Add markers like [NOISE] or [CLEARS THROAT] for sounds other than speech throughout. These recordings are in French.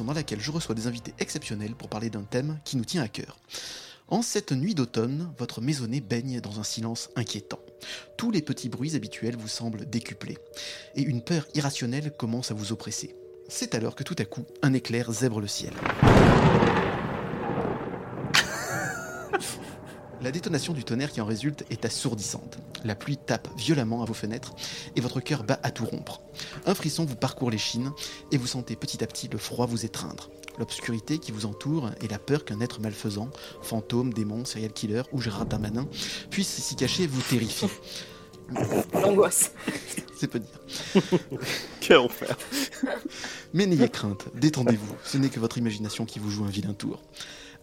Dans laquelle je reçois des invités exceptionnels pour parler d'un thème qui nous tient à cœur. En cette nuit d'automne, votre maisonnée baigne dans un silence inquiétant. Tous les petits bruits habituels vous semblent décuplés, et une peur irrationnelle commence à vous oppresser. C'est alors que tout à coup, un éclair zèbre le ciel. La détonation du tonnerre qui en résulte est assourdissante. La pluie tape violemment à vos fenêtres et votre cœur bat à tout rompre. Un frisson vous parcourt les chines et vous sentez petit à petit le froid vous étreindre. L'obscurité qui vous entoure et la peur qu'un être malfaisant, fantôme, démon, serial killer ou Gérard Darmanin puisse s'y cacher vous terrifie. [LAUGHS] L'angoisse. C'est peu dire. [LAUGHS] Quel enfer. Mais n'ayez crainte, détendez-vous, ce n'est que votre imagination qui vous joue un vilain tour.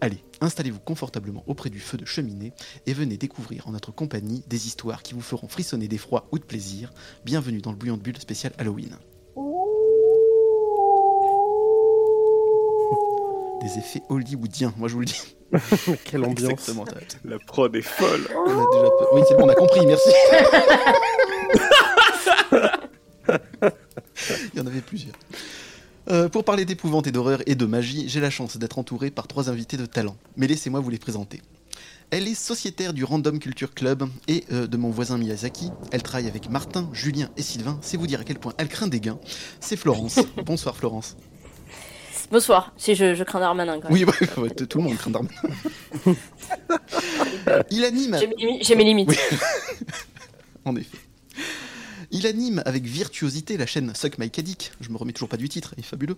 Allez, installez-vous confortablement auprès du feu de cheminée et venez découvrir en notre compagnie des histoires qui vous feront frissonner d'effroi ou de plaisir. Bienvenue dans le bouillon de bulle spécial Halloween. [LAUGHS] Des effets hollywoodiens, moi je vous le dis. [LAUGHS] Quelle ambiance. Exactement. La prod est folle. On a déjà peur. Oui, c'est bon, on a compris, merci. [LAUGHS] Il y en avait plusieurs. Euh, pour parler d'épouvante et d'horreur et de magie, j'ai la chance d'être entouré par trois invités de talent. Mais laissez-moi vous les présenter. Elle est sociétaire du Random Culture Club et euh, de mon voisin Miyazaki. Elle travaille avec Martin, Julien et Sylvain. C'est vous dire à quel point elle craint des gains. C'est Florence. [LAUGHS] Bonsoir Florence. Bonsoir, si je, je crains Darmanin quand même. Oui, ouais, ouais, tout le monde craint Darmanin. [LAUGHS] Il anime. J'ai mes, limi- j'ai mes limites. Oui. [LAUGHS] en effet. Il anime avec virtuosité la chaîne Suck My Caddick, je me remets toujours pas du titre, il est fabuleux,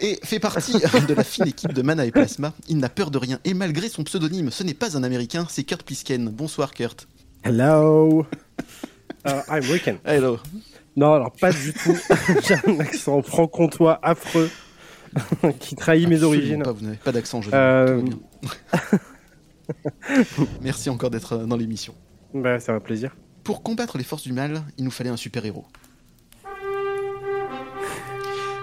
et fait partie [LAUGHS] de la fine équipe de Mana et Plasma. Il n'a peur de rien, et malgré son pseudonyme, ce n'est pas un américain, c'est Kurt Plisken. Bonsoir Kurt. Hello. Uh, I'm Weekend. Hello. Non, alors pas du tout. [LAUGHS] J'ai un accent franc-comtois affreux [LAUGHS] qui trahit mes origines. Pas, vous n'avez pas d'accent, je Euh. Merci encore d'être euh, dans l'émission. Bah, ça va plaisir. Pour combattre les forces du mal, il nous fallait un super-héros.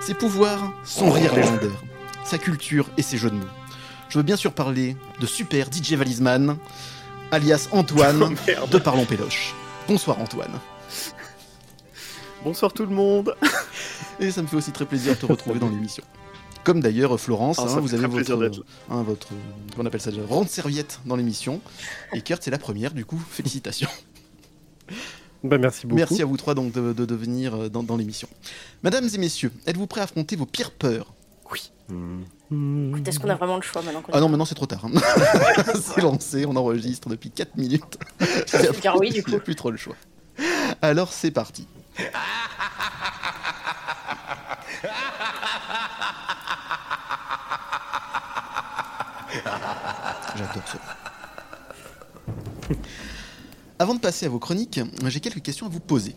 Ses pouvoirs, son rire légendaire, sa culture et ses jeux de mots. Je veux bien sûr parler de Super DJ Valisman, alias Antoine [LAUGHS] Oh, de Parlons Péloche. Bonsoir Antoine. Bonsoir tout le monde. [LAUGHS] Et ça me fait aussi très plaisir de te retrouver dans l'émission. Comme d'ailleurs Florence, Ah, hein, vous avez votre, hein, votre, on appelle ça déjà, rente serviette dans l'émission. Et Kurt, c'est la première, du coup, félicitations. Bah, merci beaucoup. Merci à vous trois donc de, de- de venir euh, dans, dans l'émission. Mesdames et messieurs, êtes-vous prêts à affronter vos pires peurs? Oui. Écoute, Est-ce qu'on a vraiment le choix maintenant qu'on Ah non, maintenant c'est trop tard. hein. [LAUGHS] c'est lancé, on enregistre depuis 4 minutes. [LAUGHS] Je vais dire oui, du Il coup. plus trop le choix. Alors c'est parti. [LAUGHS] J'adore ça. Avant de passer à vos chroniques, j'ai quelques questions à vous poser.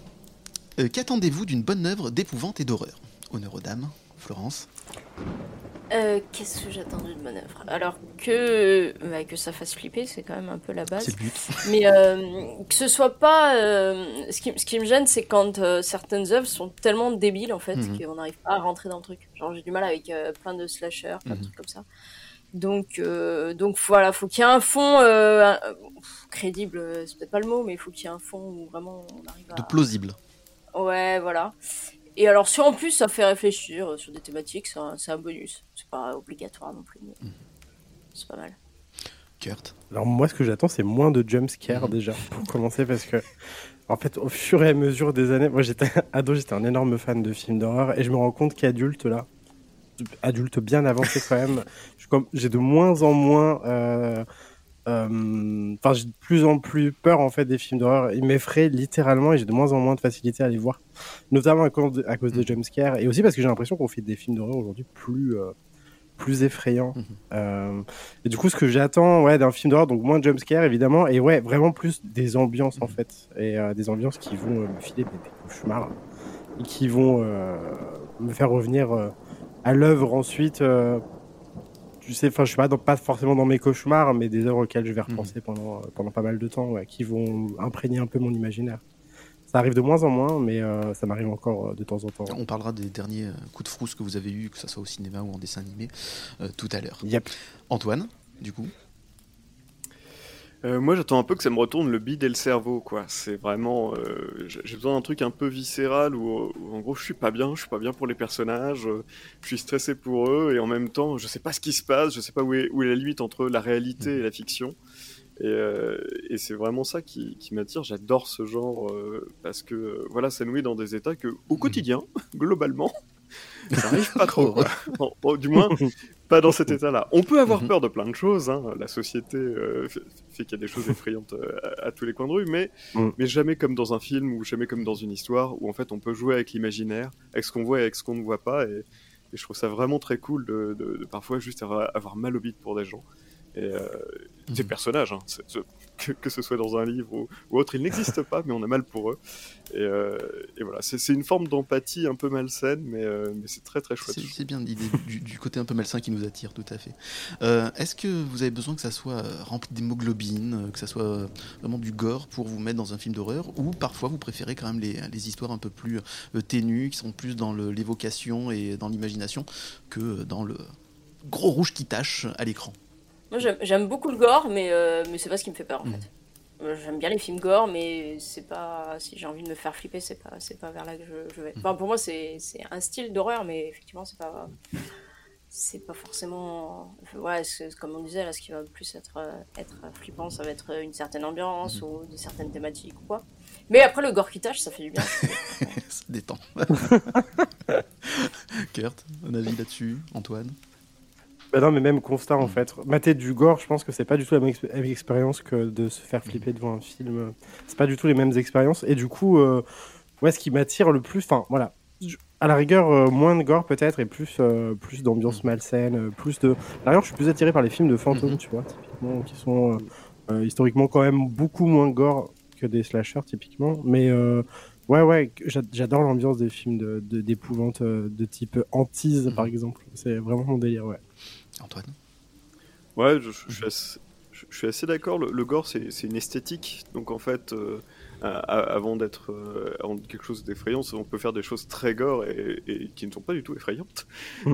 Euh, Qu'attendez-vous d'une bonne œuvre d'épouvante et d'horreur? Honneur aux dames, Florence. Euh, Qu'est-ce que j'attends d'une bonne œuvre? Alors que, bah, que ça fasse flipper, c'est quand même un peu la base. C'est le but. Mais euh, que ce soit pas. euh, ce, qui, ce qui me gêne, c'est quand certaines œuvres sont tellement débiles en fait Mhm. qu'on n'arrive pas à rentrer dans le truc. Genre, j'ai du mal avec plein de slashers, plein de Mhm. trucs comme ça. Donc, euh, donc voilà, faut qu'il y ait un fond euh, un- pff, crédible, euh, c'est peut-être pas le mot, mais il faut qu'il y ait un fond où vraiment on arrive à. De plausible. Ouais, voilà. Et alors, si en plus ça fait réfléchir euh, sur des thématiques, c'est un, c'est un bonus. C'est pas obligatoire non plus, mais Mhm. c'est pas mal. Kurt. Alors moi, ce que j'attends, c'est moins de jumpscares Mhm. déjà, pour commencer, parce que, en fait, au fur et à mesure des années, moi j'étais [LAUGHS] ado, j'étais un énorme fan de films d'horreur, et je me rends compte qu'adulte, là, adulte bien avancé quand même, [LAUGHS] j'ai de moins en moins... euh, euh, Enfin, j'ai de plus en plus peur en fait des films d'horreur. Ils m'effraient littéralement et j'ai de moins en moins de facilité à les voir, notamment à cause, de, à cause des jumpscares et aussi parce que j'ai l'impression qu'on fait des films d'horreur aujourd'hui plus euh, plus effrayants. Mhm. Euh, et du coup, ce que j'attends, ouais, d'un film d'horreur, donc moins de jumpscares évidemment, et ouais, vraiment plus des ambiances en fait, et des ambiances qui vont me filer des, des cauchemars et qui vont me faire revenir euh, à l'œuvre ensuite. euh, tu sais, enfin, je suis pas, dans- pas forcément dans mes cauchemars, mais des œuvres auxquelles je vais repenser pendant, euh, pendant pas mal de temps, ouais, qui vont imprégner un peu mon imaginaire. Ça arrive de moins en moins, mais euh, ça m'arrive encore euh, de temps en temps. On parlera des derniers euh, coups de frousse que vous avez eus, que ce soit au cinéma ou en dessin animé, tout à l'heure. Yep. Antoine, du coup Euh, moi, j'attends un peu que ça me retourne le bide et le cerveau, quoi. C'est vraiment, euh, j'ai besoin d'un truc un peu viscéral où, en gros, je suis pas bien, je suis pas bien pour les personnages, euh, je suis stressé pour eux et en même temps, je sais pas ce qui se passe, je sais pas où est, la limite entre la réalité et la fiction. Et, c'est vraiment ça qui, m'attire. J'adore ce genre parce que voilà, ça nous met dans des états que, au quotidien, [LAUGHS] globalement, ça arrive pas trop. quoi. [LAUGHS] Bon, bon, du moins, pas dans cet état-là. On peut avoir Mhm. peur de plein de choses. hein. La société euh, fait fait qu'il y a des choses effrayantes euh, à, à tous les coins de rue, mais, Mhm. mais jamais comme dans un film ou jamais comme dans une histoire où en fait on peut jouer avec l'imaginaire, avec ce qu'on voit et avec ce qu'on ne voit pas. Et, et je trouve ça vraiment très cool de, de- de parfois juste avoir, avoir mal au bide pour des gens. Et euh, des Mhm. personnages, hein, que, que ce soit dans un livre ou, ou autre, ils n'existent pas, mais on a mal pour eux. Et, euh, et voilà, c'est une forme d'empathie un peu malsaine, mais, euh, mais c'est très très chouette. C'est bien l'idée du, du côté un peu malsain qui nous attire, tout à fait. Euh, Est-ce que vous avez besoin que ça soit rempli d'hémoglobine, que ça soit vraiment du gore pour vous mettre dans un film d'horreur, ou parfois vous préférez quand même les, les histoires un peu plus ténues, qui sont plus dans l'évocation et dans l'imagination, que dans le gros rouge qui tâche à l'écran? Moi, j'aime- beaucoup le gore, mais, euh, mais c'est pas ce qui me fait peur en Mhm. fait. Euh, J'aime bien les films gore, mais c'est pas. Si j'ai envie de me faire flipper, c'est pas, c'est pas vers là que je, je vais. Enfin, pour moi, c'est c'est un style d'horreur, mais effectivement, c'est pas. C'est pas forcément. Ouais, comme on disait, là, ce qui va plus être, euh, être flippant, ça va être une certaine ambiance ou de certaines thématiques ou quoi. Mais après, le gore qui tâche, ça fait du bien. [LAUGHS] Ça détend. [LAUGHS] Kurt, un avis là-dessus Antoine? Bah non, mais même constat en fait. Mater du gore, je pense que c'est pas du tout la même, expé- même expérience que de se faire flipper devant un film. C'est pas du tout les mêmes expériences. Et du coup, euh, ouais, ce qui m'attire le plus, enfin voilà, à la rigueur, euh, moins de gore peut-être et plus, euh, plus d'ambiance malsaine, euh, plus de. À la rigueur, je suis plus attiré par les films de fantômes, Mhm. tu vois, typiquement, qui sont historiquement quand même beaucoup moins gore que des slashers typiquement. Mais ouais, ouais, j'a- j'adore l'ambiance des films de- de- d'épouvante de, de type Antise par Mhm. exemple. C'est vraiment mon délire, ouais. Antoine Ouais, je, je- je suis assez, je- je suis assez d'accord. Le, le gore, c'est c'est une esthétique. Donc en fait, euh, avant d'être euh, avant quelque chose d'effrayant, on peut faire des choses très gore et, et qui ne sont pas du tout effrayantes,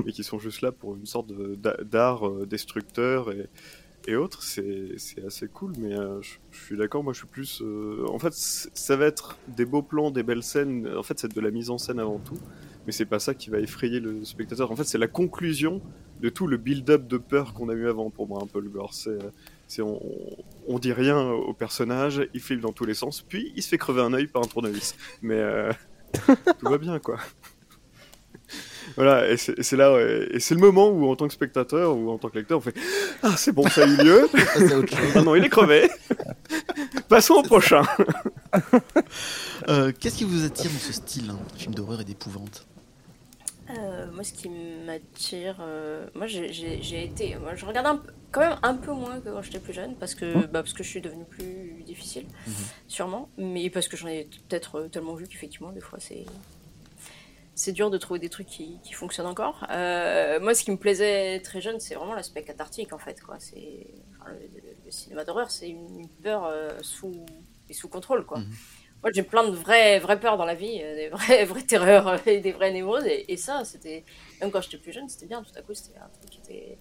mais qui sont juste là pour une sorte de- d'art euh, destructeur et, et autres. C'est c'est assez cool, mais euh, je, je suis d'accord. Moi, je suis plus. euh, en fait, ça va être des beaux plans, des belles scènes. En fait, c'est de la mise en scène avant tout. Mais c'est pas ça qui va effrayer le spectateur. En fait, c'est la conclusion de tout le build-up de peur qu'on a eu avant pour moi un peu le gore. C'est, euh, c'est on, on dit rien au personnage, il flippe dans tous les sens, puis il se fait crever un œil par un tournevis. Mais euh, [LAUGHS] tout va bien quoi. Voilà, et c'est, et c'est là, ouais, et c'est le moment où en tant que spectateur ou en tant que lecteur, on fait Ah, c'est bon, ça a eu lieu. [LAUGHS] Chose. Ah non, il est crevé. [LAUGHS] Passons au prochain. Euh, Qu'est-ce qui vous attire dans ce style, hein, film d'horreur et d'épouvante? Euh, moi, ce qui m'attire, euh, moi, j'ai- été, moi, je regarde un quand même un peu moins que quand j'étais plus jeune, parce que, bah, parce que je suis devenue plus difficile, Mhm. sûrement, mais parce que j'en ai peut-être euh, tellement vu qu'effectivement, des fois, c'est c'est dur de trouver des trucs qui, qui fonctionnent encore. Euh, moi, ce qui me plaisait très jeune, c'est vraiment l'aspect cathartique, en fait, quoi. C'est enfin, le, le cinéma d'horreur, c'est une, peur sous et sous contrôle, quoi. Mhm. Moi, j'ai plein de vraies, vraies peurs dans la vie, euh, des vraies, [LAUGHS] vraies terreurs euh, et des vraies névroses. Et, et ça, c'était. Même quand j'étais plus jeune, c'était bien. Tout à coup, c'était un truc qui était.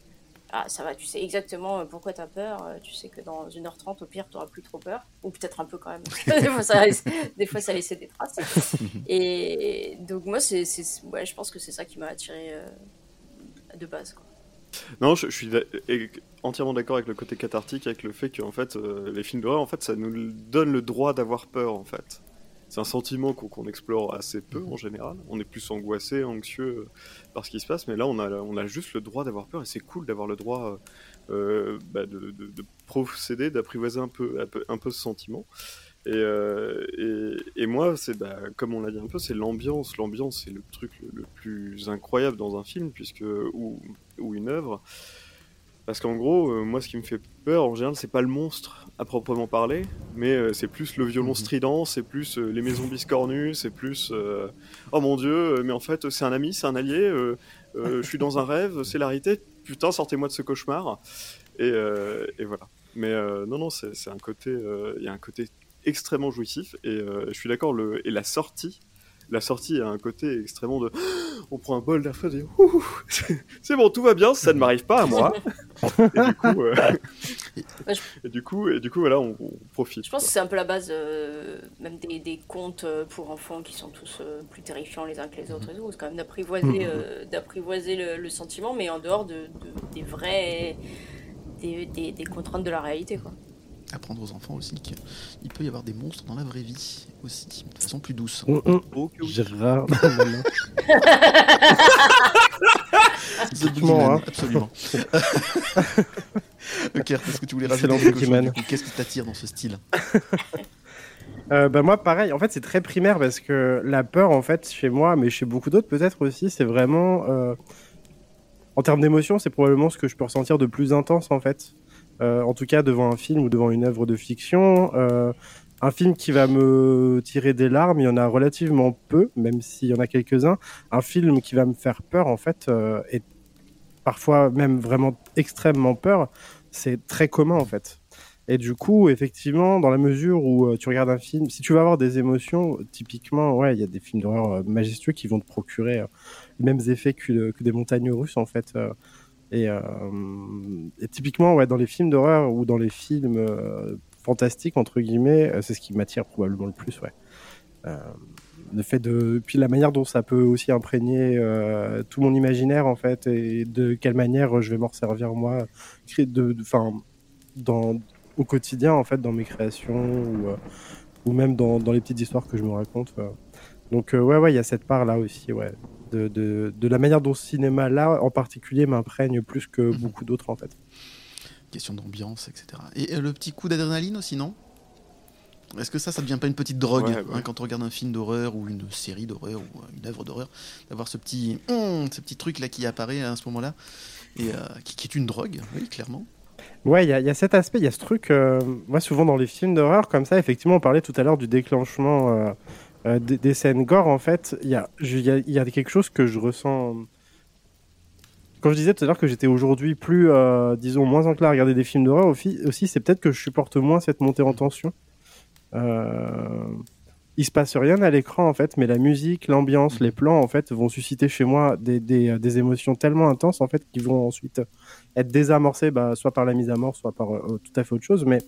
Ah, ça va, tu sais exactement pourquoi t'as peur. euh, Tu sais que dans 1h30, au pire, t'auras plus trop peur. Ou peut-être un peu quand même. [LAUGHS] des, fois, ça laisse- des fois, ça laissait des traces. [LAUGHS] Et donc, moi, c'est, c'est- ouais, je pense que c'est ça qui m'a attiré euh, de base. Quoi. Non, je, je suis entièrement d'accord avec le côté cathartique, avec le fait que en fait, euh, les films d'horreur, en fait, ça nous donne le droit d'avoir peur, en fait. C'est un sentiment qu'on explore assez peu en général. On est plus angoissé, anxieux euh, par ce qui se passe, mais là, on a, on a juste le droit d'avoir peur et c'est cool d'avoir le droit euh, bah, de, de- de procéder, d'apprivoiser un peu, un peu ce sentiment. Et, euh, et, et moi, c'est bah, comme on l'a dit un peu, c'est l'ambiance. L'ambiance, c'est le truc le, le plus incroyable dans un film, puisque ou, ou une œuvre. Parce qu'en gros, euh, moi, ce qui me fait peur, en général, c'est pas le monstre à proprement parler, mais euh, c'est plus le violon Mhm. strident, c'est plus les maisons biscornues, c'est plus oh mon dieu, mais en fait, c'est un ami, c'est un allié, je suis dans un rêve, c'est la réalité, putain, sortez-moi de ce cauchemar. Et, et voilà. Mais non, non, c'est un côté, il y a un côté extrêmement jouissif, et euh, je suis d'accord, le- et la sortie, la sortie a un côté extrêmement de [GASPS] on prend un bol d'air frais et [LAUGHS] c'est bon tout va bien ça ne m'arrive pas à moi [LAUGHS] et du coup euh, Et du coup, et du coup voilà, on, on profite. Je pense que c'est un peu la base, euh, même des, des contes pour enfants qui sont tous euh, plus terrifiants les uns que les autres et tout. C'est quand même d'apprivoiser, euh, d'apprivoiser le, le sentiment, mais en dehors de, de- des vrais. Des, des, des contraintes de la réalité, quoi. Apprendre aux enfants aussi qu'il peut y avoir des monstres dans la vraie vie aussi, de façon plus douce. Oh, que oui. Gérard. [LAUGHS] [LAUGHS] Boogeyman, hein. absolument. [LAUGHS] ok, est-ce que tu voulais rajouter quelque Qu'est-ce qui t'attire dans ce style? Euh, bah moi pareil, en fait c'est très primaire parce que la peur en fait chez moi, mais chez beaucoup d'autres peut-être aussi, c'est vraiment euh, en termes d'émotion, c'est probablement ce que je peux ressentir de plus intense en fait. Euh, en tout cas devant un film ou devant une œuvre de fiction, euh, un film qui va me tirer des larmes, il y en a relativement peu, même s'il y en a quelques-uns. Un film qui va me faire peur en fait euh, et parfois même vraiment extrêmement peur, c'est très commun en fait. Et du coup, effectivement, dans la mesure où tu regardes un film, si tu vas avoir des émotions, typiquement, ouais, il y a des films d'horreur majestueux qui vont te procurer les mêmes effets que des montagnes russes, en fait. Euh, et, typiquement, ouais, dans les films d'horreur ou dans les films euh, fantastiques, entre guillemets, euh, c'est ce qui m'attire probablement le plus, ouais. Le fait de puis la manière dont ça peut aussi imprégner tout mon imaginaire en fait et de quelle manière je vais m'en servir moi de enfin au quotidien en fait dans mes créations ou, même dans, les petites histoires que je me raconte donc ouais ouais il y a cette part là aussi ouais de, de, de la manière dont ce cinéma là en particulier m'imprègne plus que Mhm. beaucoup d'autres en fait Question d'ambiance, etc. Et euh, le petit coup d'adrénaline aussi, non? Est-ce que ça, ça devient pas une petite drogue Ouais, hein, quand on regarde un film d'horreur ou une série d'horreur ou euh, une œuvre d'horreur, d'avoir ce petit, hum, ce petit truc là qui apparaît à ce moment-là et euh, qui, qui est une drogue, oui, clairement. Ouais, il y, a- il y a cet aspect, il y a ce truc. euh, moi, souvent dans les films d'horreur, comme ça, effectivement, on parlait tout à l'heure du déclenchement euh, euh, des, scènes gore. En fait, il y a, quelque chose que je ressens. Quand je disais tout à l'heure que j'étais aujourd'hui plus, euh, disons, moins enclin à regarder des films d'horreur aussi, c'est peut-être que je supporte moins cette montée en tension. Euh, il se passe rien à l'écran en fait, mais la musique, l'ambiance, les plans en fait vont susciter chez moi des, émotions tellement intenses en fait qui vont ensuite être désamorcé bah, soit par la mise à mort, soit par euh, tout à fait autre chose. Mais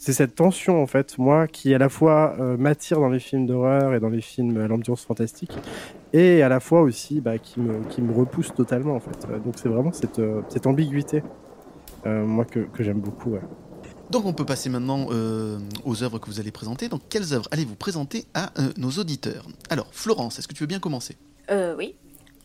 c'est cette tension, en fait, moi, qui à la fois euh, m'attire dans les films d'horreur et dans les films à l'ambiance fantastique, et à la fois aussi bah, qui, me, qui me repousse totalement, en fait. Euh, Donc c'est vraiment cette, euh, cette ambiguïté, euh, moi, que, que j'aime beaucoup. ouais. Donc on peut passer maintenant euh, aux œuvres que vous allez présenter. Donc quelles œuvres allez-vous présenter à euh, nos auditeurs? Alors Florence, est-ce que tu veux bien commencer? Euh, oui.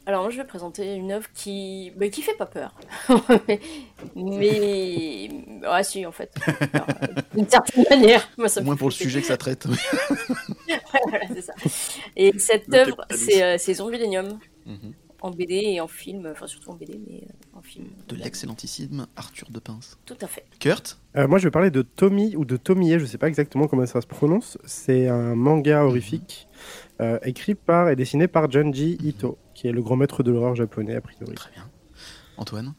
Alors moi je vais présenter une œuvre qui bah, qui fait pas peur. [LAUGHS] Mais ah si en fait. Alors, [LAUGHS] euh, D'une certaine manière, moi ça Au moins pour le sujet que ça traite. [LAUGHS] voilà, c'est ça. Et cette Le œuvre, c'est euh, c'est Zombieilenium Mhm. en BD et en film, enfin surtout en BD, mais euh, en film. De l'excellentissime Arthur de Pince. Tout à fait. Kurt? Euh, moi, je vais parler de Tommy ou de Tomie, je sais pas exactement comment ça se prononce. C'est un manga horrifique euh, écrit par et dessiné par Junji Ito, qui est le grand maître de l'horreur japonais, a priori. Très bien. Antoine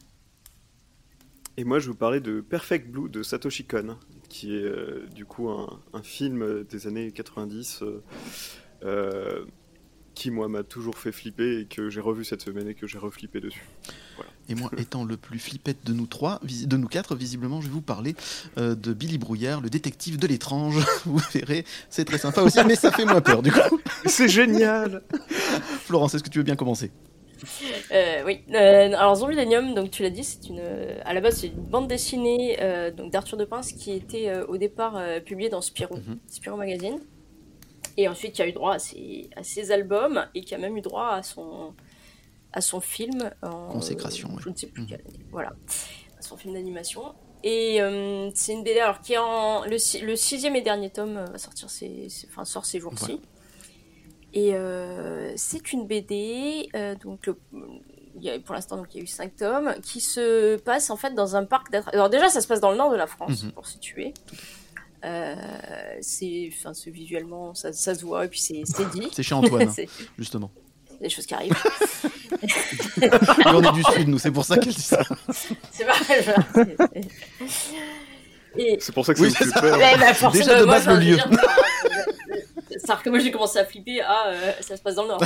Et moi, je vais vous parler de Perfect Blue de Satoshi Kon, qui est euh, du coup un, un film des années 90 euh, euh, qui, moi, m'a toujours fait flipper et que j'ai revu cette semaine et que j'ai reflippé dessus. Et moi, [LAUGHS] étant le plus flippette de nous trois, de nous quatre, visiblement, je vais vous parler euh, de Billy Brouillard, le détective de l'étrange. [LAUGHS] Vous verrez, c'est très sympa aussi, mais ça fait moins peur du coup. [LAUGHS] C'est génial Florence, est-ce que tu veux bien commencer? Euh, oui. Euh, alors Zombieilenium, donc tu l'as dit, c'est une, euh, à la base c'est une bande dessinée euh, donc d'Arthur de Pince qui était euh, au départ euh, publiée dans Spirou, Mhm. Spirou Magazine, et ensuite qui a eu droit à ses, à ses albums et qui a même eu droit à son à son film en Consécration, euh, je ne sais plus Mhm. quelle année, voilà, à son film d'animation. Et euh, c'est une BD alors qui est en le, si- le sixième et dernier tome euh, va sortir ces, ces- enfin sort ces jours-ci. Et euh, c'est une BD, donc le- il y a, pour l'instant donc il y a eu cinq tomes, qui se passe en fait dans un parc d'attractions. Alors déjà ça se passe dans le nord de la France Mhm. pour situer. Euh, c'est, enfin, visuellement ça, ça se voit et puis c'est, c'est dit. C'est chez Antoine, [LAUGHS] justement. des choses qui arrivent. Et [LAUGHS] on est du sud, nous, c'est pour ça qu'elle dit ça. c'est pas c'est- c'est- Et C'est pour ça que Oui, ça c'est ça. bah, Déjà, de moi, base, le lieu. dire, C'est-à-dire que moi j'ai commencé à flipper, ah, euh, ça se passe dans le nord. [LAUGHS]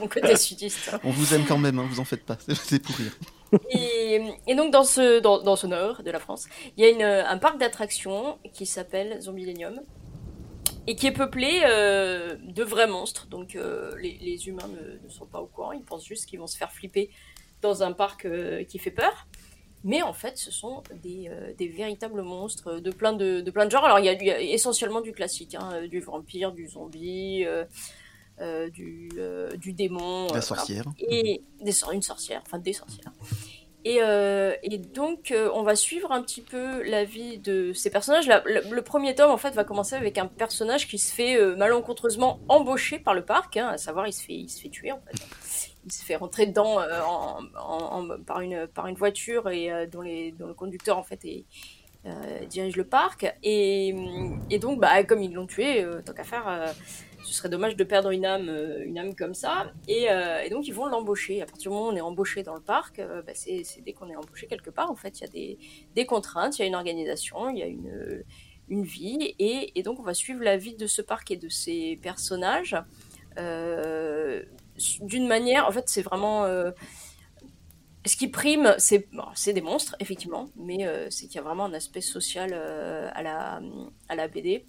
Mon côté sudiste. On vous aime quand même, hein, vous en faites pas, c'est pour rire. Et, donc dans ce, dans, dans ce nord de la France, il y a une, un parc d'attractions qui s'appelle Zombilenium et qui est peuplé euh, de vrais monstres. Donc euh, les, les humains ne, ne sont pas au courant, ils pensent juste qu'ils vont se faire flipper dans un parc euh, qui fait peur. Mais en fait, ce sont des, euh, des véritables monstres de plein de, de plein de genres. Alors il y a essentiellement du classique, hein, du vampire, du zombie, euh, euh, du, euh, du démon, euh, La voilà. sorcière. et des une sorcière, enfin des sorcières. Et, euh, et donc, euh, on va suivre un petit peu la vie de ces personnages. La- le, le premier tome, en fait, va commencer avec un personnage qui se fait euh, malencontreusement embaucher par le parc, hein, à savoir, il se fait, il se fait tuer, en fait. Il se fait rentrer dedans euh, en, en- en- par, une, par une voiture et euh, dont, les, dont le conducteur, en fait, est, euh, dirige le parc. Et, et donc, bah, comme ils l'ont tué, euh, tant qu'à faire, euh, ce serait dommage de perdre une âme, euh, une âme comme ça. Et, euh, et donc, ils vont l'embaucher. À partir du moment où on est embauché dans le parc, euh, bah, c'est dès qu'on est embauché quelque part, en fait, il y a des, contraintes, il y a une organisation, il y a une, une vie. Et, donc, on va suivre la vie de ce parc et de ses personnages. d'une manière, en fait, c'est vraiment. ce qui prime, c'est des monstres, effectivement, mais c'est qu'il y a vraiment un aspect social à, la, à la BD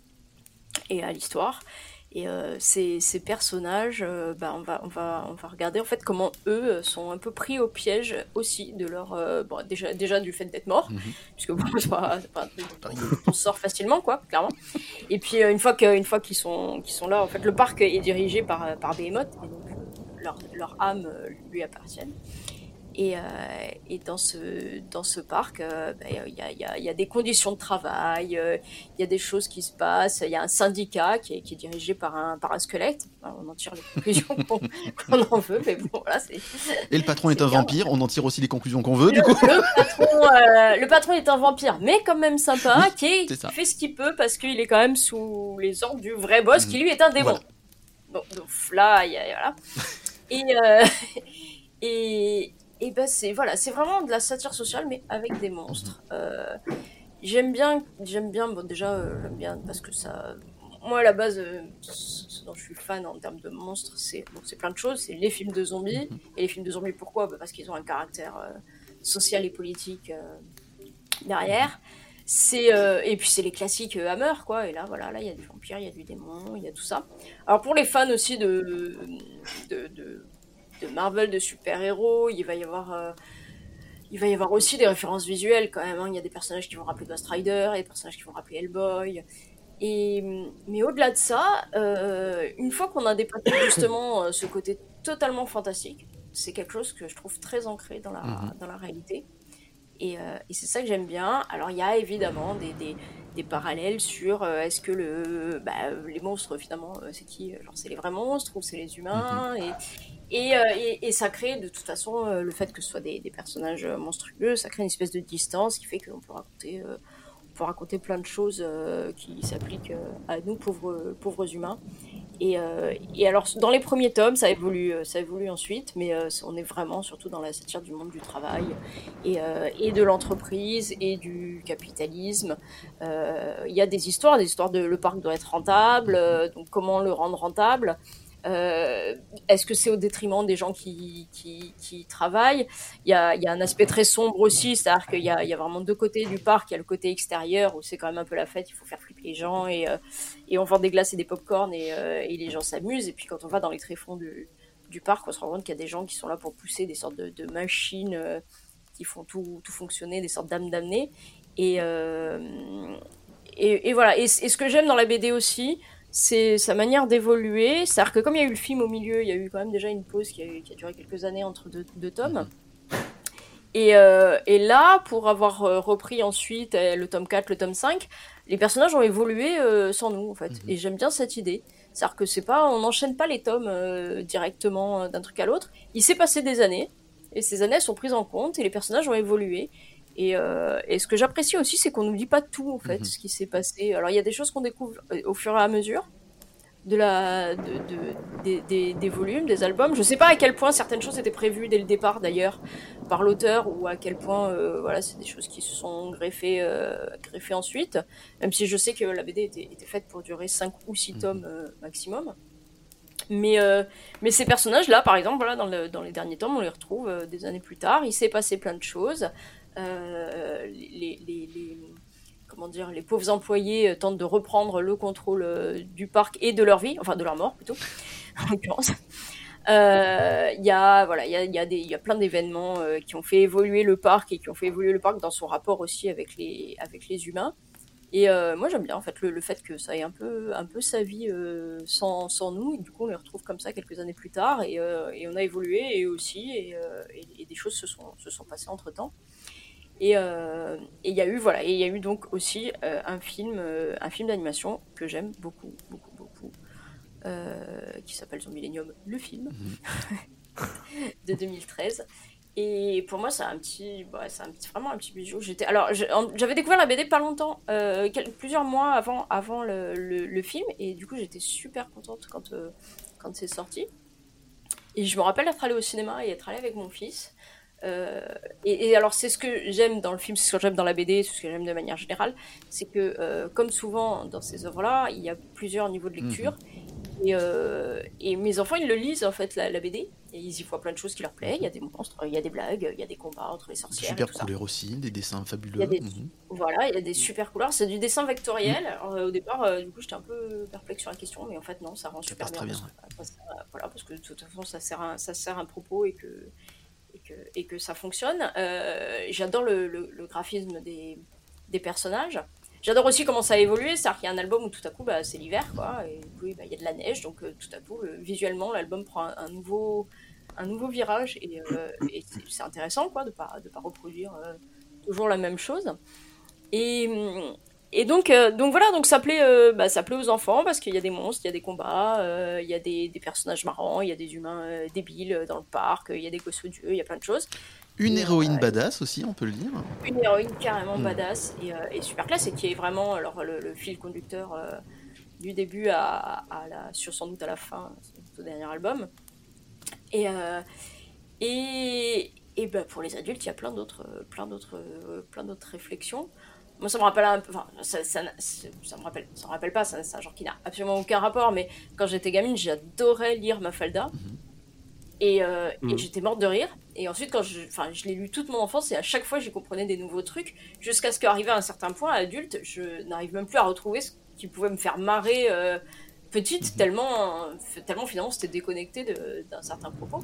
et à l'histoire. Et euh, ces, ces personnages, euh, bah, on, va, on, va, on va regarder en fait comment eux sont un peu pris au piège aussi de leur. euh, bon, déjà, déjà du fait d'être morts, Mhm. puisque bon, c'est pas, c'est pas un truc dont on sort facilement, quoi, clairement. Et puis euh, une fois qu'ils sont, là, en fait, le parc est dirigé par, euh, par Behemoth, et donc euh, leur, leur âme euh, lui appartiennent. Et, euh, et dans, ce, dans ce parc, euh, ben, il y, a, y a- y a des conditions de travail, euh, il y a des choses qui se passent, il y a un syndicat qui est, qui est dirigé par un, par un squelette. On en tire les conclusions [LAUGHS] qu'on en veut, mais bon, c'est. Et le patron est un bien. vampire, on en tire aussi les conclusions qu'on veut, du coup. Le patron, le patron est un vampire, mais quand même sympa, Oui, qui, est- fait ce qu'il peut parce qu'il est quand même sous les ordres du vrai boss, Mhm. qui lui est un démon. Voilà. Donc, donc là, il y a, voilà. Et, euh, [LAUGHS] et, et ben c'est voilà, c'est vraiment de la satire sociale, mais avec des monstres. Euh, j'aime bien, j'aime bien, bon déjà, euh, j'aime bien parce que ça, moi à la base, euh, ce dont je suis fan en termes de monstres, c'est bon, c'est plein de choses, c'est les films de zombies. Et les films de zombies, pourquoi? Bah, Parce qu'ils ont un caractère euh, social et politique euh, derrière. C'est euh, et puis c'est les classiques euh, Hammer quoi. Et là voilà, là il y a du vampire, il y a du démon, il y a tout ça. Alors pour les fans aussi de de, de, de Marvel, de super héros, il va y avoir euh, il va y avoir aussi des références visuelles quand même. hein. Il y a des personnages qui vont rappeler Ghost Rider, et des personnages qui vont rappeler Hellboy. Et, mais au-delà de ça, euh, une fois qu'on a dépassé [COUGHS] justement euh, ce côté totalement fantastique, c'est quelque chose que je trouve très ancré dans la, Mhm. dans la réalité. Et, euh, et c'est ça que j'aime bien. Alors il y a évidemment des, des, des parallèles sur euh, est-ce que le, bah, les monstres finalement euh, c'est qui? Genre c'est les vrais monstres ou c'est les humains? Et, et, euh, et, et ça crée de toute façon euh, le fait que ce soit des, des personnages euh, monstrueux, ça crée une espèce de distance qui fait qu'on peut raconter, on peut raconter plein de choses qui s'appliquent à nous pauvres, pauvres humains. Et, et alors dans les premiers tomes, ça évolue, ça évolue ensuite, mais on est vraiment surtout dans la satire du monde du travail et, de l'entreprise et du capitalisme. Il y a des histoires, des histoires de le parc doit être rentable, donc comment le rendre rentable. Euh, Est-ce que c'est au détriment des gens qui, qui, travaillent? Il y, a, il y a un aspect très sombre aussi, c'est-à-dire qu'il y y a vraiment deux côtés du parc. Il y a le côté extérieur où c'est quand même un peu la fête, il faut faire flipper les gens et, euh, et on vend des glaces et des pop-corn et, euh, et les gens s'amusent. Et puis quand on va dans les tréfonds du, du parc, on se rend compte qu'il y a des gens qui sont là pour pousser des sortes de, de machines qui font tout, tout fonctionner, des sortes d'âmes damnées. Et, et, voilà. Et ce que j'aime dans la BD aussi, c'est sa manière d'évoluer. C'est-à-dire que comme il y a eu le film au milieu, il y a eu quand même déjà une pause qui a, qui a duré quelques années entre deux, deux tomes. Et, euh, et là, pour avoir euh, repris ensuite euh, le tome 4, le tome 5, les personnages ont évolué euh, sans nous, en fait. Mhm. Et j'aime bien cette idée. C'est-à-dire que c'est pas, on n'enchaîne pas les tomes euh, directement d'un truc à l'autre. Il s'est passé des années, et ces années sont prises en compte, et les personnages ont évolué. Et, euh, et ce que j'apprécie aussi, c'est qu'on nous dit pas tout, en fait, Mhm. ce qui s'est passé. Alors, il y a des choses qu'on découvre euh, au fur et à mesure de la, de, de- des, des, des volumes, des albums. Je sais pas à quel point certaines choses étaient prévues dès le départ, d'ailleurs, par l'auteur, ou à quel point, euh, voilà, c'est des choses qui se sont greffées, euh, greffées ensuite. Même si je sais que la BD était, était faite pour durer 5 ou 6 Mhm. tomes maximum. Mais, euh, mais ces personnages-là, par exemple, voilà, dans, le- dans les derniers tomes, on les retrouve euh, des années plus tard. Il s'est passé plein de choses. Euh, les, comment dire, les pauvres employés euh, tentent de reprendre le contrôle euh, du parc et de leur vie, enfin de leur mort plutôt, [LAUGHS] en l'occurrence. Il y a voilà, il y a, y a y a plein d'événements qui ont fait évoluer le parc et qui ont fait évoluer le parc dans son rapport aussi avec les avec les humains. Et moi j'aime bien en fait le, fait que ça ait un peu un peu sa vie sans, sans nous. Et du coup on les retrouve comme ça quelques années plus tard et, et on a évolué et aussi et des choses se sont se sont passées entre temps. Et euh, et il y a eu voilà et il y a eu donc aussi euh, un film euh, un film d'animation que j'aime beaucoup beaucoup beaucoup qui s'appelle Zombie Millennium le film. [LAUGHS] De 2013 et pour moi c'est un petit bah, c'est un petit vraiment un petit bijou. J'étais alors j'avais découvert la BD pas longtemps euh, plusieurs mois avant avant le, le- le film. Et du coup j'étais super contente quand euh, quand c'est sorti. Et je me rappelle être allée au cinéma et être allée avec mon fils euh, et, et alors c'est ce que j'aime dans le film, c'est ce que j'aime dans la BD, c'est ce que j'aime de manière générale, c'est que euh, comme souvent dans ces œuvres-là, il y a plusieurs niveaux de lecture. Et, euh, et mes enfants, ils le lisent en fait la, la BD, et ils y voient plein de choses qui leur plaisent. Il y a des monstres, il y a des blagues, il y a des combats entre les sorcières. Super tout ça. couleur aussi, des dessins Il fabuleux. y a des- Mhm. Voilà, il y a des super couleurs. C'est du dessin vectoriel. Alors, euh, au départ, du coup, j'étais un peu perplexe sur la question, mais en fait, non, ça rend Ça super passe très bien. bien, parce voilà, parce que de toute façon, ça sert un, ça sert un propos et que, et que, ça fonctionne. Euh, J'adore le, graphisme des, personnages. J'adore aussi comment ça a évolué, c'est-à-dire qu'il y a un album où tout à coup bah, c'est l'hiver, bah, il y a de la neige, donc euh, tout à coup, le- visuellement, l'album prend un, nouveau, virage, et, euh, c'est- intéressant, de pas, de pas reproduire euh, toujours la même chose. Et, hum, et donc, euh, donc voilà, donc ça plaît, euh, bah, ça plaît aux enfants parce qu'il y a des monstres, il y a des combats, euh, il y a des, des personnages marrants, il y a des humains débiles dans le parc, il y a des gosses odieux, il y a plein de choses. Une Et, héroïne badass aussi, on peut le dire. Une héroïne carrément Mm. badass et, et super classe et qui est vraiment alors, le, le fil conducteur du début à, à la, sur sans doute à la fin, au dernier album. Et, et, et bah, pour les adultes, il y a plein d'autres, plein d'autres, plein d'autres réflexions. Moi, ça me rappelle un peu, enfin, ça, ça, ça, ça me rappelle, ça me rappelle pas, ça- c'est un genre qui n'a absolument aucun rapport, mais quand j'étais gamine, j'adorais lire Mafalda. Et, euh, et Mhm. j'étais morte de rire. Et ensuite, quand je, enfin, je l'ai lu toute mon enfance, et à chaque fois, j'y comprenais des nouveaux trucs, jusqu'à ce qu'arrivé à un certain point, adulte, je n'arrive même plus à retrouver ce qui pouvait me faire marrer euh, petite, tellement, euh, tellement finalement c'était déconnecté d'un certain propos.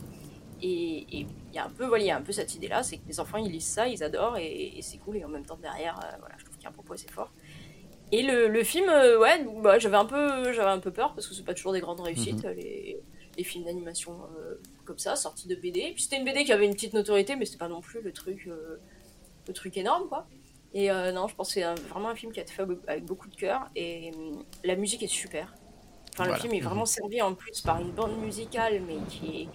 Et il y a un peu, voilà, il y a un peu cette idée-là, c'est que les enfants ils lisent ça, ils adorent, et, et c'est cool, et en même temps derrière, euh, voilà, je trouve qu'il y a un propos assez fort. Et le, le film, euh, ouais, bah, j'avais un peu, j'avais un peu peur parce que c'est pas toujours des grandes réussites les, les films d'animation euh, comme ça, sortis de BD. Et puis c'était une BD qui avait une petite notoriété, mais c'était pas non plus le truc, le truc énorme, quoi. Et non, je pense que c'est vraiment un film qui a été fait avec beaucoup de cœur et la musique est super. Enfin, Voilà. le film est vraiment servi en plus par une bande musicale, mais qui est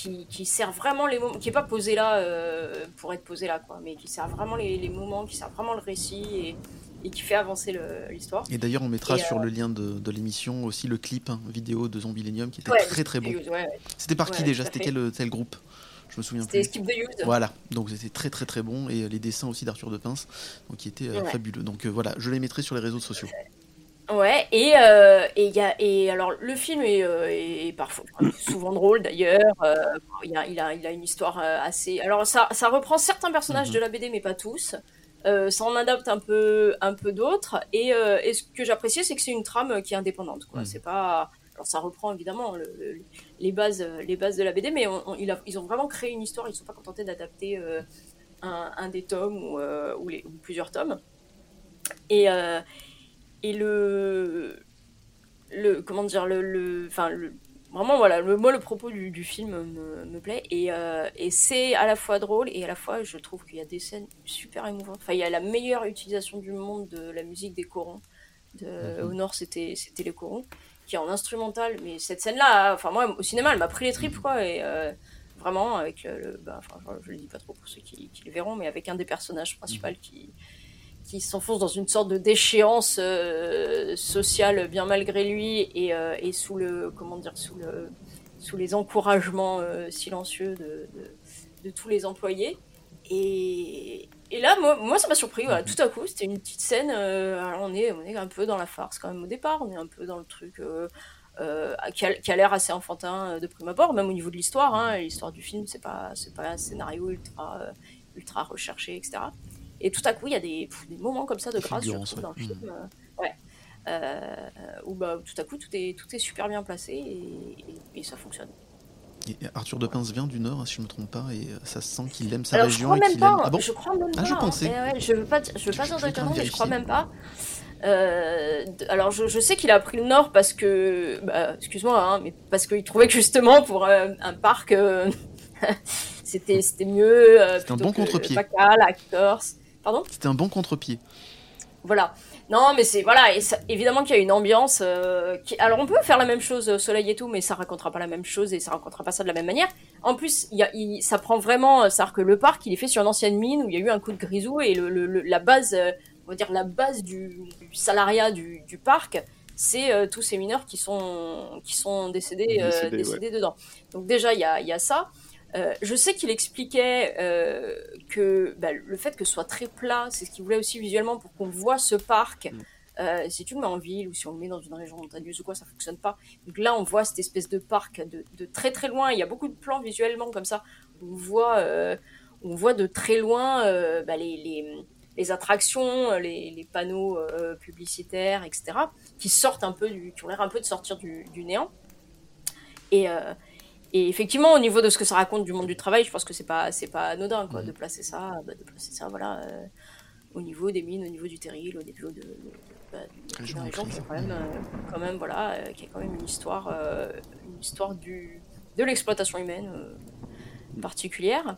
qui, qui sert vraiment les moments, qui est pas posé là euh, pour être posé là, quoi, mais qui sert vraiment les, les moments, qui sert vraiment le récit et, et qui fait avancer l'histoire. Et d'ailleurs, on mettra Et, sur le lien de, de l'émission aussi le clip hein, vidéo de Zombie Millennium qui était Ouais, très très bon. Ouais, ouais. C'était par qui déjà? C'était quel, quel groupe? Je me souviens C'était plus. Skip the Youth. Voilà, donc c'était très très très bon et euh, les dessins aussi d'Arthur de Pince, donc qui étaient euh, fabuleux. Donc euh, voilà, je les mettrai sur les réseaux sociaux. Ouais, et, euh, et, y a, et alors le film est, euh, est parfois [LAUGHS] souvent drôle d'ailleurs. euh, il, a, il, a, il a une histoire euh, assez. Alors ça, ça reprend certains personnages Mhm. de la BD, mais pas tous. Ça en adapte un peu, un peu d'autres. Et, et ce que j'appréciais, c'est que c'est une trame qui est indépendante. Quoi. Mhm. C'est pas. Alors ça reprend évidemment le- le- les, bases, les bases de la BD, mais on- on- il a- ils ont vraiment créé une histoire. Ils ne sont pas contentés d'adapter un, un des tomes ou, ou, les, ou plusieurs tomes. Et, et le, le comment dire le, le enfin le vraiment voilà le moi le propos du, du film me, me plaît. Et, euh, et c'est à la fois drôle et à la fois je trouve qu'il y a des scènes super émouvantes. Enfin il y a la meilleure utilisation du monde de la musique des corons. De, Mhm. au nord c'était c'était les corons qui est en instrumental. Mais cette scène là enfin moi au cinéma elle m'a pris les tripes quoi. Et euh, vraiment avec le, le- bah, enfin je, je le dis pas trop pour ceux qui, qui le verront mais avec un des personnages principaux qui qui s'enfonce dans une sorte de déchéance euh, sociale bien malgré lui et, euh, et sous le comment dire sous le sous les encouragements euh, silencieux de, tous les employés et, là moi, ça m'a surpris tout à coup c'était une petite scène on est on est un peu dans la farce quand même au départ on est un peu dans le truc qui a, l'air assez enfantin de prime abord, même au niveau de l'histoire. Hein, l'histoire du film, c'est pas, c'est pas un scénario ultra, ultra recherché, etc. Et tout à coup, il y a des, pff, des moments comme ça de grâce, je trouve, dans le ouais. film. euh, ouais. Euh, où bah, tout à coup, tout est, tout est super bien placé et, et- et ça fonctionne. Et Arthur de Pince vient du Nord, si je me trompe pas, et euh, ça se sent qu'il aime sa Alors, je région crois et même pas. aime. Ah bon je crois même Ah, pas. je hein. pensais. Eh ouais, je veux pas, je veux pas Je- dire de mais je crois même pas. Euh, alors, je, je sais qu'il a pris le Nord parce que, bah, excuse-moi, hein, mais parce qu'il trouvait que justement pour euh, un parc, [LAUGHS] c'était c'était mieux. C'était un bon contre-pied. Bacal, Actors. Pardon. C'était un bon contre-pied. Voilà. Non, mais c'est voilà, et ça- évidemment qu'il y a une ambiance. euh, qui... Alors on peut faire la même chose, euh, soleil et tout, mais ça racontera pas la même chose et ça racontera pas ça de la même manière. En plus, il y a, il- ça prend vraiment, euh, c'est-à-dire que le parc, il est fait sur une ancienne mine où il y a eu un coup de grisou et le, le- le- la base, euh, on va dire la base du, du salariat du, du parc, c'est euh, tous ces mineurs qui sont qui sont décédés, euh, Décédés, dedans. Donc déjà, il y a, il y a ça. Euh, je sais qu'il expliquait euh, que bah, le fait que ce soit très plat, c'est ce qu'il voulait aussi visuellement pour qu'on voit ce parc. Mm. Euh, si tu le mets en ville ou si on le met dans une région montagneuse ou quoi, ça fonctionne pas. Donc là, on voit cette espèce de parc de, de très très loin. Il y a beaucoup de plans visuellement comme ça. On voit, euh, on voit de très loin euh, bah, les, les, les attractions, les, les panneaux euh, publicitaires, etc. qui sortent un peu du, qui ont l'air un peu de sortir du, du néant. Et, euh, et effectivement, au niveau de ce que ça raconte du monde du travail, je pense que c'est pas, c'est pas anodin, quoi, Mhm. de placer ça, bah, de placer ça, voilà, euh, au niveau des mines, au niveau du terril, au niveau de, de, bah, de- Région d'une région qui reprise. est quand même, euh, quand même, voilà, euh, qui a quand même une histoire, une histoire du, de l'exploitation humaine particulière.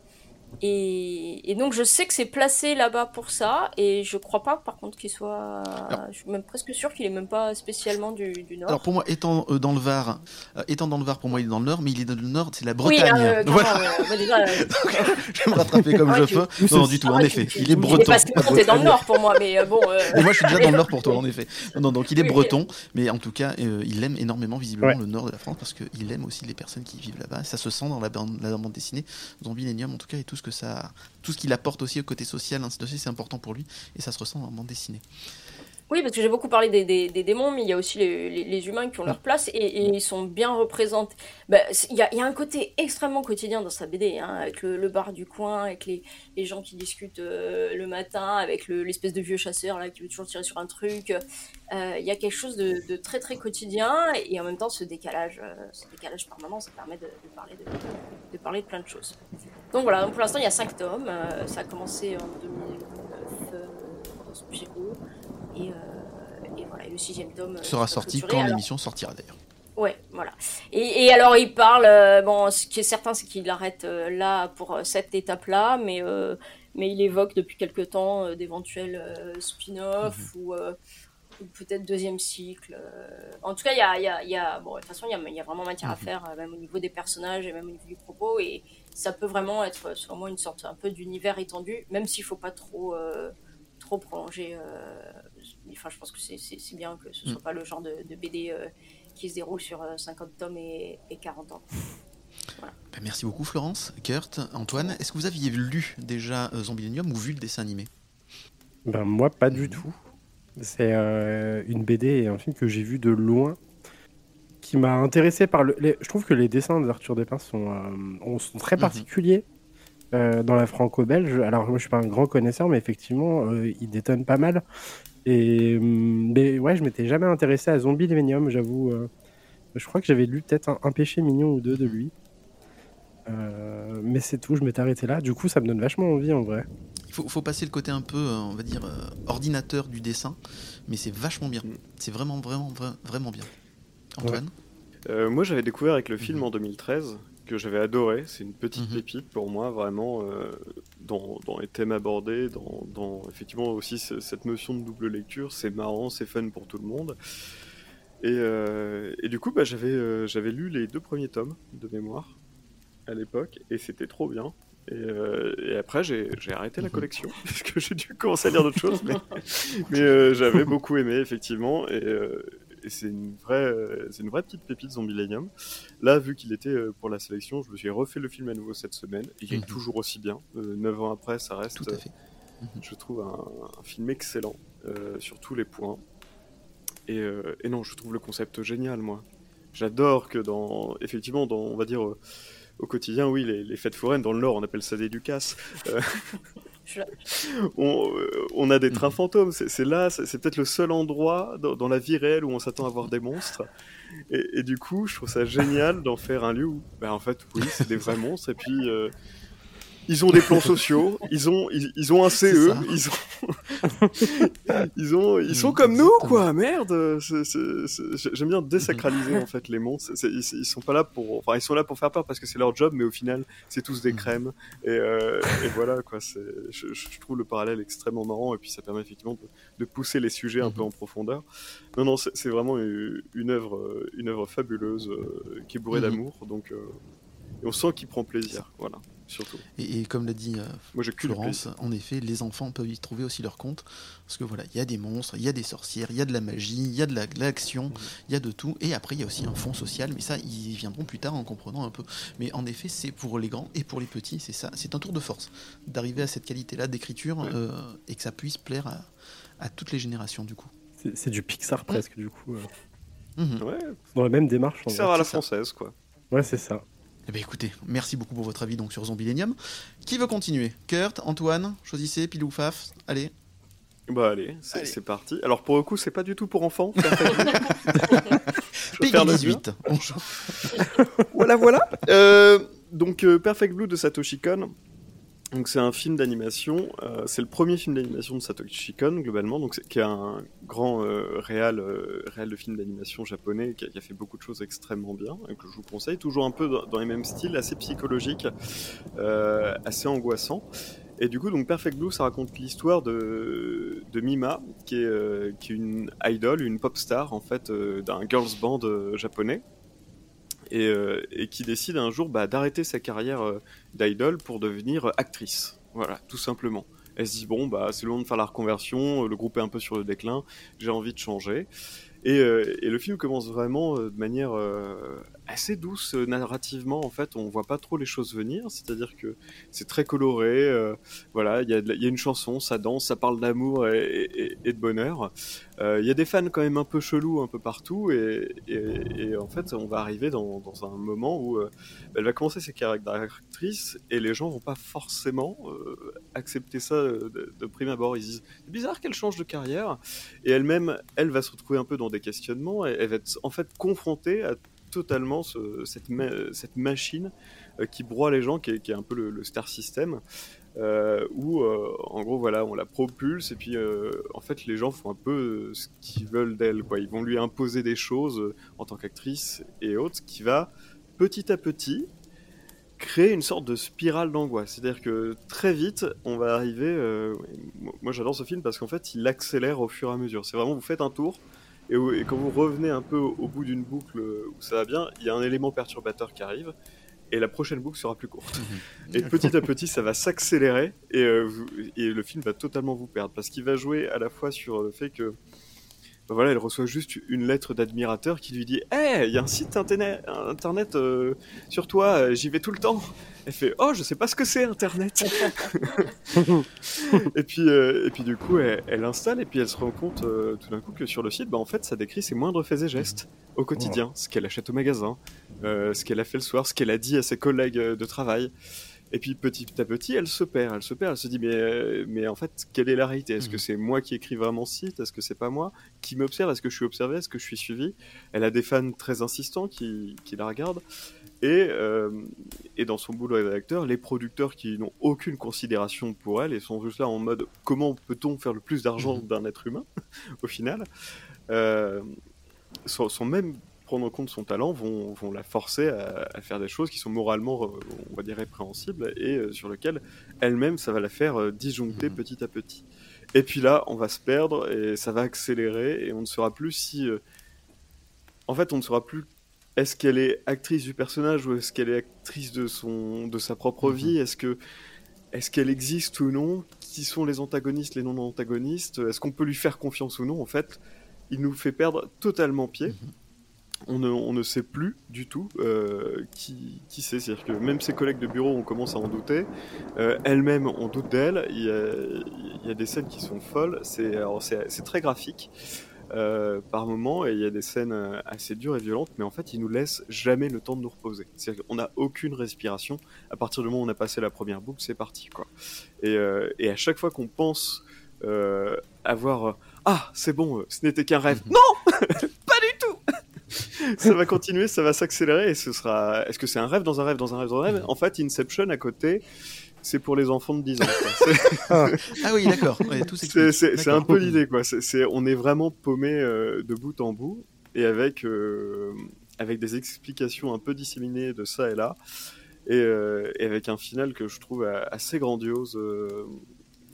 Et, et donc je sais que c'est placé là-bas pour ça, et je crois pas par contre qu'il soit. Alors- je suis même presque sûr qu'il est même pas spécialement du, du Nord. Alors pour moi, étant euh, dans le Var, euh, étant dans le Var, pour moi, il est dans le Nord, mais il est dans le Nord, c'est la oui, Bretagne. euh, voilà. Bah, déjà, euh, [LAUGHS] je vais me rattraper comme Ah, je peux. tu- Non, non, du tout, ah, en tu- effet, il est breton. Parce que t'es dans le Nord pour moi, mais euh, bon. euh, Mais moi, je suis déjà dans le Nord pour toi, en [LAUGHS] effet. Non, non, donc il est Oui. breton, mais en tout cas, euh, il aime énormément visiblement Ouais. le Nord de la France parce qu'il aime aussi les personnes qui vivent là-bas. Ça se sent dans la bande, la bande dessinée Zombie Millennium, en tout cas, et tout ce que ça, tout ce qu'il apporte aussi au côté social, ainsi de suite, c'est important pour lui, et ça se ressent la bande dessinée. Oui, parce que j'ai beaucoup parlé des, des- des démons, mais il y a aussi les, les- les humains qui ont leur place et, et ils sont bien représentés. Bah, Il y, a, y a un côté extrêmement quotidien dans sa BD, hein, avec le, le bar du coin, avec les, les gens qui discutent euh, le matin, avec le- l'espèce de vieux chasseur là, qui veut toujours tirer sur un truc. Euh, Il y a quelque chose de, de très très quotidien et en même temps ce décalage, euh, ce décalage permanent, ça permet de, de parler de, de parler de plein de choses. Donc voilà, donc pour l'instant il y a cinq tomes. euh, ça a commencé en 2009 euh, dans Spirou. Et, euh, et voilà, et le sixième tome sera sorti quand l'émission sortira d'ailleurs. Ouais, voilà. Et, et alors il parle, euh, bon, ce qui est certain, c'est qu'il arrête euh, là pour euh, cette étape-là, mais mais il évoque depuis quelque temps d'éventuels euh, spin-off ou, ou peut-être deuxième cycle. En tout cas, il y a, il y a, il y a- bon, de toute façon, il y a, il y a vraiment matière à Mhm. faire, même au niveau des personnages et même au niveau du propos, et ça peut vraiment être, selon moi, une sorte un peu d'univers étendu, même s'il faut pas trop euh, trop prolonger. euh, Enfin, je pense que c'est- bien que ce soit Mm. pas le genre de, de BD euh, qui se déroule sur euh, 50 tomes et, et 40 ans. Ben, merci beaucoup Florence, Kurt, Antoine. Est-ce que vous aviez lu déjà euh, Zombie Millennium ou vu le dessin animé? Ben, moi, pas du tout. C'est euh, une BD et un film que j'ai vu de loin qui m'a intéressé par le. les- Je trouve que les dessins d'Arthur Despins sont, euh, on- sont très Mhm. particuliers euh, dans la franco-belge. Alors, moi, je suis pas un grand connaisseur, mais effectivement, euh, il détonne pas mal. Et hum, mais ouais, je m'étais jamais intéressé à Zombie Millennium, j'avoue. euh. je crois que j'avais lu peut-être un, un péché mignon ou deux de lui. Euh, mais c'est tout, je m'étais arrêté là. Du coup, ça me donne vachement envie en vrai. Il faut, faut passer le côté un peu, on va dire, euh, ordinateur du dessin, mais c'est vachement bien. Mm. C'est vraiment, vraiment, vra- vraiment bien. Antoine? Euh, moi, j'avais découvert avec le film Mhm. en 2013 que j'avais adoré. C'est une petite Mhm. pépite pour moi, vraiment, euh, dans, dans les thèmes abordés, dans, dans effectivement aussi ce- cette notion de double lecture. C'est marrant, c'est fun pour tout le monde. Et, euh, et du coup, bah, j'avais j'avais lu les deux premiers tomes de mémoire à l'époque, et c'était trop bien. Et, euh, et après, j'ai arrêté la Mhm. collection, [LAUGHS] parce que j'ai dû commencer à lire d'autres choses, mais, [LAUGHS] mais euh, j'avais beaucoup aimé, effectivement, et, euh, et c'est une, vraie, euh, c'est une vraie petite pépite Zombilenium. Là, vu qu'il était euh, pour la sélection, je me suis refait le film à nouveau cette semaine, et il est Mhm. toujours aussi bien. Euh, Neuf ans après, ça reste, Tout à fait. je trouve, un, un film excellent, sur tous les points. Et, et non, je trouve le concept génial, moi. j'adore que dans, effectivement, dans, on va dire, au quotidien, oui, les, les fêtes foraines, dans le Nord, on appelle ça des ducasses. Euh, [LAUGHS] Je- on, euh, on a des trains Mhm. fantômes. C'est c'est là, c'est c'est peut-être le seul endroit dans, dans la vie réelle où on s'attend à voir des monstres. Et, et du coup, je trouve ça génial d'en faire un lieu où, ben, en fait, oui, c'est des vrais [LAUGHS] monstres. Et puis, euh, ils ont des plans sociaux, ils ont, ils, ils ont un CE, ça. ils ont, [LAUGHS] ils ont, ils sont Mhm, comme nous, quoi. Merde. J'aime bien désacraliser en fait les monstres. Ils, ils sont pas là pour, enfin, ils sont là pour faire peur parce que c'est leur job, mais au final, c'est tous des Mhm. crèmes. Et, euh, et voilà, quoi. Je, je trouve le parallèle extrêmement marrant et puis ça permet effectivement de, de pousser les sujets un Mhm. peu en profondeur. Non, non, c'est vraiment une, une œuvre, une œuvre fabuleuse euh, qui est bourrée Mhm. d'amour. Donc, euh, et on sent qu'il prend plaisir. Voilà, surtout. Et, et comme l'a dit euh, Moi, Florence, en effet, les enfants peuvent y trouver aussi leur compte. Parce que voilà, il y a des monstres, il y a des sorcières, il y a de la magie, il y a de la- de l'action, Mhm. il y a de tout. Et après, il y a aussi un fond social, mais ça, ils y viendront plus tard en comprenant un peu. Mais en effet, c'est pour les grands et pour les petits, c'est ça. C'est un tour de force d'arriver à cette qualité-là d'écriture Ouais. euh, et que ça puisse plaire à, à toutes les générations, du coup. C'est du Pixar presque, du coup. euh. Mhm. Ouais, dans la même démarche. vrai. à la française, quoi. Ouais, c'est ça. Eh bien, écoutez, merci beaucoup pour votre avis donc sur Zombilenium. Qui veut continuer? Kurt, Antoine, choisissez, pile ou faf Allez. Bah allez, c'est parti. Alors pour le coup, c'est pas du tout pour enfants. Peggy [LAUGHS] faire le 18. [LAUGHS] On joue. [LAUGHS] voilà, voilà. Euh, donc euh, Perfect Blue de Satoshi Kon. Donc c'est un film d'animation. euh, c'est le premier film d'animation de Satoshi Kon globalement. Donc qui est un grand euh, réal, euh, réal de film d'animation japonais qui a, fait beaucoup de choses extrêmement bien que je vous conseille. Toujours un peu dans, les mêmes styles, assez psychologique, assez angoissant. Et du coup, donc Perfect Blue, ça raconte l'histoire de, Mima, qui est, qui est une idol, une pop star en fait d'un girls band japonais et, euh, et qui décide un jour bah, d'arrêter sa carrière euh, d'idol pour devenir euh, actrice. Voilà, tout simplement. Elle se dit bon bah c'est long de faire la reconversion, euh, le groupe est un peu sur le déclin, j'ai envie de changer. Et, le film commence vraiment de manière assez douce euh, narrativement. En fait, on voit pas trop les choses venir, c'est-à-dire que c'est très coloré. euh, voilà, il y, y a une chanson, ça danse, ça parle d'amour et, de bonheur. Euh, Il y a des fans quand même un peu chelous un peu partout, et, en fait, on va arriver dans, un moment où elle va commencer ses d'actrice et les gens vont pas forcément accepter ça de, de prime abord. Ils disent c'est bizarre qu'elle change de carrière, et elle-même, elle va se retrouver un peu dans des questionnements. Et elle va être en fait confrontée à totalement ce- cette, ma- cette machine euh, qui broie les gens, qui est, un peu le, star system. Euh, où euh, en gros voilà on la propulse et puis en fait les gens font un peu ce qu'ils veulent d'elle quoi ils vont lui imposer des choses en tant qu'actrice et autres qui va petit à petit créer une sorte de spirale d'angoisse c'est à dire que très vite on va arriver moi, j'adore ce film parce qu'en fait il accélère au fur et à mesure c'est vraiment vous faites un tour et, quand vous revenez un peu au, au bout d'une boucle où ça va bien il y a un élément perturbateur qui arrive et la prochaine boucle sera plus courte. Et petit à petit, ça va s'accélérer et, euh, et le film va totalement vous perdre parce qu'il va jouer à la fois sur le fait que ben voilà, elle reçoit juste une lettre d'admirateur qui lui dit Hey, il y a un site internet, internet euh, sur toi, euh, j'y vais tout le temps. Elle fait Oh, je sais pas ce que c'est internet. [LAUGHS] et, puis, euh, et puis, du coup, elle, elle installe et puis elle se rend compte euh, tout d'un coup que sur le site, bah, en fait, ça décrit ses moindres faits et gestes au quotidien, ce qu'elle achète au magasin, ce qu'elle a fait le soir, ce qu'elle a dit à ses collègues de travail. Et puis petit à petit, elle se perd, elle se perd, elle se dit mais, euh, mais en fait, quelle est la réalité? Est-ce que Mhm. c'est moi qui écris vraiment ce site? Est-ce que c'est pas moi Qui m'observe? Est-ce que je suis observé? Est-ce que je suis suivi? Elle a des fans très insistants qui, qui la regardent. Et, euh, et dans son boulot de rédacteur, les producteurs qui n'ont aucune considération pour elle et sont juste là en mode comment peut-on faire le plus d'argent Mhm. d'un être humain [LAUGHS] au final, euh, sont, sont même prendre en compte son talent vont, vont la forcer à, à faire des choses qui sont moralement, euh, on va dire, répréhensibles et euh, sur lesquelles elle-même, ça va la faire euh, disjoncter Mhm. petit à petit. Et puis là, on va se perdre et ça va accélérer et on ne saura plus si... euh, En fait, on ne saura plus est-ce qu'elle est actrice du personnage ou est-ce qu'elle est actrice de, son, de sa propre Mhm. vie? Est-ce que est-ce qu'elle existe ou non? Qui sont les antagonistes, les non-antagonistes? Est-ce qu'on peut lui faire confiance ou non? En fait, il nous fait perdre totalement pied. Mhm. On ne, on ne sait plus du tout euh, qui, qui c'est. C'est-à-dire que même ses collègues de bureau, on commence à en douter. Euh, Elle-même, on doute d'elle. Il y, a, il y a des scènes qui sont folles. C'est très graphique. euh, par moment et il y a des scènes euh, assez dures et violentes, mais en fait, il nous laisse jamais le temps de nous reposer. C'est-à-dire qu'on n'a aucune respiration. À partir du moment où on a passé la première boucle, c'est parti, quoi. Et, et à chaque fois qu'on pense avoir ah c'est bon, ce n'était qu'un rêve. [LAUGHS] Non. Ça va continuer, ça va s'accélérer et ce sera. Est-ce que c'est un rêve dans un rêve dans un rêve dans un rêve? En fait, Inception à côté. C'est pour les enfants de 10 ans. C'est- Ah oui, d'accord. Ouais, c'est un peu l'idée, quoi. On est vraiment paumé euh, de bout en bout et avec, euh, avec des explications un peu disséminées de ça et là et, euh, et avec un final que je trouve assez grandiose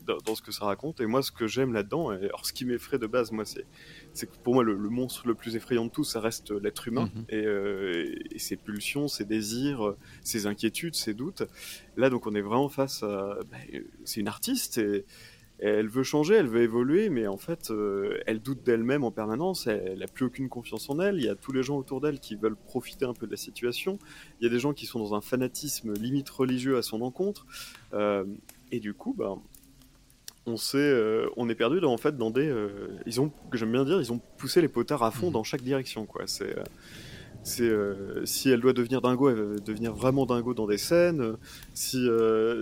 dans, dans ce que ça raconte. Et moi, ce que j'aime là-dedans, et alors ce qui m'effraie de base, moi, c'est c'est que pour moi, le, le monstre le plus effrayant de tous, ça reste l'être humain Mhm. et, euh, et ses pulsions, ses désirs, ses inquiétudes, ses doutes. Là, donc, on est vraiment face à. bah, c'est une artiste et, et elle veut changer, elle veut évoluer, mais en fait, euh, elle doute d'elle-même en permanence. Elle n'a plus aucune confiance en elle. Il y a tous les gens autour d'elle qui veulent profiter un peu de la situation. Il y a des gens qui sont dans un fanatisme limite religieux à son encontre. Euh, et du coup, bah, on sait, euh, on est perdu dans, en fait dans des, euh, ils ont, que j'aime bien dire, ils ont poussé les potards à fond Mhm. dans chaque direction, quoi. C'est, euh, c'est, si elle doit devenir dingo, elle va devenir vraiment dingo dans des scènes. Si,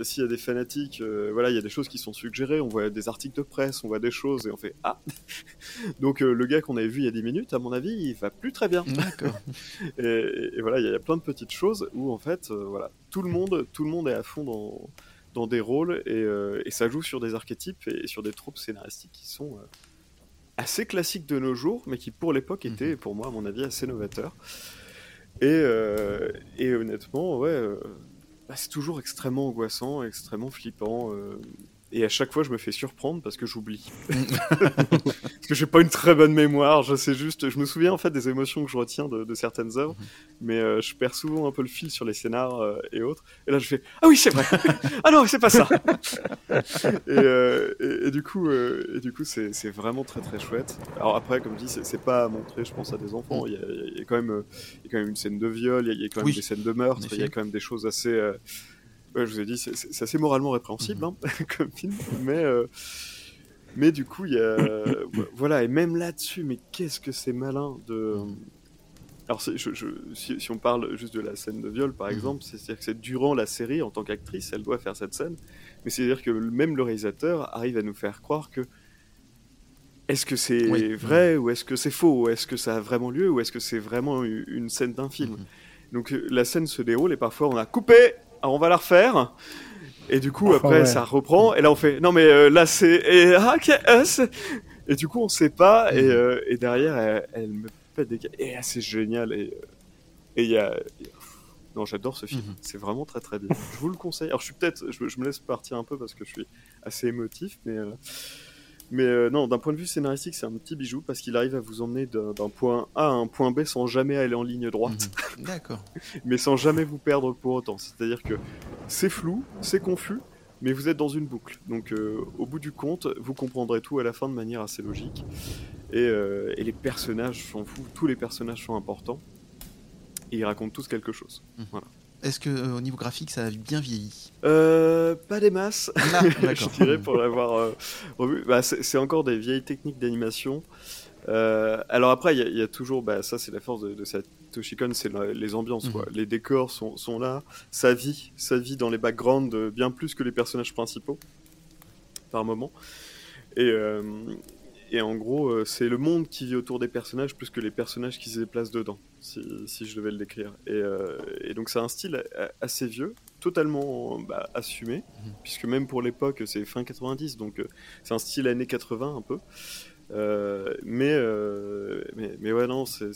s'il y a des fanatiques, voilà, il y a des choses qui sont suggérées. On voit des articles de presse, on voit des choses et on fait ah. [LAUGHS] Donc le gars qu'on avait vu il y a 10 minutes, à mon avis, il va plus très bien. D'accord. [LAUGHS] Et, et voilà, il y, y a plein de petites choses où en fait, voilà, tout le monde, tout le monde est à fond dans, dans des rôles et, euh, et ça joue sur des archétypes et, sur des tropes scénaristiques qui sont euh, assez classiques de nos jours, mais qui pour l'époque Mhm. étaient, pour moi, à mon avis, assez novateurs. Et, euh, et honnêtement, ouais, bah, c'est toujours extrêmement angoissant, extrêmement flippant. Et à chaque fois, je me fais surprendre parce que j'oublie. [LAUGHS] parce que j'ai pas une très bonne mémoire. Je sais juste, je me souviens en fait des émotions que je retiens de, de certaines œuvres, mais euh, je perds souvent un peu le fil sur les scénars euh, et autres. Et là, je fais ah oui, c'est vrai. [LAUGHS] ah non, c'est pas ça. [LAUGHS] et, euh, et, et du coup, et du coup, c'est vraiment très très chouette. Alors après, comme je dis, c'est pas à montrer, je pense, à des enfants. Il y a, il y a quand même, il y a quand même une scène de viol, il y a, il y a quand même Oui, des scènes de meurtre, il y a quand même des choses assez. Ouais, je vous ai dit, c'est- assez moralement répréhensible hein, [LAUGHS] comme film, mais. euh, mais du coup, il y a. [COUGHS] voilà, et même là-dessus, mais qu'est-ce que c'est malin de. Alors, je- je- si, si on parle juste de la scène de viol, par Mhm. exemple, c'est-à-dire que c'est durant la série, en tant qu'actrice, elle doit faire cette scène. Mais c'est-à-dire que même le réalisateur arrive à nous faire croire que. Est-ce que c'est Oui. vrai ou est-ce que c'est faux Est-ce que ça a vraiment lieu ou est-ce que c'est vraiment une scène d'un film? Mhm. Donc euh, la scène se déroule et parfois on a coupé, alors on va la refaire. Et du coup Enfin, après ouais. ça reprend et là on fait non mais euh, là c'est et, ah, et du coup on sait pas et, Mhm. euh, et derrière elle, elle me pète des et ah, c'est génial et euh, et il y a non j'adore ce film Mhm. c'est vraiment très très bien je vous le conseille alors je suis peut-être je, je me laisse partir un peu parce que je suis assez émotif mais euh, mais euh, non, d'un point de vue scénaristique, c'est un petit bijou parce qu'il arrive à vous emmener d'un point A à un point B sans jamais aller en ligne droite Mhm. [LAUGHS] D'accord. mais sans jamais vous perdre pour autant. C'est-à-dire que c'est flou, c'est confus, mais vous êtes dans une boucle. Donc euh, au bout du compte, vous comprendrez tout à la fin de manière assez logique. Et, euh, et les personnages sont fous, tous les personnages sont importants. Et ils racontent tous quelque chose. Est-ce que euh, au niveau graphique, ça a bien vieilli Euh, pas des masses, Ah, [LAUGHS] je dirais, pour l'avoir euh, revu. Bah, c'est encore des vieilles techniques d'animation. Euh, alors après, il y, a- il y a toujours, bah, ça c'est la force de, de Satoshi Kon, c'est les ambiances. quoi. Les décors sont, sont là, ça vit, ça vit dans les backgrounds bien plus que les personnages principaux, par moment. Et, et en gros, euh, c'est le monde qui vit autour des personnages plus que les personnages qui se déplacent dedans, si, si je devais le décrire. Et, euh, et donc c'est un style assez vieux, totalement bah, assumé, Mhm. puisque même pour l'époque, c'est fin 90, donc euh, c'est un style années 80 un peu. Euh, mais, euh, mais, mais ouais, non, c'est-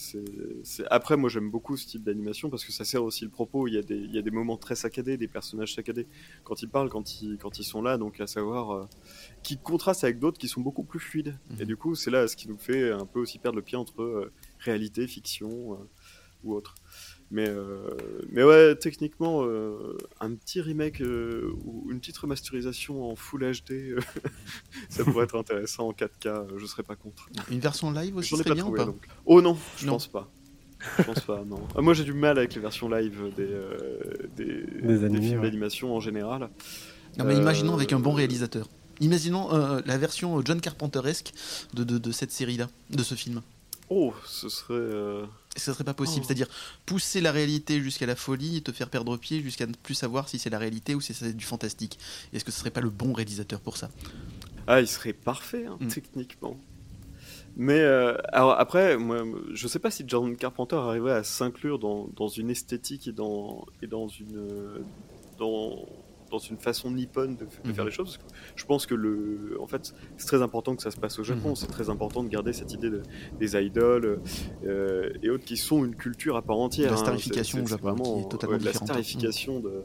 Après, moi j'aime beaucoup ce type d'animation parce que ça sert aussi le propos. Il y a des, il y a des moments très saccadés, des personnages saccadés quand ils parlent, quand ils, quand ils sont là, donc à savoir. Qui contrastent avec d'autres qui sont beaucoup plus fluides. Mhm. Et du coup, c'est là ce qui nous fait un peu aussi perdre le pied entre euh, réalité, fiction euh, ou autre. Mais, euh, mais ouais, techniquement, euh, un petit remake euh, ou une petite remasterisation en Full HD, euh, [LAUGHS] ça pourrait être intéressant en 4K, euh, je serais pas contre. Une version live aussi serait pas bien ou pas donc. Oh non, je Non. pense pas. Je pense pas, non. Ah, moi j'ai du mal avec les versions live des, euh, des, Des animés, films ouais. d'animation en général. Non, mais Euh, imaginons avec un bon réalisateur. Imaginons euh, la version John Carpenteresque de, de, de cette série-là, de ce film. Oh, ce serait. euh, Ce serait pas possible, Oh. c'est-à-dire pousser la réalité jusqu'à la folie et te faire perdre pied jusqu'à ne plus savoir si c'est la réalité ou si c'est du fantastique. Est-ce que ce serait pas le bon réalisateur pour ça? Ah, il serait parfait, hein, Mm. techniquement. Mais euh, alors après, moi, je sais pas si John Carpenter arrivait à s'inclure dans, dans une esthétique et dans, et dans une euh, dans, dans une façon nippone de, de Mhm. faire les choses. parce que je pense que le, en fait, c'est très important que ça se passe au Japon. Mhm. C'est très important de garder cette idée de, des idoles euh, et autres qui sont une culture à part entière. La hein. starification C'est- au c'est Japon, qui est vraiment, totalement ouais, La starification de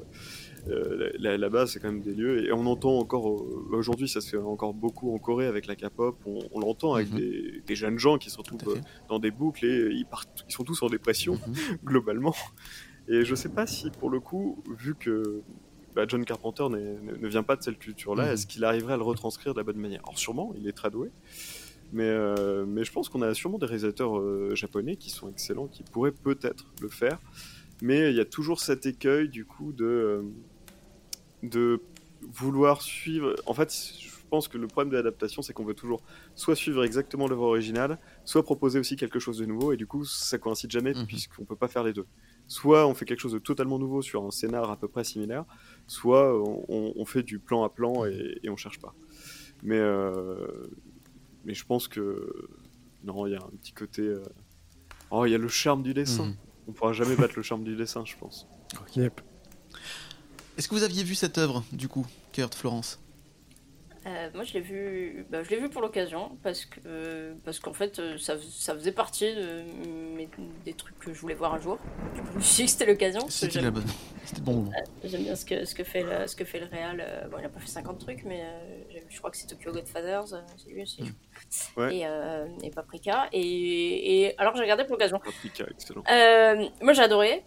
euh, là- là-bas, c'est quand même des lieux. Et on entend encore, euh, aujourd'hui, ça se fait encore beaucoup en Corée avec la K-pop. On, on l'entend avec Mhm. des, des jeunes gens qui se retrouvent euh, dans des boucles et ils, partent, ils sont tous en dépression, Mhm. [LAUGHS] globalement. Et je sais pas si, pour le coup, vu que bah, John Carpenter ne, ne vient pas de cette culture-là, Mhm. est-ce qu'il arriverait à le retranscrire de la bonne manière? Alors, sûrement, il est très doué. Mais, euh, mais je pense qu'on a sûrement des réalisateurs euh, japonais qui sont excellents, qui pourraient peut-être le faire. Mais il y a toujours cet écueil, du coup, de, euh, de vouloir suivre. En fait, je pense que le problème de l'adaptation, c'est qu'on veut toujours soit suivre exactement l'œuvre originale, soit proposer aussi quelque chose de nouveau, et du coup, ça coïncide jamais, Mhm. puisqu'on peut pas faire les deux. Soit on fait quelque chose de totalement nouveau sur un scénar à peu près similaire, soit on, on fait du plan à plan et, et on cherche pas. Mais, euh, mais je pense que. Non, il y a un petit côté. euh, Oh, il y a le charme du dessin. Mhm. On pourra jamais battre le charme du dessin, je pense. Yep. Est-ce que vous aviez vu cette œuvre, du coup, Kurt, Florence? Euh, moi, je l'ai vu, bah, je l'ai vu pour l'occasion parce que euh, parce qu'en fait, euh, ça, ça faisait partie de mes- des trucs que je voulais voir un jour. Du coup, [LAUGHS] je me suis dit que c'était l'occasion. C'était la bonne. C'était le bon moment. J'aime bien ce que, ce que fait le, ce que fait le Real. euh, bon, il a pas fait 50 trucs, mais euh, je crois que c'est Tokyo Godfathers, euh, c'est lui aussi. Mm. Ouais. Et, euh, et Paprika. Et, et alors j'ai regardé pour l'occasion. Paprika, excellent. Euh, moi j'ai adoré.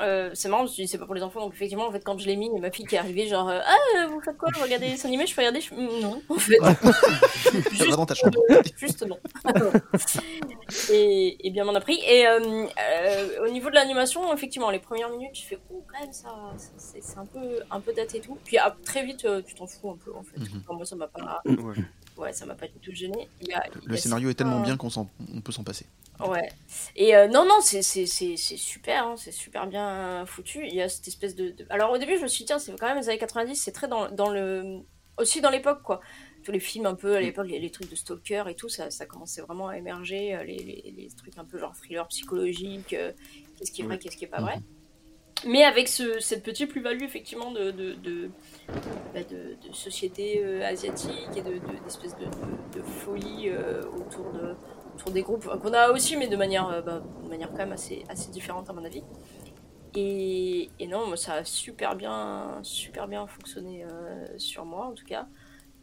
Euh, c'est marrant, je me suis dit c'est pas pour les enfants, donc effectivement, en fait, quand je l'ai mis, il y a ma fille qui est arrivée, genre euh, Ah, vous faites quoi? Vous regardez des animés? Je fais regarder, je... Mm, non, [LAUGHS] en fait, [LAUGHS] ta chambre. juste non. [LAUGHS] et, et bien m'en a pris. Et euh, euh, au niveau de l'animation, effectivement, les premières minutes, je fais Oh, quand même, ça, c'est un peu, un peu daté et tout. Puis ah, très vite, euh, tu t'en fous un peu, en fait. Mhm. Enfin, moi, ça m'a pas, Ouais. ouais, ça m'a pas du tout gêné. Il y a- il y Le a scénario est tellement bien qu'on on peut s'en passer. Ouais. Et euh, non, non, c'est super, hein, c'est super bien foutu. Il y a cette espèce de, de- Alors au début, je me suis dit, tiens, c'est quand même les années 90, c'est très dans, dans le. Aussi dans l'époque, quoi. Tous les films un peu à l'époque, les, les trucs de Stalker et tout, ça, ça commençait vraiment à émerger. euh, Les, les, les trucs un peu genre thriller psychologique, euh, qu'est-ce qui est vrai, Ouais. qu'est-ce qui est pas vrai. Mais avec ce, cette petite plus-value, effectivement, de, de, de, bah, de, société euh, asiatique et de, de- folie autour, de, autour des groupes qu'on a aussi, mais de manière, euh, bah, de manière quand même assez, assez différente, à mon avis. Et, et non, ça a super bien, super bien fonctionné euh, sur moi, en tout cas.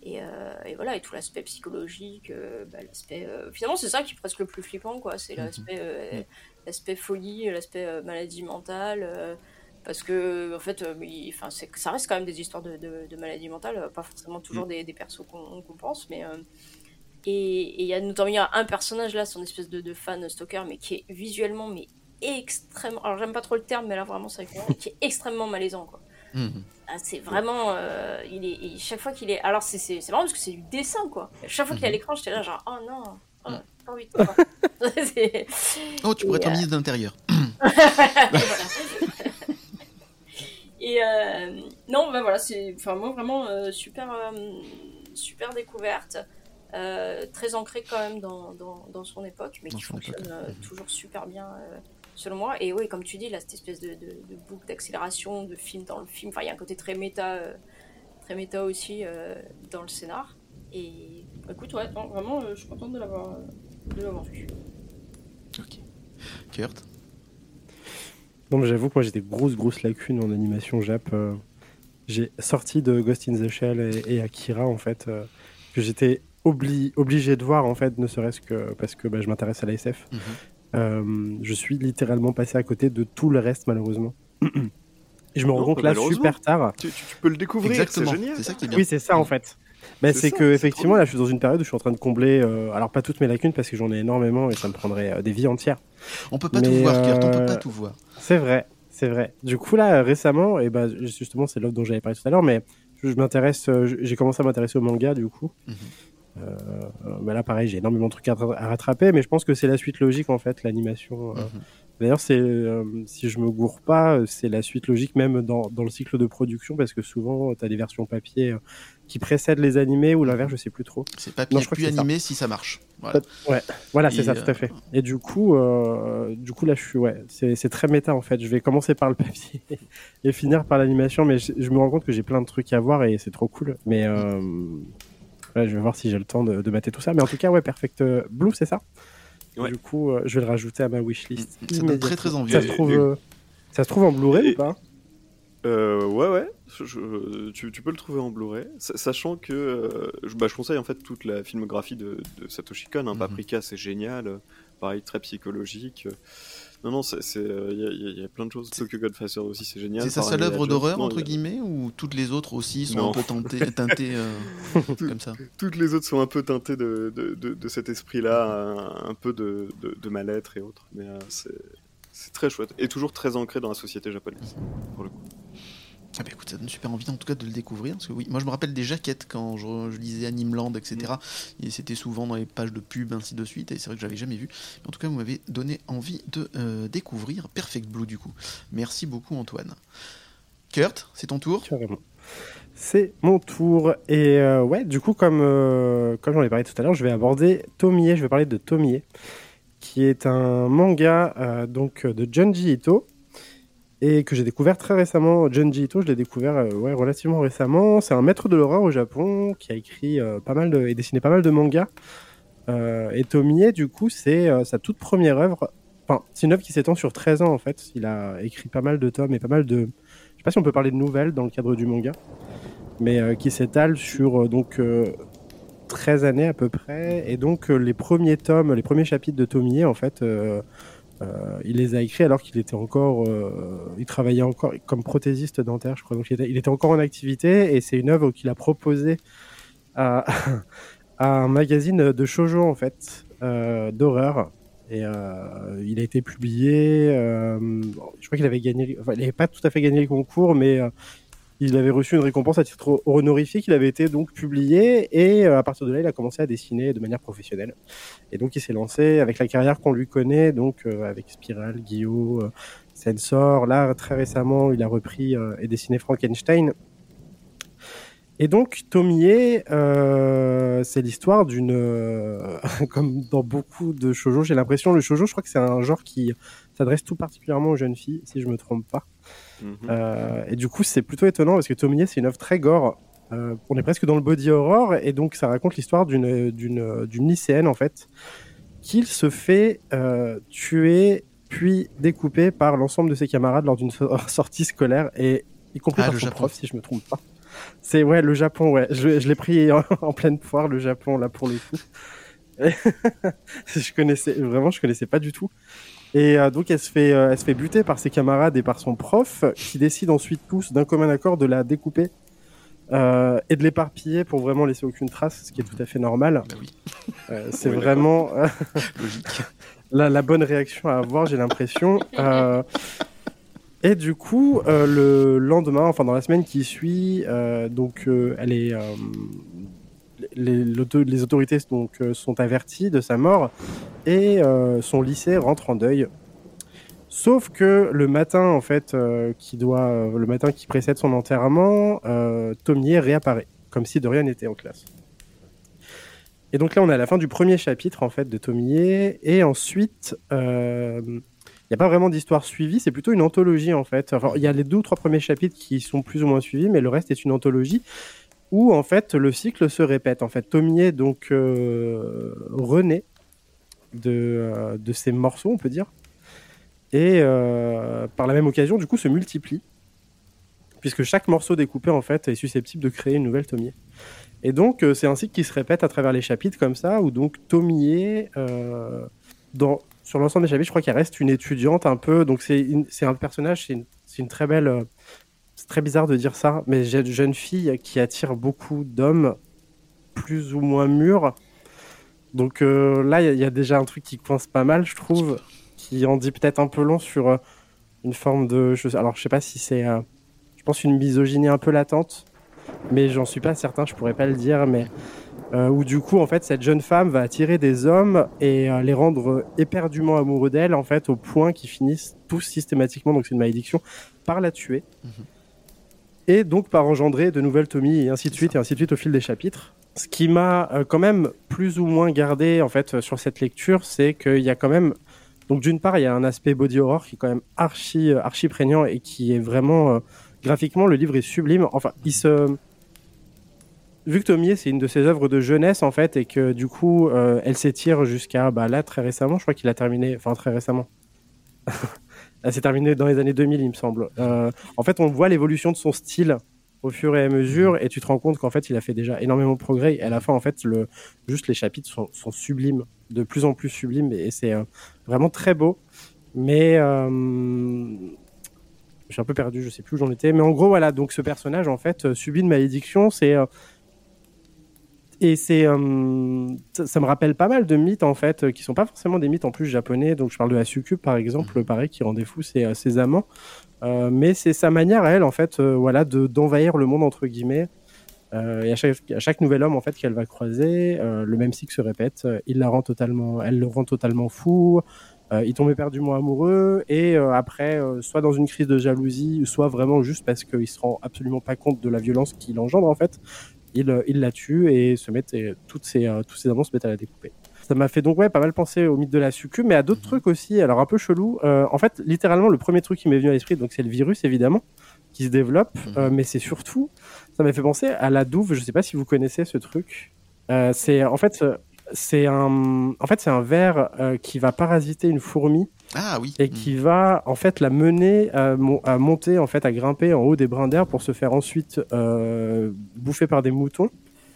Et, euh, et voilà, et tout l'aspect psychologique, bah, l'aspect. finalement, c'est ça qui est presque le plus flippant, quoi. C'est Mhm. l'aspect, Mhm. l'aspect folie, l'aspect maladie mentale. parce que, en fait, enfin, ça reste quand même des histoires de, de, de maladie mentale, euh, pas forcément toujours des, des persos qu'on pense, mais. euh, et il y a notamment y a un personnage là, son espèce de, de fan stalker, mais qui est visuellement, mais extrêmement. Alors, j'aime pas trop le terme, mais là, vraiment, ça qui est extrêmement malaisant, quoi. Mhm. Ah, c'est vraiment. euh, il est, il- chaque fois qu'il est. Alors, c'est c'est- c'est marrant parce que c'est du dessin, quoi. Chaque fois qu'il est à l'écran, j'étais là, genre, oh non, oh, Mhm. pas envie de te voir. [LAUGHS] C'est- Oh, tu pourrais être euh, ministre de l'Intérieur. [LAUGHS] Et euh, non, bah voilà, c'est enfin moi vraiment euh, super euh, super découverte, euh, très ancrée quand même dans, dans, dans son époque, mais Dans qui fonctionne euh, toujours super bien euh, selon moi. Et oui, comme tu dis, là, cette espèce de, de, de boucle d'accélération, de film dans le film, enfin il y a un côté très méta, euh, très méta aussi euh, dans le scénar. Et écoute, ouais, non, vraiment, euh, je suis contente de l'avoir euh, de l'avoir vu. Ok. Kurt? Non, mais j'avoue que moi j'ai des grosses, grosses lacunes en animation Jap. euh. J'ai sorti de Ghost in the Shell et, et Akira en fait, euh, que j'étais obli- obligé de voir en fait, ne serait-ce que parce que bah, je m'intéresse à la SF. Mhm. Euh, je suis littéralement passé à côté de tout le reste malheureusement. Et [CLEARS THROAT] je me rends compte pas là super tard. Tu, tu- tu peux le découvrir, c'est Exactement. génial. C'est ça qui est bien. Oui, c'est ça en fait. Mais C'est que effectivement là, je suis dans une période où je suis en train de combler, euh, alors pas toutes mes lacunes parce que j'en ai énormément et ça me prendrait euh, des vies entières. On peut pas Mais, tout voir, Kurt. On peut euh, pas tout voir. C'est vrai, c'est vrai. Du coup là, récemment, et ben justement, c'est l'offre dont j'avais parlé tout à l'heure, mais je je m'intéresse, euh, j'ai commencé à m'intéresser au manga du coup. Mhm. Euh, bah là, pareil, j'ai énormément de trucs à, à rattraper, mais je pense que c'est la suite logique en fait, l'animation. euh. Mhm. D'ailleurs, c'est euh, si je me gourre pas, c'est la suite logique même dans, dans le cycle de production, parce que souvent, tu as des versions papier euh, qui précèdent les animés ou l'inverse, je sais plus trop. C'est papier Non, je crois plus que c'est ça. animé si ça marche. Voilà. Ouais, voilà, c'est ça, euh, tout à fait. Et du coup, euh, du coup là, je suis, ouais, c'est c'est très méta en fait. Je vais commencer par le [LAUGHS] papier et finir par l'animation, mais je, je me rends compte que j'ai plein de trucs à voir et c'est trop cool. Mais euh, ouais, je vais voir si j'ai le temps de, de mater tout ça. Mais en tout cas, ouais, Perfect Blue, c'est ça? Ouais. Du coup, euh, je vais le rajouter à ma wishlist. Ça donne très, très envie. Ça se trouve, euh, ça se trouve en Blu-ray ou pas? Euh, ouais, ouais, je- tu, tu peux le trouver en Blu-ray, sa- sachant que euh, je, bah, je conseille en fait toute la filmographie de, de Satoshi Kon. hein. Mhm. Paprika, c'est génial, euh, pareil, très psychologique. Non, non, c'est- euh, il y, a- y y plein de choses. Tokyo Godfather aussi, c'est génial. C'est sa seule œuvre d'horreur, entre guillemets, ou toutes les autres aussi sont Non. un peu tentées, [LAUGHS] teintées euh, comme ça Toutes les autres sont un peu teintées de, de, de, de cet esprit-là, un, un peu de, mal-être et autres. Mais euh, c'est c'est très chouette. Et toujours très ancré dans la société japonaise, pour le coup. Ah bah écoute, ça donne super envie en tout cas de le découvrir. Parce que oui, moi je me rappelle des jaquettes quand je, je lisais Animeland, etc. Mm. Et c'était souvent dans les pages de pub, ainsi de suite. Et c'est vrai que j'avais jamais vu. Mais en tout cas, vous m'avez donné envie de euh, découvrir Perfect Blue du coup. Merci beaucoup Antoine. Kurt, c'est ton tour? Carrément. C'est mon tour. Et euh, ouais, du coup, comme, euh, comme j'en ai parlé tout à l'heure, je vais aborder Tomie. Je vais parler de Tomie, qui est un manga euh, donc de Junji Ito et que j'ai découvert très récemment. Junji Ito, je l'ai découvert euh, relativement récemment. C'est un maître de l'horreur au Japon qui a écrit euh, pas mal de, et dessiné pas mal de mangas. Euh, et Tomie, du coup, c'est sa toute première œuvre. Enfin, c'est une œuvre qui s'étend sur 13 ans en fait. Il a écrit pas mal de tomes et pas mal de, je sais pas si on peut parler de nouvelles dans le cadre du manga, mais qui s'étale sur donc euh, 13 années à peu près. Et donc les premiers tomes, les premiers chapitres de Tomie, en fait, euh, il les a écrits alors qu'il était encore, euh, il travaillait encore comme prothésiste dentaire, je crois. Donc il était, il était encore en activité et c'est une œuvre qu'il a proposée à, [LAUGHS] un magazine de shoujo en fait, euh, d'horreur. Et il a été publié. je crois qu'il avait gagné. Il n'avait pas tout à fait gagné le concours, mais il avait reçu une récompense à titre honorifique. Il avait été donc publié et euh, à partir de là, il a commencé à dessiner de manière professionnelle. Et donc, il s'est lancé avec la carrière qu'on lui connaît, donc euh, avec Spiral, Guillaume, euh, Sensor. Là, très récemment, il a repris et dessiné Frankenstein. Et donc, Tomie, c'est l'histoire d'une, [LAUGHS] comme dans beaucoup de shoujo, j'ai l'impression, le shoujo, je crois que c'est un genre qui s'adresse tout particulièrement aux jeunes filles, si je me trompe pas. Mhm. Euh, et du coup, c'est plutôt étonnant parce que Tomie, c'est une œuvre très gore. Euh, on est presque dans le body horror et donc ça raconte l'histoire d'une d'une d'une lycéenne en fait qui se fait euh, tuer puis découper par l'ensemble de ses camarades lors d'une so- [LAUGHS] sortie scolaire et y compris Ah, par le son Japon. prof si je me trompe pas. C'est ouais le Japon ouais je, je l'ai pris en, [LAUGHS] en pleine poire le Japon là pour le coup. [LAUGHS] je connaissais vraiment je connaissais pas du tout. Et euh, donc elle se fait euh, elle se fait buter par ses camarades et par son prof qui décident ensuite tous d'un commun accord de la découper euh, et de l'éparpiller pour vraiment laisser aucune trace, ce qui est tout à fait normal. Bah oui, [LAUGHS] c'est Oui, vraiment [LAUGHS] logique. [LAUGHS] la, la bonne réaction à avoir, j'ai l'impression. Et du coup, le lendemain, enfin dans la semaine qui suit, donc elle est, les, autorités euh, sont averties de sa mort et euh, son lycée rentre en deuil. Sauf que le matin, en fait, euh, qui doit, le matin qui précède son enterrement, euh, Tomie réapparaît, comme si de rien n'était en classe. Et donc là, on est à la fin du premier chapitre, en fait, de Tomie. Et ensuite, il n'y a pas vraiment d'histoire suivie, c'est plutôt une anthologie, en fait. Il y a les deux ou trois premiers chapitres qui sont plus ou moins suivis, mais le reste est une anthologie où, en fait, le cycle se répète. En fait, Tomie, donc, euh, renaît de, euh, de ces morceaux, on peut dire. Et euh, par la même occasion, du coup, se multiplie. Puisque chaque morceau découpé, en fait, est susceptible de créer une nouvelle Tomie. Et donc, c'est un cycle qui se répète à travers les chapitres comme ça, où donc Tomie, dans, sur l'ensemble des chapitres, je crois qu'il reste une étudiante un peu. Donc, c'est un personnage, c'est une, une très belle. C'est très bizarre de dire ça, mais j'ai une jeune fille qui attire beaucoup d'hommes plus ou moins mûrs. Donc euh, là, il y, a- déjà un truc qui coince pas mal, je trouve, qui en dit peut-être un peu long sur euh, une forme de. Alors, je sais pas si c'est. euh, je pense une misogynie un peu latente. mais j'en suis pas certain, je pourrais pas le dire, mais où du coup, en fait, cette jeune femme va attirer des hommes et les rendre éperdument amoureux d'elle, en fait, au point qu'ils finissent tous systématiquement, donc c'est une malédiction, par la tuer. Mhm. Et donc par engendrer de nouvelles Tommy et ainsi de suite, et ainsi de suite au fil des chapitres. Ce qui m'a euh, quand même plus ou moins gardé, en fait, sur cette lecture, c'est qu'il y a quand même donc d'une part, il y a un aspect body horror qui est quand même archi, archi prégnant et qui est vraiment graphiquement, le livre est sublime. Enfin, il se vu que Tomier, c'est une de ses œuvres de jeunesse, en fait, et que du coup, euh, elle s'étire jusqu'à bah, là, très récemment, je crois qu'il a terminé, enfin, très récemment. [LAUGHS] elle s'est terminée dans les années 2000, il me semble. Euh, en fait, on voit l'évolution de son style au fur et à mesure, et tu te rends compte qu'en fait, il a fait déjà énormément de progrès. Et à la fin, en fait, juste les chapitres sont, sublimes, de plus en plus sublimes, et c'est euh, vraiment très beau. Mais je suis un peu perdu, je sais plus où j'en étais. Mais en gros, voilà, donc ce personnage, en fait, subit une malédiction. C'est et c'est, euh, ça, me rappelle pas mal de mythes en fait, euh, qui sont pas forcément des mythes en plus japonais. Donc je parle de la Succube par exemple, mhm. pareil, qui rendait fou ses, ses amants. Euh, mais c'est sa manière à elle en fait, voilà, de d'envahir le monde entre guillemets. et à chaque, à chaque, nouvel homme en fait qu'elle va croiser, le même cycle se répète. il la rend totalement, elle le rend totalement fou. il tombe éperdument amoureux et après, soit dans une crise de jalousie, soit vraiment juste parce qu'il se rend absolument pas compte de la violence qu'il engendre en fait il, il la tue et se met, toutes ses, euh, tous ses amants se mettent à la découper. Ça m'a fait donc ouais pas mal penser au mythe de la succube, mais à d'autres mhm. trucs aussi. Alors un peu chelou. Euh, en fait, littéralement, le premier truc qui m'est venu à l'esprit, donc c'est le virus évidemment qui se développe, mhm. euh, mais c'est surtout, ça m'a fait penser à la douve. Je sais pas si vous connaissez ce truc. c'est en fait c'est un, en fait, c'est un ver qui va parasiter une fourmi. Ah oui. Et qui va en fait la mener à, monter, en fait, à grimper en haut des brins d'herbe pour se faire ensuite euh, bouffer par des moutons.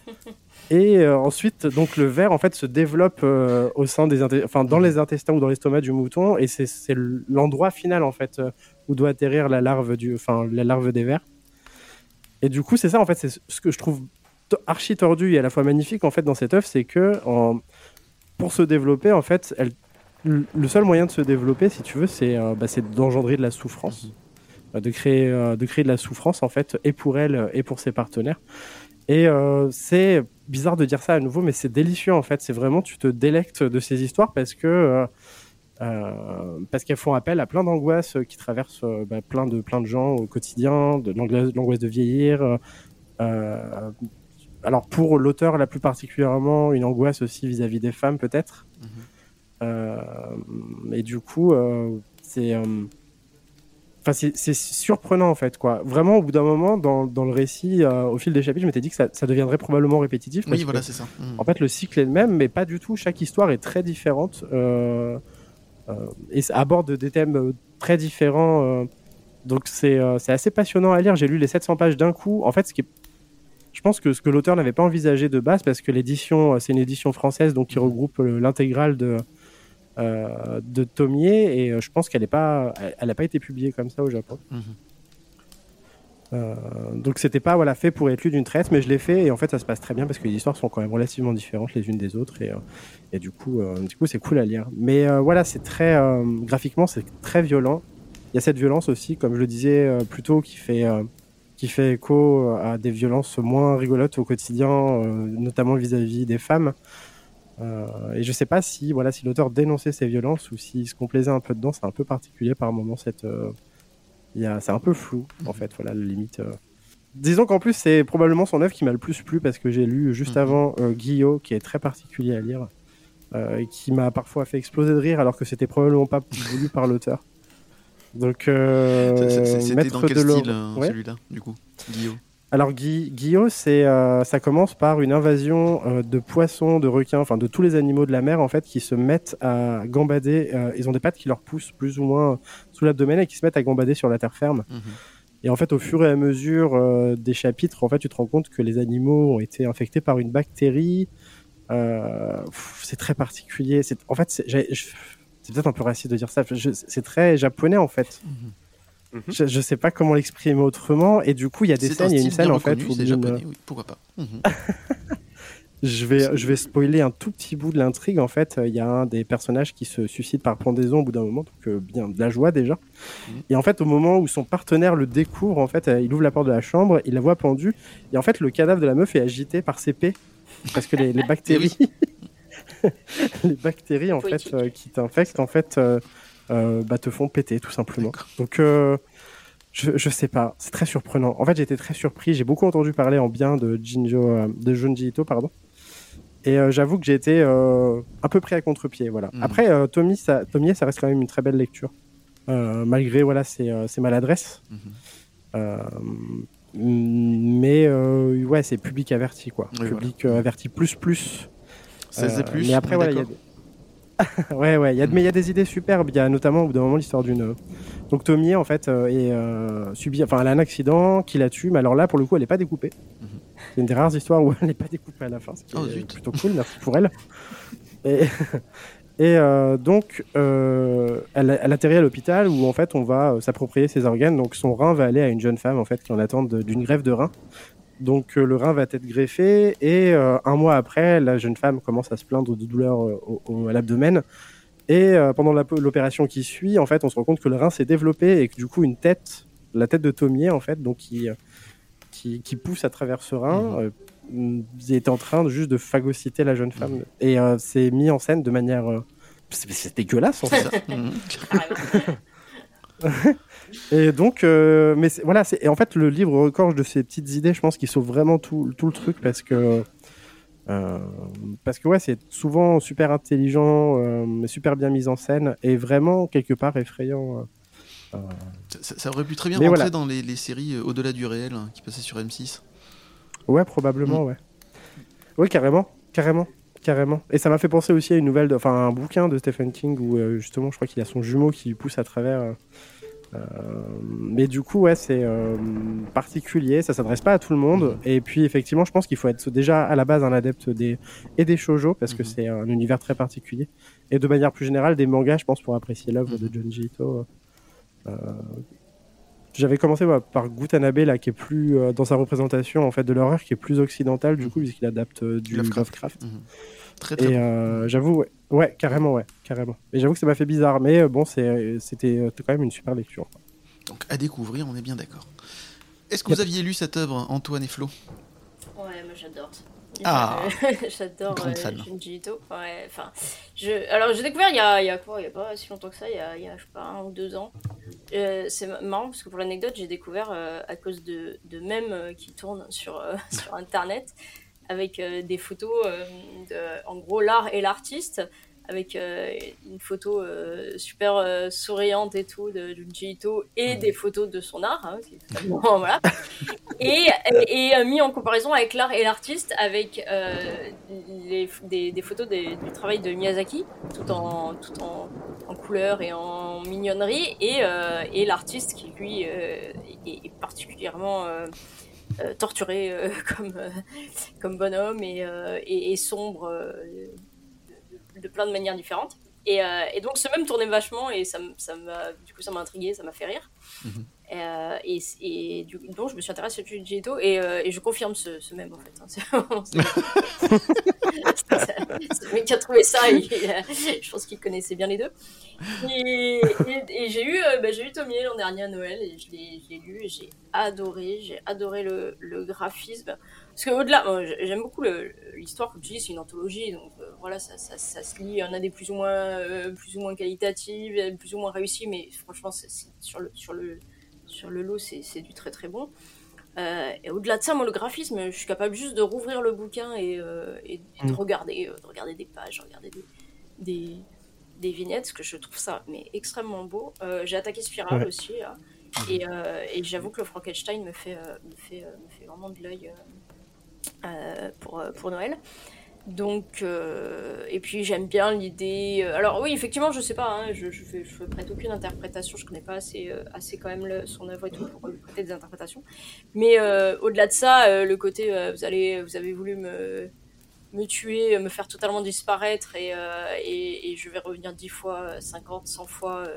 [LAUGHS] Et euh, ensuite, donc le ver en fait se développe euh, au sein des, enfin dans les intestins ou dans l'estomac du mouton, et c'est l'endroit final en fait où doit atterrir la larve du, enfin la larve des vers. Et du coup, c'est ça en fait, c'est ce que je trouve archi tordu et à la fois magnifique en fait dans cette œuvre, c'est que en, pour se développer en fait, elle, le seul moyen de se développer, si tu veux, c'est euh, bah, d'engendrer de la souffrance, euh, de créer euh, de créer de la souffrance en fait, et pour elle et pour ses partenaires. Et c'est bizarre de dire ça à nouveau, mais c'est délicieux en fait. C'est vraiment tu te délectes de ces histoires parce que parce qu'elles font appel à plein d'angoisses qui traversent bah, plein de plein de gens au quotidien, de l'angoisse de vieillir, alors pour l'auteur la plus particulièrement, une angoisse aussi vis-à-vis des femmes peut-être. Mhm. Euh, et du coup, euh, c'est euh, Enfin, c'est surprenant en fait, quoi. Vraiment, au bout d'un moment, dans, dans, le récit, au fil des chapitres, je m'étais dit que ça, ça, deviendrait probablement répétitif. Oui, voilà, c'est ça. Mhm. En fait, le cycle est le même, mais pas du tout. Chaque histoire est très différente euh, euh, et ça aborde des thèmes très différents. donc, c'est assez passionnant à lire. J'ai lu les 700 pages d'un coup. En fait, ce qui est je pense que ce que l'auteur n'avait pas envisagé de base, parce que l'édition, euh, c'est une édition française, donc qui mhm. regroupe euh, l'intégrale de, euh, de Tomier, et je pense qu'elle n'a pas, elle, pas été publiée comme ça au Japon. Mhm. donc c'était pas voilà fait pour être lu d'une traite, mais je l'ai fait et en fait ça se passe très bien parce que les histoires sont quand même relativement différentes les unes des autres et, et du coup du coup c'est cool à lire. Mais voilà c'est très graphiquement c'est très violent. Il y a cette violence aussi comme je le disais plus tôt qui fait qui fait écho à des violences moins rigolotes au quotidien, euh, notamment vis-à-vis des femmes. Euh, et je sais pas si voilà si l'auteur dénonçait ces violences ou s'il se complaisait un peu dedans. C'est un peu particulier par moment. Cette, euh, c'est un peu flou en fait. Voilà la limite. Disons qu'en plus c'est probablement son œuvre qui m'a le plus plu parce que j'ai lu juste mhm. avant Guillaume qui est très particulier à lire et qui m'a parfois fait exploser de rire alors que c'était probablement pas voulu par l'auteur. Donc, euh, c'était dans quel style euh, celui-là, du coup, Guillaume? Alors Guillaume, c'est euh, ça commence par une invasion euh, de poissons, de requins, enfin de tous les animaux de la mer en fait qui se mettent à gambader. ils ont des pattes qui leur poussent plus ou moins sous l'abdomen et qui se mettent à gambader sur la terre ferme. Mhm. Et en fait, au fur et à mesure des chapitres, en fait, tu te rends compte que les animaux ont été infectés par une bactérie. c'est très particulier. En fait, c'est peut-être un peu raciste de dire ça. C'est très japonais en fait. Mhm. Je, ne sais pas comment l'exprimer autrement. Et du coup, il y a des scènes, il y a une scène en fait où japonais, oui, pourquoi pas. [LAUGHS] Mhm. Je vais, je vais spoiler un tout petit bout de l'intrigue. En fait, il y a un des personnages qui se suicide par pendaison au bout d'un moment, donc euh, bien de la joie déjà. Mhm. Et en fait, au moment où son partenaire le découvre, en fait, euh, il ouvre la porte de la chambre, il la voit pendue, et en fait, le cadavre de la meuf est agité par ses pets, parce que les, les bactéries, [LAUGHS] [LAUGHS] les bactéries en fait euh, qui t'infectent, en fait, euh, euh, bah, te font péter tout simplement. Donc je, je sais pas, c'est très surprenant. En fait, j'ai été très surpris. J'ai beaucoup entendu parler en bien de Jinjo, de Junji Ito, pardon. Et j'avoue que j'ai été un peu pris à contre-pied, voilà. Mhm. Après, Tommy, ça, Tommy, ça reste quand même une très belle lecture, malgré voilà ses, ses maladresses. Euh, mais euh, ouais, c'est public averti quoi. Oui, public euh, averti plus plus. 16 et Euh, plus. Mais après, voilà, il y a d'accord des- [LAUGHS] ouais, ouais, y a, mais il y a des idées superbes. Il y a notamment au bout d'un moment l'histoire d'une. Donc Tommy, en fait, euh, est, euh, subit... enfin, elle a un accident qui la tue, mais alors là, pour le coup, elle n'est pas découpée. Mhm. C'est une des rares histoires où [LAUGHS] elle n'est pas découpée à la fin, ce qui Oh, plutôt cool, merci pour elle. Et, [LAUGHS] et euh, donc, euh, elle, elle atterrit à l'hôpital où en fait, on va euh, s'approprier ses organes. Donc, son rein va aller à une jeune femme en fait qui en attente de- d'une greffe de rein. Donc, euh, le rein va être greffé et euh, un mois après, la jeune femme commence à se plaindre de douleurs euh, au, au- à l'abdomen. Et euh, pendant l'opération qui suit, en fait, on se rend compte que le rein s'est développé et que du coup, une tête, la tête de Tomier, en fait, donc qui, qui, qui pousse à travers ce rein, Mhm. est en train de, juste de phagocyter la jeune femme. Et euh, c'est mis en scène de manière. euh, c'est c'est dégueulasse, en [LAUGHS] fait. [LAUGHS] Et donc, euh, mais voilà, et en fait le livre regorge de ces petites idées, je pense, qui sauvent vraiment tout, tout le truc parce que euh, parce que ouais, c'est souvent super intelligent, euh, mais super bien mis en scène et vraiment quelque part effrayant. Ça, ça aurait pu très bien Mais rentrer voilà. dans les, les séries au-delà du réel hein, qui passaient sur M6. Ouais, probablement, ouais. Ouais, carrément, carrément, carrément. Et ça m'a fait penser aussi à une nouvelle, de- enfin un bouquin de Stephen King où euh, justement, je crois qu'il a son jumeau qui lui pousse à travers. euh, mais du coup, ouais, c'est euh, particulier, ça s'adresse pas à tout le monde. Et puis, effectivement, je pense qu'il faut être déjà à la base un adepte des et des shoujo parce que Mhm. c'est un univers très particulier. Et de manière plus générale, des mangas, je pense, pour apprécier l'œuvre Mhm. de Junji Ito. Euh, j'avais commencé par Gutanabe là, qui est plus euh, dans sa représentation en fait de l'horreur, qui est plus occidentale du Mhm. coup puisqu'il adapte euh, du Lovecraft. Lovecraft. Mhm. Très très Et bon. euh, j'avoue, ouais, ouais, carrément, ouais, carrément. Et j'avoue que ça m'a fait bizarre, mais euh, bon, c'est- c'était euh, quand même une super lecture. Donc à découvrir, on est bien d'accord. Est-ce que vous aviez lu cette œuvre, Antoine et Flo? Ouais, moi j'adore. Ah. [LAUGHS] j'adore Grande euh, fan. Junji Ito. Ouais, enfin, je, alors j'ai découvert il y a, il y a quoi Il y a pas si longtemps que ça, il y a, il y a je sais pas un ou deux ans. Euh, c'est marrant parce que pour l'anecdote, j'ai découvert euh, à cause de, de mèmes euh, qui tournent sur, euh, [LAUGHS] sur internet avec euh, des photos euh, de, en gros, l'art et l'artiste. Avec euh, une photo super souriante et tout de Junji Ito et des photos de son art, hein, [LAUGHS] voilà et, et, mis en comparaison avec l'art et l'artiste avec les, des, des photos des- du travail de Miyazaki tout en tout en, en couleur et en mignonnerie et, euh, et l'artiste qui lui euh, est, est particulièrement euh, euh, torturé euh, [LAUGHS] comme euh, comme bonhomme et, et, sombre de, plein de manières différentes. Et, et donc ce même tournait vachement et ça ça m'a du coup ça m'a intrigué ça m'a fait rire euh, et, et du coup, je me suis intéressée Junji Ito et, euh, et je confirme ce, ce même en fait. hein. [LAUGHS] C'est le mec qui a trouvé ça, il- euh, je pense qu'il connaissait bien les deux. Et, j'ai eu, euh, bah, j'ai eu Tomie l'an dernier à Noël et je l'ai lu et j'ai adoré, j'ai adoré le, le graphisme. Parce que au-delà, moi, j'aime beaucoup l'histoire, comme tu dis, c'est une anthologie, donc euh, voilà, ça, ça, se lit. Il y en a des plus ou moins, plus ou moins qualitatives, plus ou moins réussies, mais franchement, sur le, sur le, sur le lot, c'est c'est du très très bon. Euh, et au-delà de ça, moi, le graphisme, je suis capable juste de rouvrir le bouquin et, euh, et- et de Mm. regarder, euh, de regarder des pages, regarder des, des, des vignettes, parce que je trouve ça mais extrêmement beau. J'ai attaqué Spiral Ouais. aussi, là. et, et j'avoue que le Frankenstein me fait, me fait, me fait vraiment de l'œil pour, pour Noël. Donc, euh, et puis j'aime bien l'idée. euh, alors oui, effectivement, je sais pas, hein, je, je, fais, prête aucune interprétation, je connais pas assez, euh, assez quand même son œuvre et tout pour lui prêter des interprétations. Mais au-delà de ça, le côté, vous allez, vous avez voulu me, me tuer, me faire totalement disparaître et, et, je vais revenir 10 fois, 50, 100 fois,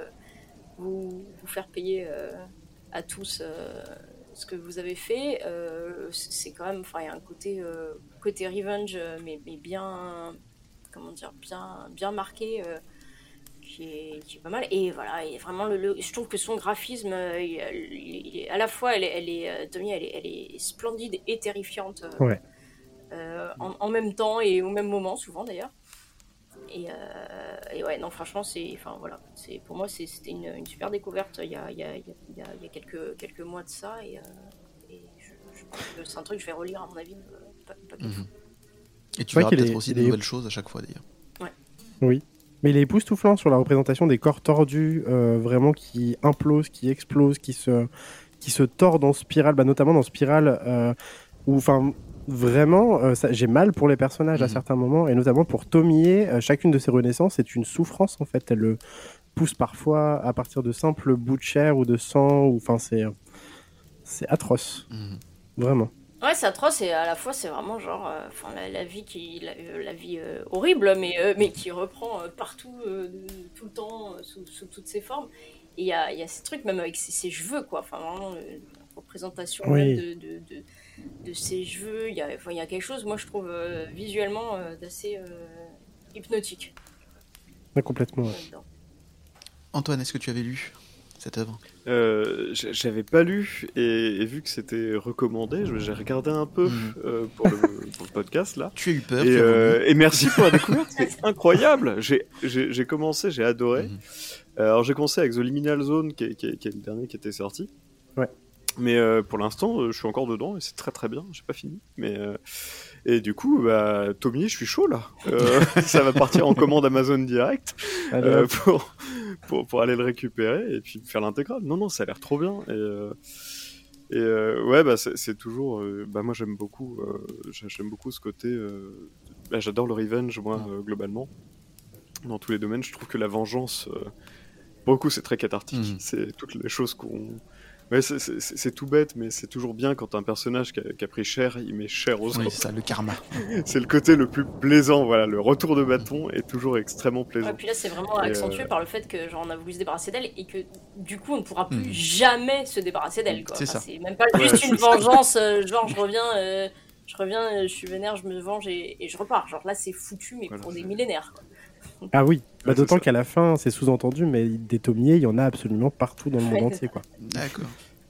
vous, vous faire payer à tous ce que vous avez fait, euh, c'est quand même, enfin, il y a un côté, euh, côté revenge, euh, mais, mais bien, comment dire, bien, bien marqué, euh, qui, est, qui est pas mal. Et voilà, et vraiment, le, le- je trouve que son graphisme, euh, il, il- il à la fois, elle est, elle est, euh, Tommy, elle est, elle est splendide et terrifiante Ouais. en, en même temps et au même moment, souvent d'ailleurs. Et, euh, et ouais, non, franchement, c'est, enfin voilà, c'est pour moi, c'était une, une super découverte il y a, il y a, il y a, il y a- il y a quelques, quelques mois de ça, et, euh, et je, je pense que c'est un truc que je vais relire à mon avis, euh, pas, pas Mhm. Et tu verras qu'il peut-être est- aussi il de est- nouvelles choses à chaque fois d'ailleurs. Oui. Mais il est époustouflant sur la représentation des corps tordus, euh, vraiment qui implosent, qui explosent, qui se, qui se tordent en spirale, bah, notamment dans Spirale, euh, où enfin vraiment, euh, j'ai mal pour les personnages à Mhm. certains moments, et notamment pour Tomie, euh, chacune de ses renaissances est une souffrance en fait. Elle le pousse parfois à partir de simples bouts de chair ou de sang, ou enfin c'est, c'est atroce, Mhm. vraiment. Ouais, c'est atroce et à la fois c'est vraiment genre, euh, enfin la, la vie qui, la, euh, la vie euh, horrible, mais euh, mais qui reprend euh, partout, euh, tout le temps, euh, sous, sous toutes ses formes. Et il y a, il y a ces trucs même avec ses, ses cheveux quoi, enfin vraiment euh, la représentation Oui. même de, de, de, de ses cheveux. Il y a, enfin il y a quelque chose, moi je trouve euh, visuellement euh, d'assez euh, hypnotique Ouais, complètement. ouais. Antoine, est-ce que tu avais lu cette œuvre? Euh, J'avais pas lu et, et vu que c'était recommandé, je- j'ai regardé un peu euh, pour, le, pour le podcast là. Tu as eu peur, Et, euh, merci pour la découverte, [LAUGHS] c'est incroyable. J'ai- commencé, j'ai adoré. Mhm. Euh, alors j'ai commencé avec The Liminal Zone, qui est, qui est- qui est le dernier qui était sorti. Ouais. Mais euh, pour l'instant, euh, je suis encore dedans et c'est très très bien. J'ai pas fini. Mais euh, et du coup, bah, Tommy, je suis chaud là. [LAUGHS] Ça va partir en commande Amazon direct pour, pour pour aller le récupérer et puis faire l'intégrale. Non non, ça a l'air trop bien. Et et ouais, bah c'est toujours. bah moi j'aime beaucoup. j'a- j'aime beaucoup ce côté. bah, J'adore le revenge moi globalement. Dans tous les domaines, je trouve que la vengeance, euh, pour le coup, c'est très cathartique. Mhm. C'est toutes les choses qu'on. Ouais, c'est- tout bête, mais c'est toujours bien quand un personnage qui a, qui a pris cher, il met cher aux Oui, autres. c'est ça, le karma. [LAUGHS] C'est le côté le plus plaisant, voilà. Le retour de bâton est toujours extrêmement plaisant. Ouais, puis là, c'est vraiment Et, accentué euh, par le fait que genre on a voulu se débarrasser d'elle et que du coup on ne pourra plus Hmm. jamais se débarrasser d'elle. quoi. C'est Enfin, ça. C'est même pas Ouais, juste une ça. [LAUGHS] vengeance, euh, genre je reviens, euh, je reviens, je suis vénère, je me venge et, et je repars. Genre là, c'est foutu, mais Voilà, pour des millénaires. quoi. Ah oui, bah, d'autant qu'à la fin, c'est sous-entendu, mais des Tomiers, il y en a absolument partout dans le monde entier, quoi. D'accord.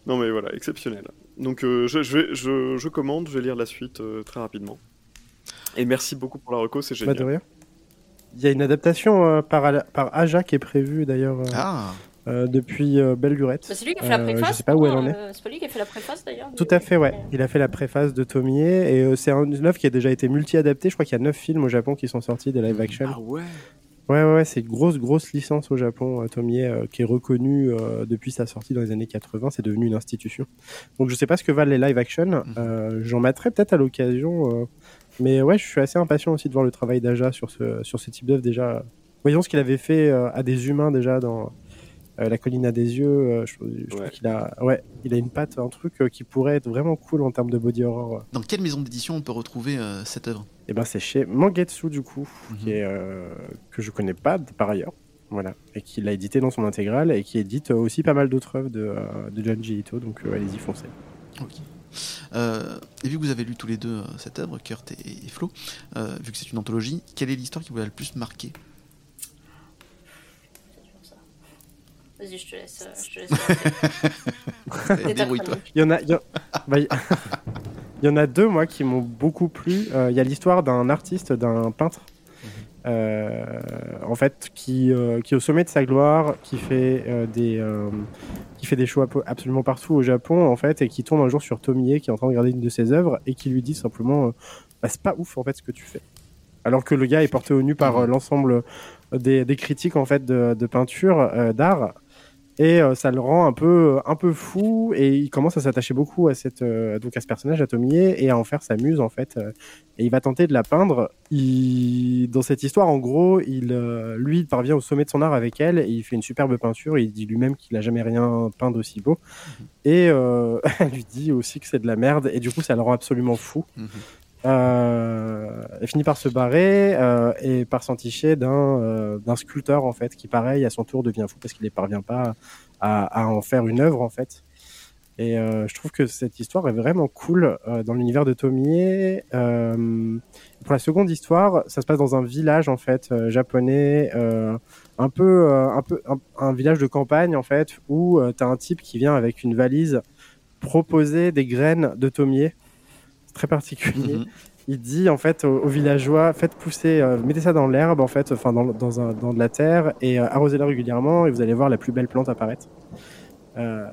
Non mais voilà, exceptionnel. Donc euh, je, je, vais, je, je commande, je vais lire la suite euh, très rapidement. Et merci beaucoup pour la reco, c'est Pas de génial. rien. Il y a une adaptation euh, par, par Aja qui est prévue d'ailleurs euh, Ah, euh, depuis euh, Belle Lurette. Bah, c'est lui qui a fait la Euh, préface. je sais pas où elle en est. euh, C'est pas lui qui a fait la préface d'ailleurs. Tout à fait, ouais. Il a fait la préface de Tomier et euh, c'est un- une œuvre qui a déjà été multi-adaptée. Je crois qu'il y a 9 films au Japon qui sont sortis des live action. Ah ouais Ouais, ouais, ouais, c'est une grosse, grosse licence au Japon, euh, Tomier, euh, qui est reconnue euh, depuis sa sortie dans les années 80. C'est devenu une institution. Donc je sais pas ce que valent les live action. Euh, J'en mettrai peut-être à l'occasion. mais ouais, je suis assez impatient aussi de voir le travail d'Aja sur ce, sur ce type d'œuvre déjà. Voyons ce qu'il avait fait à des humains déjà dans euh, La colline à des yeux. euh, je je trouve Ouais. qu'il a, ouais, il a une patte, un truc euh, qui pourrait être vraiment cool en termes de body horror. dans quelle maison d'édition on peut retrouver euh, cette œuvre? Et ben c'est chez Mangetsu du coup, Mhm. qui est, euh, que je connais pas par ailleurs. Voilà, et qui l'a édité dans son intégrale et qui édite euh, aussi pas mal d'autres œuvres de, euh, de Junji Ito, donc euh, allez-y foncez. Ok. Euh, et vu que vous avez lu tous les deux euh, cette œuvre, Kurt et, et Flo, euh, vu que c'est une anthologie, quelle est l'histoire qui vous a le plus marqué C'est toujours ça. Vas-y, je te laisse. euh, Je te laisse. [LAUGHS] T'es ta Débrouille-toi. Il y en a, il y, en- bah, y en a deux moi qui m'ont beaucoup plu. Euh, Il y a l'histoire d'un artiste, d'un peintre, euh, en fait, qui, euh, qui est au sommet de sa gloire, qui fait euh, des, euh, qui fait des shows absolument partout au Japon, en fait, et qui tombe un jour sur Tomie, qui est en train de regarder une de ses œuvres, et qui lui dit simplement, euh, bah, c'est pas ouf en fait ce que tu fais. Alors que le gars est porté au nu par euh, l'ensemble des, des critiques en fait de, de peinture, euh, d'art, et euh, ça le rend un peu un peu fou et il commence à s'attacher beaucoup à cette euh, donc à ce personnage à Tomie et à en faire sa muse en fait euh, et il va tenter de la peindre. Il... dans cette histoire en gros il euh, lui il parvient au sommet de son art avec elle et il fait une superbe peinture. Il dit lui-même qu'il a jamais rien peint d'aussi beau. Et euh, [LAUGHS] elle lui dit aussi que c'est de la merde. Et du coup ça le rend absolument fou. Mhm. Euh, elle finit par se barrer euh, et par s'enticher d'un euh, d'un sculpteur en fait qui pareil à son tour devient fou parce qu'il ne parvient pas à, en faire une œuvre en fait Et euh, je trouve que cette histoire est vraiment cool dans l'univers de Tomie. Pour la seconde histoire, ça se passe dans un village en fait japonais, un peu, un peu, un, village de campagne en fait, où euh, t'as un type qui vient avec une valise proposer des graines de Tomier. Très particulier. Mhm. Il dit en fait aux, villageois, faites pousser, euh, mettez ça dans l'herbe en fait, enfin dans, dans, un, dans de la terre et euh, arrosez-la régulièrement et vous allez voir la plus belle plante apparaître. Euh,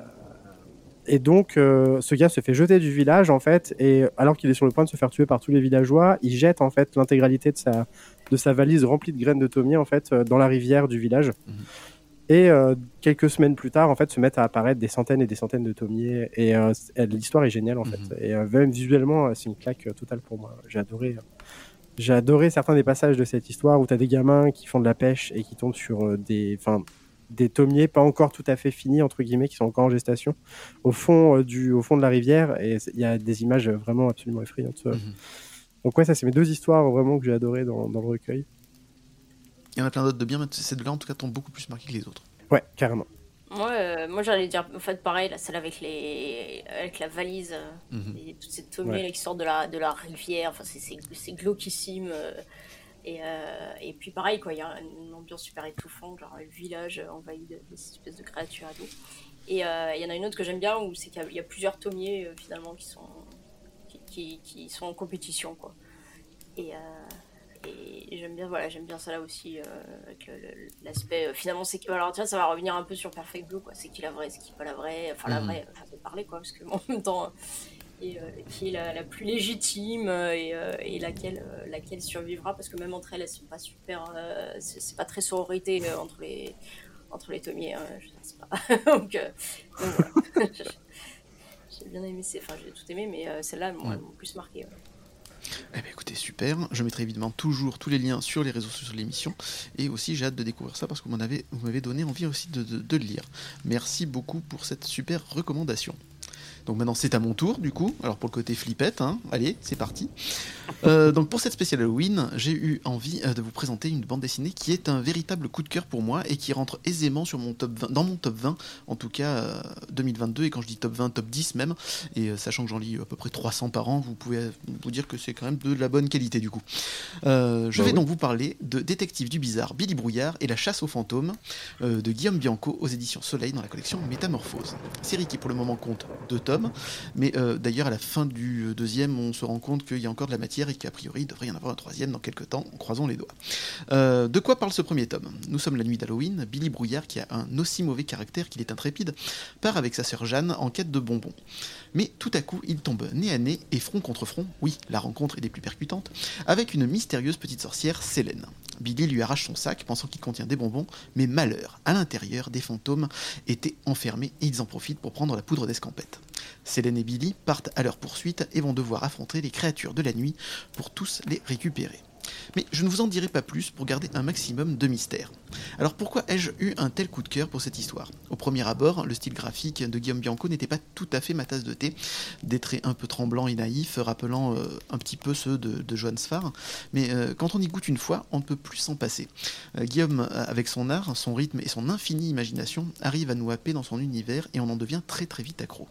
et donc, ce gars se fait jeter du village, en fait, et alors qu'il est sur le point de se faire tuer par tous les villageois, il jette, en fait, l'intégralité de sa, de sa valise remplie de graines de Tomier, en fait, dans la rivière du village. Mhm. Et euh, quelques semaines plus tard, en fait, se mettent à apparaître des centaines et des centaines de Tomier. Et euh, elle- l'histoire est géniale, en Mhm. fait. Et euh, même visuellement, euh, c'est une claque euh, totale pour moi. J'ai adoré. euh, J'ai adoré certains des passages de cette histoire où tu as des gamins qui font de la pêche et qui tombent sur euh, des, enfin, des Tomiers pas encore tout à fait finis, entre guillemets, qui sont encore en gestation, au fond, euh, du, au fond de la rivière. Et il y a des images vraiment absolument effrayantes. Mhm. Donc, ouais, ça, c'est mes deux histoires vraiment que j'ai adoré dans, dans le recueil. Il y en a plein d'autres de bien, mais ces deux-là, en tout cas, t'ont beaucoup plus marqué que les autres. Ouais, carrément. Moi, euh, moi j'allais dire, en fait, pareil, la celle avec, les... avec la valise, euh, Mhm. et toutes ces tomiers Ouais. qui sortent de la, de la rivière, enfin, c'est- glauquissime. euh, et, euh, et puis, pareil, quoi, il y a une ambiance super étouffante, genre le village envahi de, de ces espèces de créatures et tout. Et euh, il y en a une autre que j'aime bien où c'est qu'il y a- il y, a plusieurs tomiers euh, finalement qui sont, qui, qui, qui sont en compétition, quoi. Et. Euh, et j'aime bien, voilà, j'aime bien ça là aussi, euh, le- l'aspect. euh, finalement, c'est que. Alors, vois, ça va revenir un peu sur Perfect Blue, quoi. C'est qui la vraie, c'est qui pas la vraie. Enfin, la Mhm. vraie, enfin, c'est parler, quoi, parce que [LAUGHS] en même temps. Et, euh, qui est la, la plus légitime euh, et, euh, et laquelle, euh, laquelle survivra, parce que même entre elles, elles sont pas super. euh, c'est pas très sororité euh, entre les. Entre les tomiers, hein, je sais pas. [LAUGHS] donc, euh, donc voilà. [LAUGHS] j'ai bien aimé, enfin j'ai tout aimé, mais euh, celle-là, m'ont Ouais. plus marqué. ouais. Eh bien, écoutez, super. Je mettrai évidemment toujours tous les liens sur les réseaux sociaux de l'émission. Et aussi, j'ai hâte de découvrir ça parce que vous m'avez donné envie aussi de- de le lire. Merci beaucoup pour cette super recommandation. Donc maintenant, c'est à mon tour, du coup. Alors, pour le côté flippette, hein. allez, c'est parti. Euh, donc, pour cette spéciale Halloween, j'ai eu envie euh, de vous présenter une bande dessinée qui est un véritable coup de cœur pour moi et qui rentre aisément sur mon top 20, dans mon top 20, en tout cas euh, 2022. Et quand je dis top 20, top 10 même. Et euh, sachant que j'en lis à peu près 300 par an, vous pouvez vous dire que c'est quand même de la bonne qualité du coup. Euh, je Bah vais oui. donc vous parler de Détective du bizarre, Billy Brouillard et la chasse aux fantômes euh, de Guillaume Bianco aux éditions Soleil dans la collection Métamorphose. Série qui pour le moment compte deux tomes, mais euh, d'ailleurs à la fin du euh, deuxième, on se rend compte qu'il y a encore de la matière et qu'a priori il devrait y en avoir un troisième dans quelques temps, en croisant les doigts. Euh, de quoi parle ce premier tome? Nous sommes la nuit d'Halloween, Billy Brouillard, qui a un aussi mauvais caractère qu'il est intrépide, part avec sa sœur Jeanne en quête de bonbons. Mais tout à coup, il tombe nez à nez et front contre front, oui, la rencontre est des plus percutantes, avec une mystérieuse petite sorcière, Célène. Billy lui arrache son sac, pensant qu'il contient des bonbons, mais malheur, à l'intérieur, des fantômes étaient enfermés et ils en profitent pour prendre la poudre d'escampette. Célène et Billy partent à leur poursuite et vont devoir affronter les créatures de la nuit pour tous les récupérer. Mais je ne vous en dirai pas plus pour garder un maximum de mystère. Alors pourquoi ai-je eu un tel coup de cœur pour cette histoire? Au premier abord, le style graphique de Guillaume Bianco n'était pas tout à fait ma tasse de thé, des traits un peu tremblants et naïfs, rappelant euh, un petit peu ceux de, de Johann Sfar, mais euh, quand on y goûte une fois, on ne peut plus s'en passer. Euh, Guillaume, avec son art, son rythme et son infinie imagination, arrive à nous happer dans son univers et on en devient très très vite accro.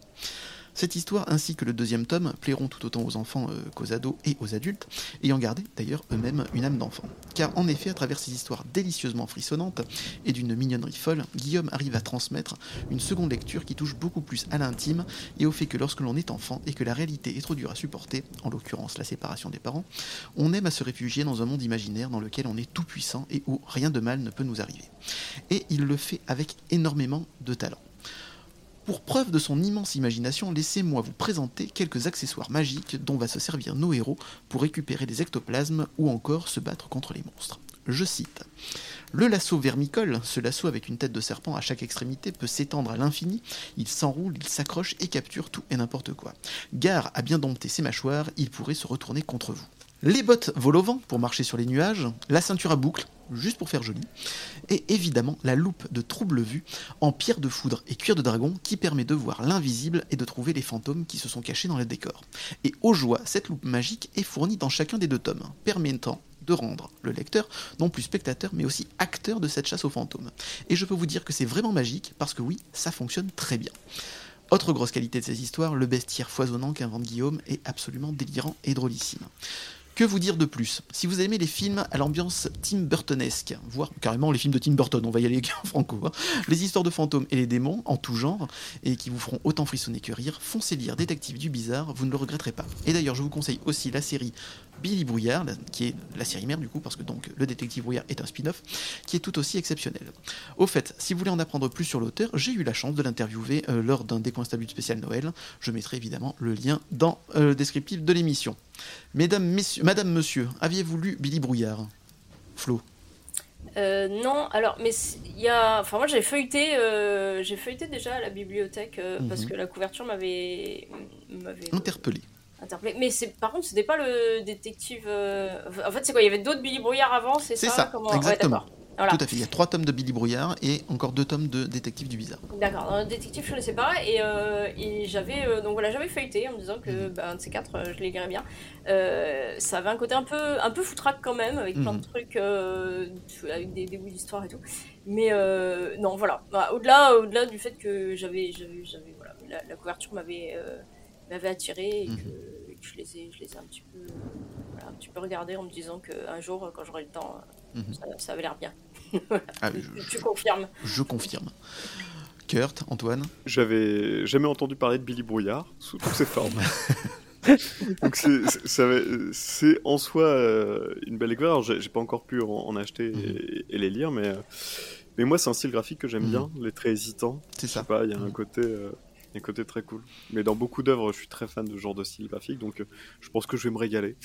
Cette histoire ainsi que le deuxième tome plairont tout autant aux enfants euh, qu'aux ados et aux adultes, ayant gardé d'ailleurs eux-mêmes une âme d'enfant. Car en effet, à travers ces histoires délicieusement frissonnantes et d'une mignonnerie folle, Guillaume arrive à transmettre une seconde lecture qui touche beaucoup plus à l'intime et au fait que lorsque l'on est enfant et que la réalité est trop dure à supporter, en l'occurrence la séparation des parents, on aime à se réfugier dans un monde imaginaire dans lequel on est tout puissant et où rien de mal ne peut nous arriver. Et il le fait avec énormément de talent. Pour preuve de son immense imagination, laissez-moi vous présenter quelques accessoires magiques dont va se servir nos héros pour récupérer des ectoplasmes ou encore se battre contre les monstres. Je cite. Le lasso vermicole, ce lasso avec une tête de serpent à chaque extrémité, peut s'étendre à l'infini, il s'enroule, il s'accroche et capture tout et n'importe quoi. Gare à bien dompter ses mâchoires, il pourrait se retourner contre vous. Les bottes volent au vent pour marcher sur les nuages, la ceinture à boucle, juste pour faire joli, et évidemment la loupe de trouble vue en pierre de foudre et cuir de dragon qui permet de voir l'invisible et de trouver les fantômes qui se sont cachés dans le décor. Et aux joies, cette loupe magique est fournie dans chacun des deux tomes, permettant de rendre le lecteur non plus spectateur mais aussi acteur de cette chasse aux fantômes. Et je peux vous dire que c'est vraiment magique parce que oui, ça fonctionne très bien. Autre grosse qualité de ces histoires, le bestiaire foisonnant qu'invente Guillaume est absolument délirant et drôlissime. Que vous dire de plus? Si vous aimez les films à l'ambiance Tim Burtonesque, voire carrément les films de Tim Burton, on va y aller en franco, hein, les histoires de fantômes et les démons en tout genre, et qui vous feront autant frissonner que rire, foncez lire Détective du Bizarre, vous ne le regretterez pas. Et d'ailleurs, je vous conseille aussi la série Billy Brouillard, la- qui est la série mère du coup, parce que donc le Détective Brouillard est un spin-off, qui est tout aussi exceptionnel. Au fait, si vous voulez en apprendre plus sur l'auteur, j'ai eu la chance de l'interviewer euh, lors d'un décoinstabule spécial Noël. Je mettrai évidemment le lien dans euh, le descriptif de l'émission. Mesdames, messieurs, Madame, Monsieur, aviez-vous lu Billy Brouillard? Flo? Euh, non, alors, mais il y a. Enfin, moi, j'ai feuilleté, euh, j'ai feuilleté déjà à la bibliothèque euh, parce Mhm. que la couverture m'avait. m'avait Interpellé. Mais par contre, c'était pas le détective. euh, En fait, c'est quoi Il y avait d'autres Billy Brouillard avant, c'est ça C'est ça, Comment... exactement. Voilà. Tout à fait. Il y a trois tomes de Billy Brouillard et encore deux tomes de Détective du Bizarre. D'accord, dans détective, je connaissais pas. Et, euh, et j'avais euh, donc voilà, j'avais feuilleté en me disant que Mhm. bah, un de ces quatre, euh, je les lirais bien. Ça avait un côté un peu, un peu foutraque quand même, avec plein Mhm. de trucs, euh, avec des, des bouts d'histoire et tout. Mais non, voilà. Bah, au-delà, au-delà du fait que j'avais, j'avais, j'avais- voilà, la, la couverture m'avait, m'avait attiré et que, et que je les ai, je les ai un petit peu, voilà, un petit peu regardés en me disant qu'un jour, quand j'aurai le temps, Mhm. ça, ça avait l'air bien. Ah, [LAUGHS] tu, je, confirmes je confirme. Kurt, Antoine? J'avais jamais entendu parler de Billy Brouillard sous toutes ses formes. [LAUGHS] Donc c'est- en soi euh, une belle découverte. Alors, J'ai pas encore pu en, en acheter et, et les lire, mais, euh, mais moi c'est un style graphique que j'aime bien, les traits hésitants. C'est Je sais ça. pas, il y a un côté, euh, très cool. Mais dans beaucoup d'œuvres, je suis très fan de ce genre de style graphique, donc euh, je pense que je vais me régaler.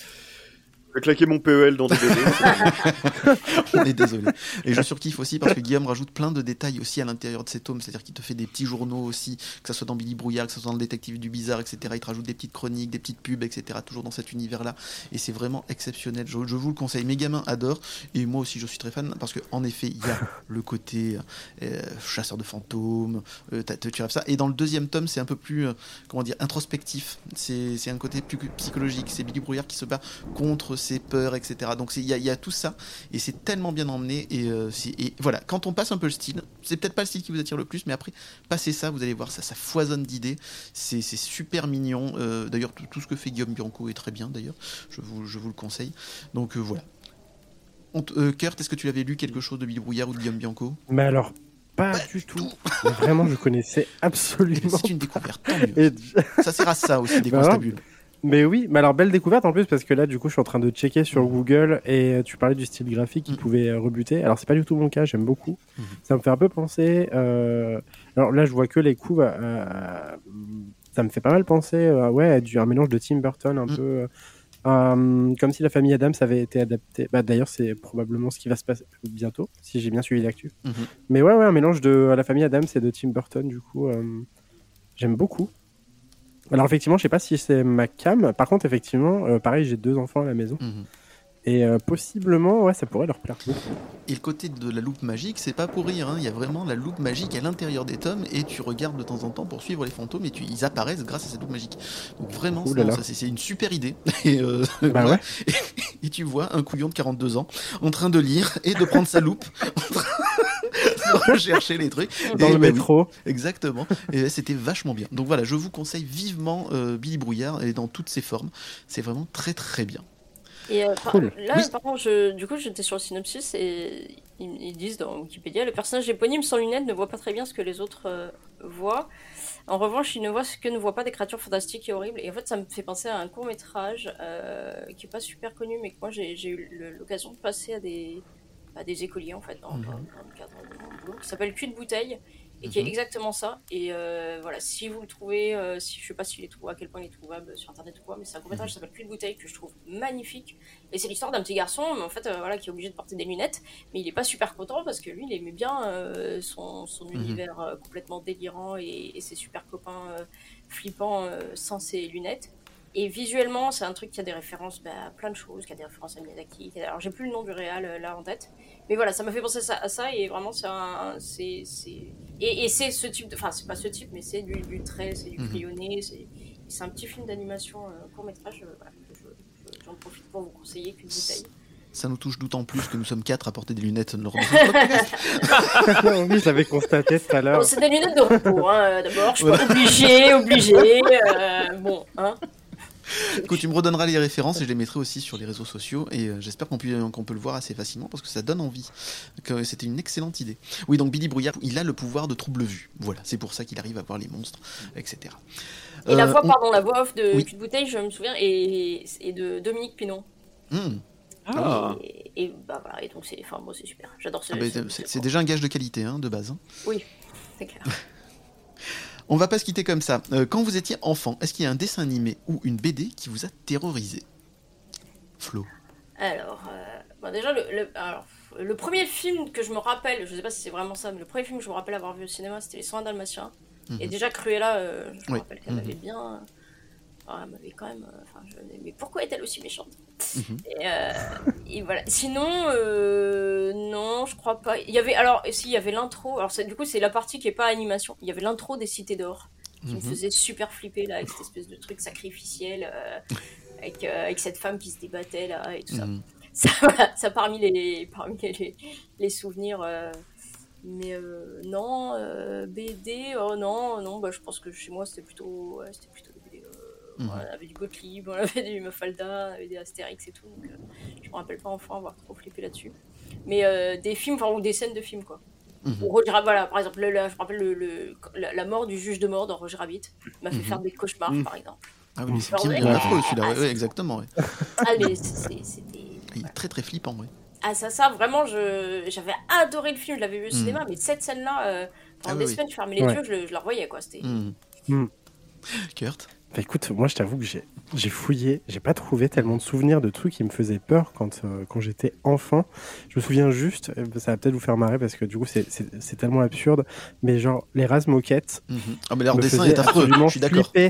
Je vais claquer mon PEL dans des. [LAUGHS] On est désolé. Et je surkiffe aussi parce que Guillaume rajoute plein de détails aussi à l'intérieur de ces tomes. C'est-à-dire qu'il te fait des petits journaux aussi, que ce soit dans Billy Brouillard, que ce soit dans le Détective du Bizarre, etc. Il te rajoute des petites chroniques, des petites pubs, etc. Toujours dans cet univers-là. Et c'est vraiment exceptionnel. Je, je vous le conseille. Mes gamins adorent. Et moi aussi, je suis très fan parce qu'en effet, il y a [LAUGHS] le côté euh, chasseur de fantômes. euh, tu rêves ça. Et dans le deuxième tome, c'est un peu plus, euh, comment dire, introspectif. C'est c'est un côté plus psychologique. C'est Billy Brouillard qui se bat contre ses peurs, etc. Donc il y, y a tout ça et c'est tellement bien emmené et, euh, et voilà. Quand on passe un peu le style c'est peut-être pas le style qui vous attire le plus mais après passez ça vous allez voir ça ça foisonne d'idées. C'est super mignon Euh, d'ailleurs tout, tout ce que fait Guillaume Bianco est très bien d'ailleurs. Je vous, je vous le conseille. Donc euh, voilà. On Kurt est-ce que tu avais lu quelque chose de Billy Brouillard ou de Guillaume Bianco? Mais alors, pas du tout. Vraiment, je connaissais [LAUGHS] Eh bien, absolument. c'est une découverte tant mieux. Et- ça sert à ça aussi des Bah, constabules Mais oui, mais alors belle découverte en plus parce que là du coup je suis en train de checker sur Mhm. Google et euh, tu parlais du style graphique qui Mhm. pouvait euh, rebuter. Alors c'est pas du tout mon cas, j'aime beaucoup. Mhm. Ça me fait un peu penser. euh, Alors là je vois que les coups. euh, Ça me fait pas mal penser euh, ouais, à du, un mélange de Tim Burton un peu. comme si la famille Adams avait été adaptée. Bah, D'ailleurs, c'est probablement ce qui va se passer bientôt, si j'ai bien suivi l'actu. Mhm. Mais ouais, ouais, un mélange de la famille Adams et de Tim Burton, du coup, j'aime beaucoup. Alors effectivement, je sais pas si c'est ma cam. Par contre, effectivement, euh, pareil, j'ai deux enfants à la maison Mhm. et euh, possiblement, ouais, ça pourrait leur plaire. Et le côté de la loupe magique, c'est pas pour rire. hein. Il y a vraiment la loupe magique à l'intérieur des tomes et tu regardes de temps en temps pour suivre les fantômes et tu, ils apparaissent grâce à cette loupe magique. Donc vraiment, c'est une super idée. [LAUGHS] Et, euh, Bah voilà. ouais. et tu vois un couillon de 42 ans en train de lire et de prendre sa loupe, en train de [LAUGHS] rechercher les trucs. Dans Et le bah oui, métro. Exactement. Et c'était vachement bien. Donc voilà, je vous conseille vivement euh, Billy Brouillard et dans toutes ses formes. C'est vraiment très très bien. Et euh, par- Cool. là, Oui. par contre, je- du coup, j'étais sur le synopsis et ils, ils disent dans Wikipédia le personnage éponyme sans lunettes ne voit pas très bien ce que les autres euh, voient. En revanche, il ne voit ce que ne voient pas des créatures fantastiques et horribles. Et en fait, ça me fait penser à un court métrage qui est pas super connu, mais que moi j'ai eu l'occasion de passer à des, des écoliers en fait dans, Mhm. dans- dans le cadre de mon boulot, qui s'appelle Cul de bouteille et qui est Mhm. exactement ça. Et euh, voilà, si vous le trouvez, euh, si, je sais pas s'il est trouvable, à quel point il est trouvable sur internet ou quoi, mais c'est un court métrage qui s'appelle Cul de bouteille que je trouve magnifique. Et c'est l'histoire d'un petit garçon, mais en fait, euh, voilà, qui est obligé de porter des lunettes, mais il est pas super content parce que lui, il aimait bien euh, son, univers complètement délirant et, et ses super copains flippants sans ses lunettes. Et visuellement, c'est un truc qui a des références bah, à plein de choses, qui a des références à Miyazaki. a- Alors, j'ai plus le nom du réal euh, là en tête, mais voilà, ça m'a fait penser ça- à ça et vraiment, c'est un, c'est, c'est... Et, et c'est ce type de, enfin, c'est pas ce type, mais c'est du, du trait, c'est du Mhm. crayonné, c'est, c'est un petit film d'animation euh, court métrage. voilà, que je- je- j'en profite pour vous conseiller qu'une bouteille. Ça nous touche d'autant plus que nous sommes quatre à porter des lunettes lors de ce [LAUGHS] oui, je l'avais constaté tout à l'heure. Bon, c'est des lunettes de repos, hein, d'abord. Je suis pas obligée, obligée. euh, bon, hein. Écoute, tu me redonneras les références et je les mettrai aussi sur les réseaux sociaux et euh, j'espère qu'on peut, qu'on peut le voir assez facilement parce que ça donne envie. Que c'était une excellente idée. Oui, donc Billy Brouillard, il a le pouvoir de trouble vue. Voilà, c'est pour ça qu'il arrive à voir les monstres, etc. Et la Euh, voix, on- pardon, la voix off de Oui. Cul de Bouteille, je me souviens, et, et de Dominique Pinon. Hmm. Ah. Et, et bah voilà, et donc c'est, enfin, moi c'est super. J'adore ce Ah ce- c'est ce- c'est déjà un gage de qualité hein, de base. hein. C'est clair. [LAUGHS] On va pas se quitter comme ça. Euh, quand vous étiez enfant, est-ce qu'il y a un dessin animé ou une BD qui vous a terrorisé? Flo. Alors, euh, bah déjà, le, le- alors, le premier film que je me rappelle, je sais pas si c'est vraiment ça, mais le premier film que je me rappelle avoir vu au cinéma, c'était Les Soins Dalmatiens. Mhm. Et déjà, Cruella, euh, je me Oui. rappelle qu'elle Mhm. m'avait bien. Ah, elle m'avait quand même. euh, Enfin, je... Mais pourquoi est-elle aussi méchante? Mhm. et, euh, et voilà. Sinon, euh, non, je crois pas. Il y avait. Alors, si, il y avait l'intro. Alors, du coup, c'est la partie qui est pas animation. Il y avait l'intro des Cités d'Or qui me Mhm. faisait super flipper, là, avec cette espèce de truc sacrificiel. euh, avec, avec cette femme qui se débattait là et tout ça Mhm. ça, [LAUGHS] voilà, ça parmi les, parmi les, les souvenirs. mais euh, non, euh, BD, oh non, non, bah, je pense que chez moi c'était plutôt, ouais, c'était plutôt BD. euh, Mhm. On avait du Gottlieb, [LAUGHS] on avait du Mafalda, on avait des Astérix et tout. Donc, euh, je me rappelle pas enfant avoir trop flippé là-dessus. Mais euh, des films, enfin, ou des scènes de films quoi. Mhm. Roger Rabbit, voilà, par exemple, le- le- je me rappelle le, le- la, la mort du juge de mort dans Roger Rabbit m'a fait Mhm. faire des cauchemars par exemple. Ah oui, mais c'est bien, bien affreux celui-là. Ah, ouais, ouais, exactement. ouais. [LAUGHS] Ah mais c'était. Il est très très flippant. Ouais. Ah ça, ça, vraiment, je, j'avais adoré le film, je l'avais vu au cinéma, mais cette scène-là, euh, pendant Ah des oui, semaines, je fermais les Ouais. yeux, je, je la revoyais, quoi. C'était... Kurt. Bah écoute, moi je t'avoue que j'ai j'ai fouillé, j'ai pas trouvé tellement de souvenirs de trucs qui me faisaient peur quand, euh, quand j'étais enfant. Je me souviens juste, euh, ça va peut-être vous faire marrer parce que du coup c'est- c'est c'est tellement absurde, mais genre les rases moquettes. Mhm. Ah mais leur me dessin est affreux. Je suis d'accord. [LAUGHS]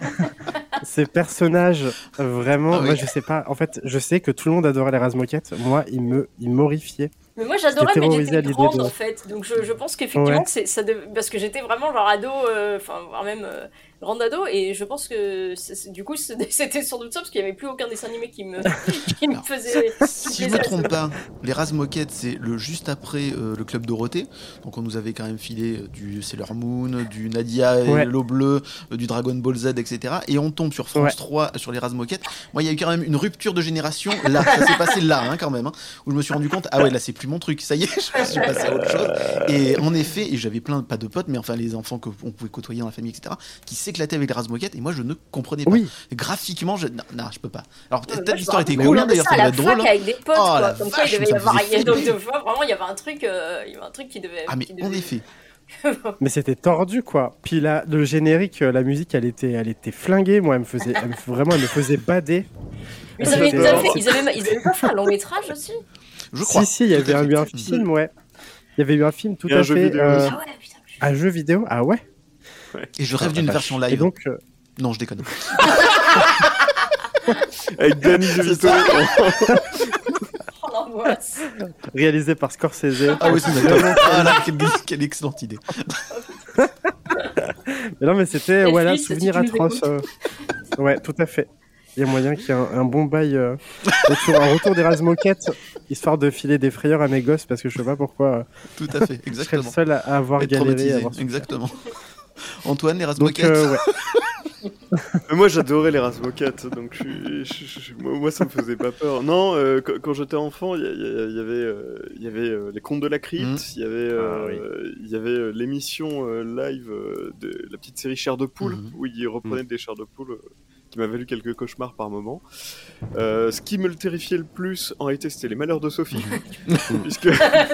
[LAUGHS] Ces personnages, euh, vraiment, Ah oui. moi je sais pas, en fait, je sais que tout le monde adorait les rases moquettes. Moi, ils me, ils m'horrifiaient. Mais moi, j'adorais, mais j'étais grande, de- en fait. Donc, je, je pense qu'effectivement, Ouais. c'est, ça dev- parce que j'étais vraiment genre ado, euh, enfin, voire même euh, grande ado, et je pense que du coup, [LAUGHS] c'était sans doute ça, parce qu'il n'y avait plus aucun dessin animé qui me, [LAUGHS] qui me faisait... Si je [LAUGHS] me trompe pas, les Raz Moquettes, c'est le juste après euh, le club Dorothée. Donc on nous avait quand même filé euh, du Sailor Moon, du Nadia et Ouais. l'eau bleue, euh, du Dragon Ball Z, etc. Et on tombe sur France Ouais. 3 sur les Raz Moquettes. Moi, il y a eu quand même une rupture de génération là. Ça s'est passé là, hein, quand même, hein, où je me suis rendu compte, ah ouais, là c'est plus mon truc. Ça y est, je suis passé à autre chose. Et en effet, et j'avais plein, pas de potes, mais enfin les enfants qu'on pouvait côtoyer dans la famille, etc., qui s'éclataient avec les Raz Moquettes. Et moi, je ne comprenais pas. Oui, Graphiquement, je... non, non, je peux pas. Alors peut-être l'histoire était cool, hein, d'ailleurs, ça devait la être drôle. hein. avec des potes, Oh, quoi. la Comme quoi, il devait y avoir... Donc, deux fois, vraiment, il y avait un truc, euh, il y avait un truc qui devait... Ah mais qui en devait- effet. [LAUGHS] mais c'était tordu quoi. Puis là, le générique, euh, la musique, elle était, elle était flinguée. Moi, elle me faisait, elle me- vraiment, elle me faisait bader. Ils avaient, C'était- ils, avaient, ils, avaient, ils avaient pas fait un long métrage aussi? Je crois. Si, si, il y avait eu un film, ouais. Il y avait eu un film tout à jeu fait. vidéo euh. Ah ouais, putain. un jeu vidéo Ah ouais Et je rêve Ah, d'une la version vache. live. Et donc, euh, Non, je déconne. [LAUGHS] Avec Danny DeVito. [LAUGHS] Oh l'angoisse réalisé par Scorsese. Ah oui, c'est d'accord. Ah là, quelle, quelle excellente idée. [LAUGHS] Mais non, mais c'était voilà, souvenir atroce. euh. Ouais, tout à fait. Il y a moyen qu'il y ait un, un bon bail, euh, autour- un retour des moquettes, histoire de filer des frayeurs à mes gosses, parce que je sais pas pourquoi euh, Tout à fait, je serais le exactement. seul à avoir Être galéré. à avoir exactement. [LAUGHS] Antoine, les Donc, Razmoquettes euh, ouais. [LAUGHS] Moi j'adorais les races moquettes, donc je, suis- je- je- moi moi, ça me faisait pas peur. Non, euh, quand, quand j'étais enfant, il y, avait, euh, il y avait euh, les contes de la crypte, il y avait, euh, il y avait euh, l'émission euh, live euh, de la petite série Chair de poule, Mhm. où ils reprenaient des chairs de poule, euh, qui m'a valu quelques cauchemars par moment. Euh, ce qui me le terrifiait le plus, en réalité, c'était les malheurs de Sophie, [LAUGHS] puisque Ah,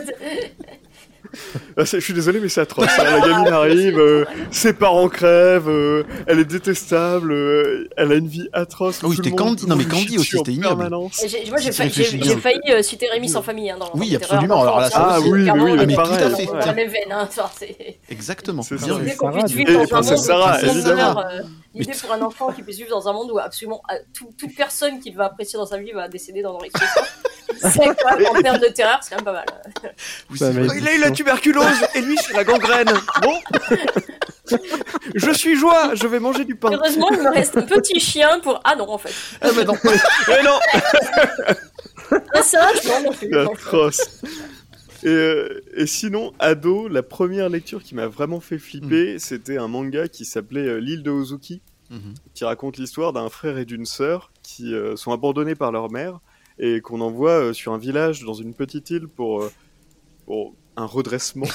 je suis désolé, mais c'est atroce. La gamine arrive, euh, ses parents crèvent, euh, elle est détestable, euh, elle a une vie atroce. Ah oui, c'était Candy- non, mais Candy aussi, c'était ignoble. Moi, j'ai failli, citer Rémi sans famille. Hein, dans, Oui, absolument. Alors là, Ah, oui, oui, mais Tout à fait. hein, Exactement. C'est Bien Sarah, évidemment. L'idée pour un enfant qui puisse vivre dans un monde où absolument tout- toute personne qu'il va apprécier dans sa vie va décéder dans expression. [LAUGHS] C'est quand même en termes de terreur, c'est quand même pas mal. Il a eu la tuberculose et lui c'est la gangrène. Bon, je suis joie, je vais manger du pain. Heureusement, il me reste un petit chien pour. Ah non, en fait. Ah bah non. Mais non, Ah, ça, je m'en plus. C'est atroce. Et, euh, et sinon, ado, la première lecture qui m'a vraiment fait flipper, c'était un manga qui s'appelait euh, L'île de Ozuki, Mhm. qui raconte l'histoire d'un frère et d'une sœur qui euh, sont abandonnés par leur mère et qu'on envoie euh, sur un village dans une petite île pour, euh, pour un redressement.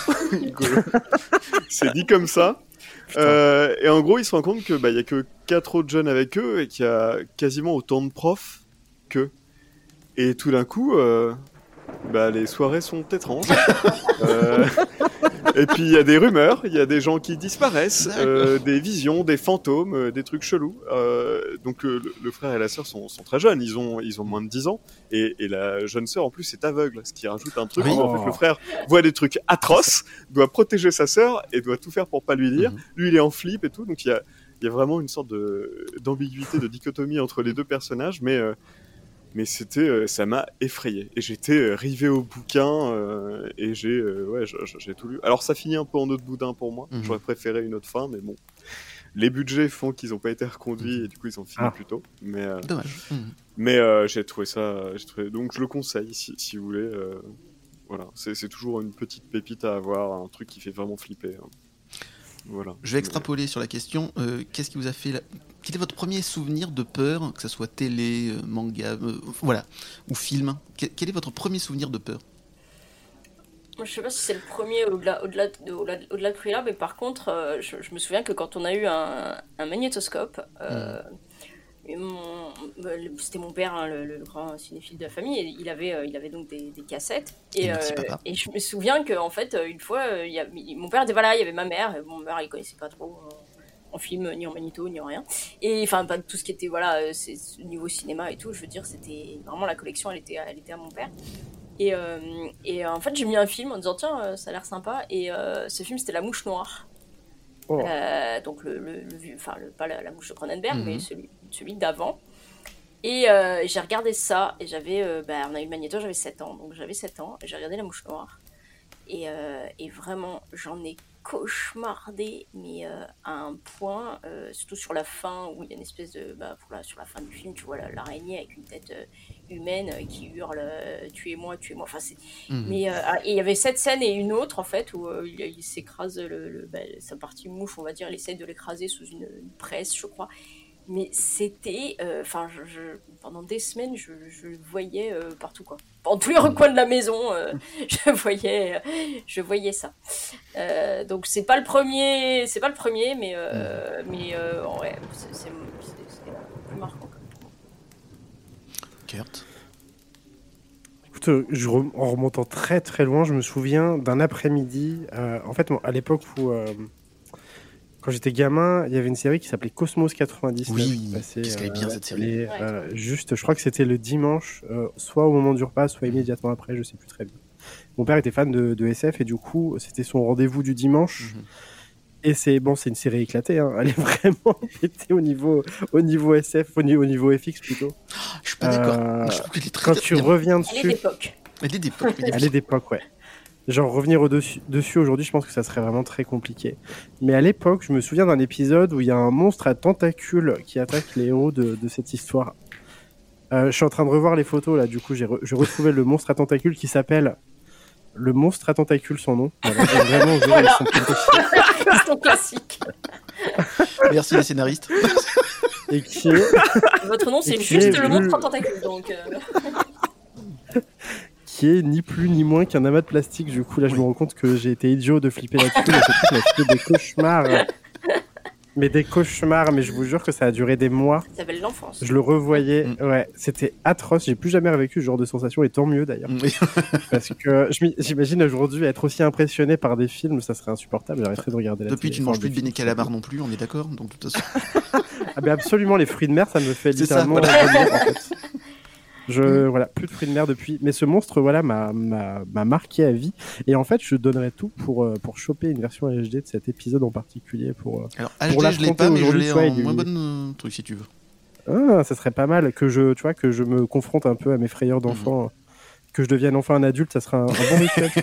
[LAUGHS] C'est dit comme ça. Euh, et en gros, ils se rendent compte que bah, y a que quatre autres jeunes avec eux et qu'il y a quasiment autant de profs qu'eux. Et tout d'un coup, euh, bah, les soirées sont étranges. [LAUGHS] Euh, et puis il y a des rumeurs, il y a des gens qui disparaissent, euh, des visions, des fantômes, euh, des trucs chelous. Donc le, le frère et la sœur sont, sont très jeunes, ils ont, ils ont moins de 10 ans. Et, et la jeune sœur en plus est aveugle, ce qui rajoute un truc. En fait, le frère voit des trucs atroces, doit protéger sa sœur et doit tout faire pour pas lui dire. Mhm. Lui il est en flip et tout, donc il y a, il y a vraiment une sorte de d'ambiguïté, de dichotomie entre les deux personnages, mais mais c'était, euh, ça m'a effrayé. Et j'étais euh, rivé au bouquin euh, et j'ai, ouais, j'ai tout lu. Alors ça finit un peu en autre boudin pour moi. Mhm. J'aurais préféré une autre fin, mais bon, les budgets font qu'ils n'ont pas été reconduits et du coup ils ont fini Ah. plus tôt. Mais euh, Dommage. Mhm. mais euh, j'ai trouvé ça, j'ai trouvé... donc je le conseille si, si vous voulez. euh, voilà, c'est, c'est toujours une petite pépite à avoir, un truc qui fait vraiment flipper. hein. Voilà. Je vais extrapoler sur la question. Euh, Qu'est-ce qui vous a fait la- Quel est votre premier souvenir de peur, que ce soit télé, euh, manga, euh, voilà, ou film? Quel, quel est votre premier souvenir de peur? Moi, je sais pas si c'est le premier au-delà au-delà de, au-delà de- Cruella, mais par contre, euh, je, je me souviens que quand on a eu un, un magnétoscope, euh, et mon- le- c'était mon père, hein, le, le grand cinéphile de la famille, et il avait, euh, il avait donc des, des cassettes. Et euh, et je me souviens qu'en fait, euh, une fois, il y a- mon père était voilà, il y avait ma mère, et mon père il connaissait pas trop. en film, ni en magnéto, ni en rien. Et enfin, pas tout ce qui était, voilà, niveau cinéma et tout, je veux dire, c'était vraiment la collection, elle était, elle était à mon père. Et, euh, et en fait, j'ai mis un film en disant, tiens, ça a l'air sympa. Et ce film, c'était La Mouche Noire. Oh. Donc, le, le, enfin, le- pas la, la mouche de Cronenberg, Mhm. mais celui, celui d'avant. Et euh, j'ai regardé ça, et j'avais, euh, bah, on a eu le magnéto, j'avais 7 ans, donc j'avais 7 ans, et j'ai regardé La Mouche Noire. Et, euh, et vraiment, j'en ai cauchemardé, mais euh, à un point, surtout sur la fin, où il y a une espèce de. Bah, voilà, sur la fin du film, tu vois la- l'araignée avec une tête humaine qui hurle Tuez-moi, tuez-moi. Enfin, c'est. Mhm. Mais ah, et il y avait cette scène et une autre, en fait, où il, il s'écrase, le, le- bah, sa partie mouche, on va dire, il essaie de l'écraser sous une, une presse, je crois. Mais c'était. euh, Enfin, je, je- pendant des semaines, je, je le voyais euh, partout, quoi. En tous les recoins de la maison, euh, [LAUGHS] je, voyais, je voyais ça. Euh, donc, c'est pas le premier, c'est pas le premier, mais, euh, mais euh, ouais, c'est plus marquant. Kurt? Écoute, je rem- en remontant très très loin, je me souviens d'un après-midi. euh, en fait, à l'époque où, euh, quand j'étais gamin, il y avait une série qui s'appelait Cosmos 99. Oui, qui passait, qu'est-ce qu'elle est bien, cette série. et, Ouais. euh, juste, je crois que c'était le dimanche, euh, soit au moment du repas, soit immédiatement après, je sais plus très bien. Mon père était fan de, de SF et du coup, c'était son rendez-vous du dimanche. Mhm. Et c'est bon, c'est une série éclatée. Hein. Elle est [LAUGHS] vraiment pétée au niveau, au niveau SF, au niveau, au niveau FX plutôt. Je suis pas d'accord. Euh, Je trouve qu'elle est très Quand très tu bien. reviens Elle est dessus, d'époque. Elle est d'époque. elle est d'époque, ouais. Genre revenir au dessus, dessus aujourd'hui, je pense que ça serait vraiment très compliqué. Mais à l'époque, je me souviens d'un épisode où il y a un monstre à tentacules qui attaque les héros de, de cette histoire. Euh, je suis en train de revoir les photos là, du coup j'ai re- retrouvé le monstre à tentacules qui s'appelle le monstre à tentacules son nom. Voilà, vraiment, je- pétrifiés. C'est ton classique. Merci les scénaristes. et qui est, Votre nom, c'est juste est le monstre vu- en tentacule, donc. euh, qui est ni plus ni moins qu'un amas de plastique. Du coup, là, je me rends compte que j'ai été idiot de flipper là-dessus. mais ce truc des cauchemars. [LAUGHS] Mais des cauchemars, mais je vous jure que ça a duré des mois. Ça s'appelle l'enfance. Je le revoyais, Mm. ouais, c'était atroce. J'ai plus jamais revécu ce genre de sensation, et tant mieux d'ailleurs. [LAUGHS] Parce que j'imagine aujourd'hui être aussi impressionné par des films, ça serait insupportable. J'arrêterais de regarder la Depuis, télé. tu ne manges plus de béné calamar non plus, on est d'accord Donc, de toute façon. Ah, mais absolument, les fruits de mer, ça me fait C'est ça, littéralement. vomir, en fait. [LAUGHS] Je, voilà, plus de fruits de mer depuis. Mais ce monstre, voilà, m'a, m'a, m'a marqué à vie. Et en fait, je donnerais tout pour, euh, pour choper une version HD de cet épisode en particulier. Pour, euh, Alors, Pour HD, je l'ai pas, mais je aujourd'hui, l'ai en lui- moins bonne euh, truc si tu veux. Ah, ça serait pas mal que je, tu vois, que je me confronte un peu à mes frayeurs d'enfant que je devienne enfin un adulte, ça sera un, un bon rituel. [LAUGHS]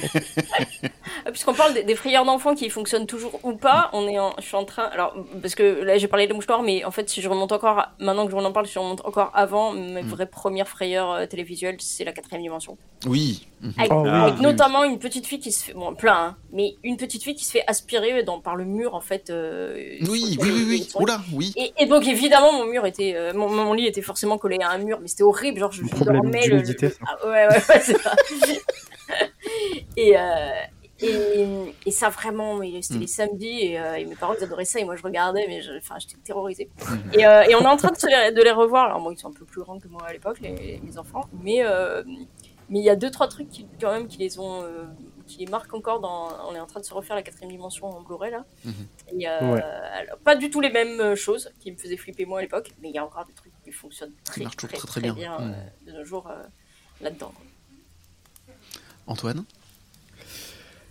Ah, Puisqu'on parle des, des frayeurs d'enfants qui fonctionnent toujours ou pas, on est en, je suis en train. Alors, parce que là j'ai parlé des mouchoirs, mais en fait, si je remonte encore, maintenant que je en parle, si je remonte encore avant, mes Mm. vraies premières frayeurs euh, télévisuelles, c'est la quatrième dimension. Oui. Avec, Oh oui. avec Ah, notamment une petite fille qui se fait, bon, plein, hein, mais une petite fille qui se fait aspirer dans, par le mur, en fait. euh, Oui, oui, oui, oui. Oula, oui. Et, et donc évidemment mon mur était euh, mon, mon lit était forcément collé à un mur mais c'était horrible genre je, dormais le, le- ça. Ah, ouais ouais, ouais c'est ça [LAUGHS] et, euh, et et ça vraiment c'était Mm. les samedis et, euh, et mes parents ils adoraient ça et moi je regardais mais je- enfin j'étais terrorisée Mhm. et, euh, et on est en train de, se les, de les revoir alors bon ils sont un peu plus grands que moi à l'époque les, mes enfants mais euh, mais il y a deux trois trucs qui quand même qui les ont euh, qui les marquent encore dans on est en train de se refaire la quatrième dimension en Blu-ray là Mhm. et, euh, Ouais. alors, pas du tout les mêmes euh, choses qui me faisaient flipper moi à l'époque, mais il y a encore des trucs qui fonctionnent très, très, très, très, très bien. euh, Mm. de nos jours euh, là-dedans. Antoine?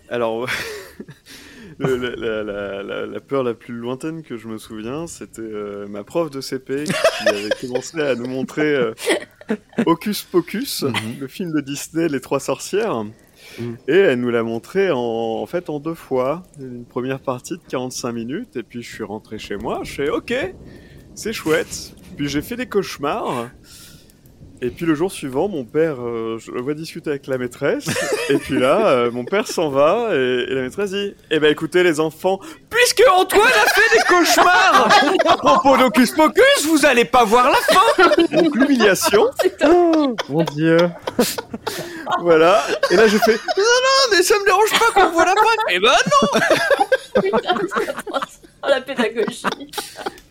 Alors, [LAUGHS] le- la, la- la- la- la peur la plus lointaine que je me souviens, c'était euh, ma prof de CP qui avait commencé à nous montrer euh, [LAUGHS] Hocus Pocus, Mhm. le film de Disney, Les Trois Sorcières. Mhm. Et elle nous l'a montré en, en fait en deux fois. Une première partie de 45 minutes, et puis je suis rentré chez moi, je fais OK, c'est chouette. Puis j'ai fait des cauchemars. Et puis le jour suivant, mon père, euh, je le vois discuter avec la maîtresse. et puis là, euh, mon père s'en va et, et la maîtresse dit Eh ben écoutez les enfants, puisque Antoine a fait des cauchemars à propos Pocus, vous allez pas voir la fin Donc l'humiliation, [LAUGHS] Oh, mon dieu. voilà. Et là je fais Non, non, mais ça me dérange pas qu'on voit la fin Eh ben Putain, oh, la pédagogie.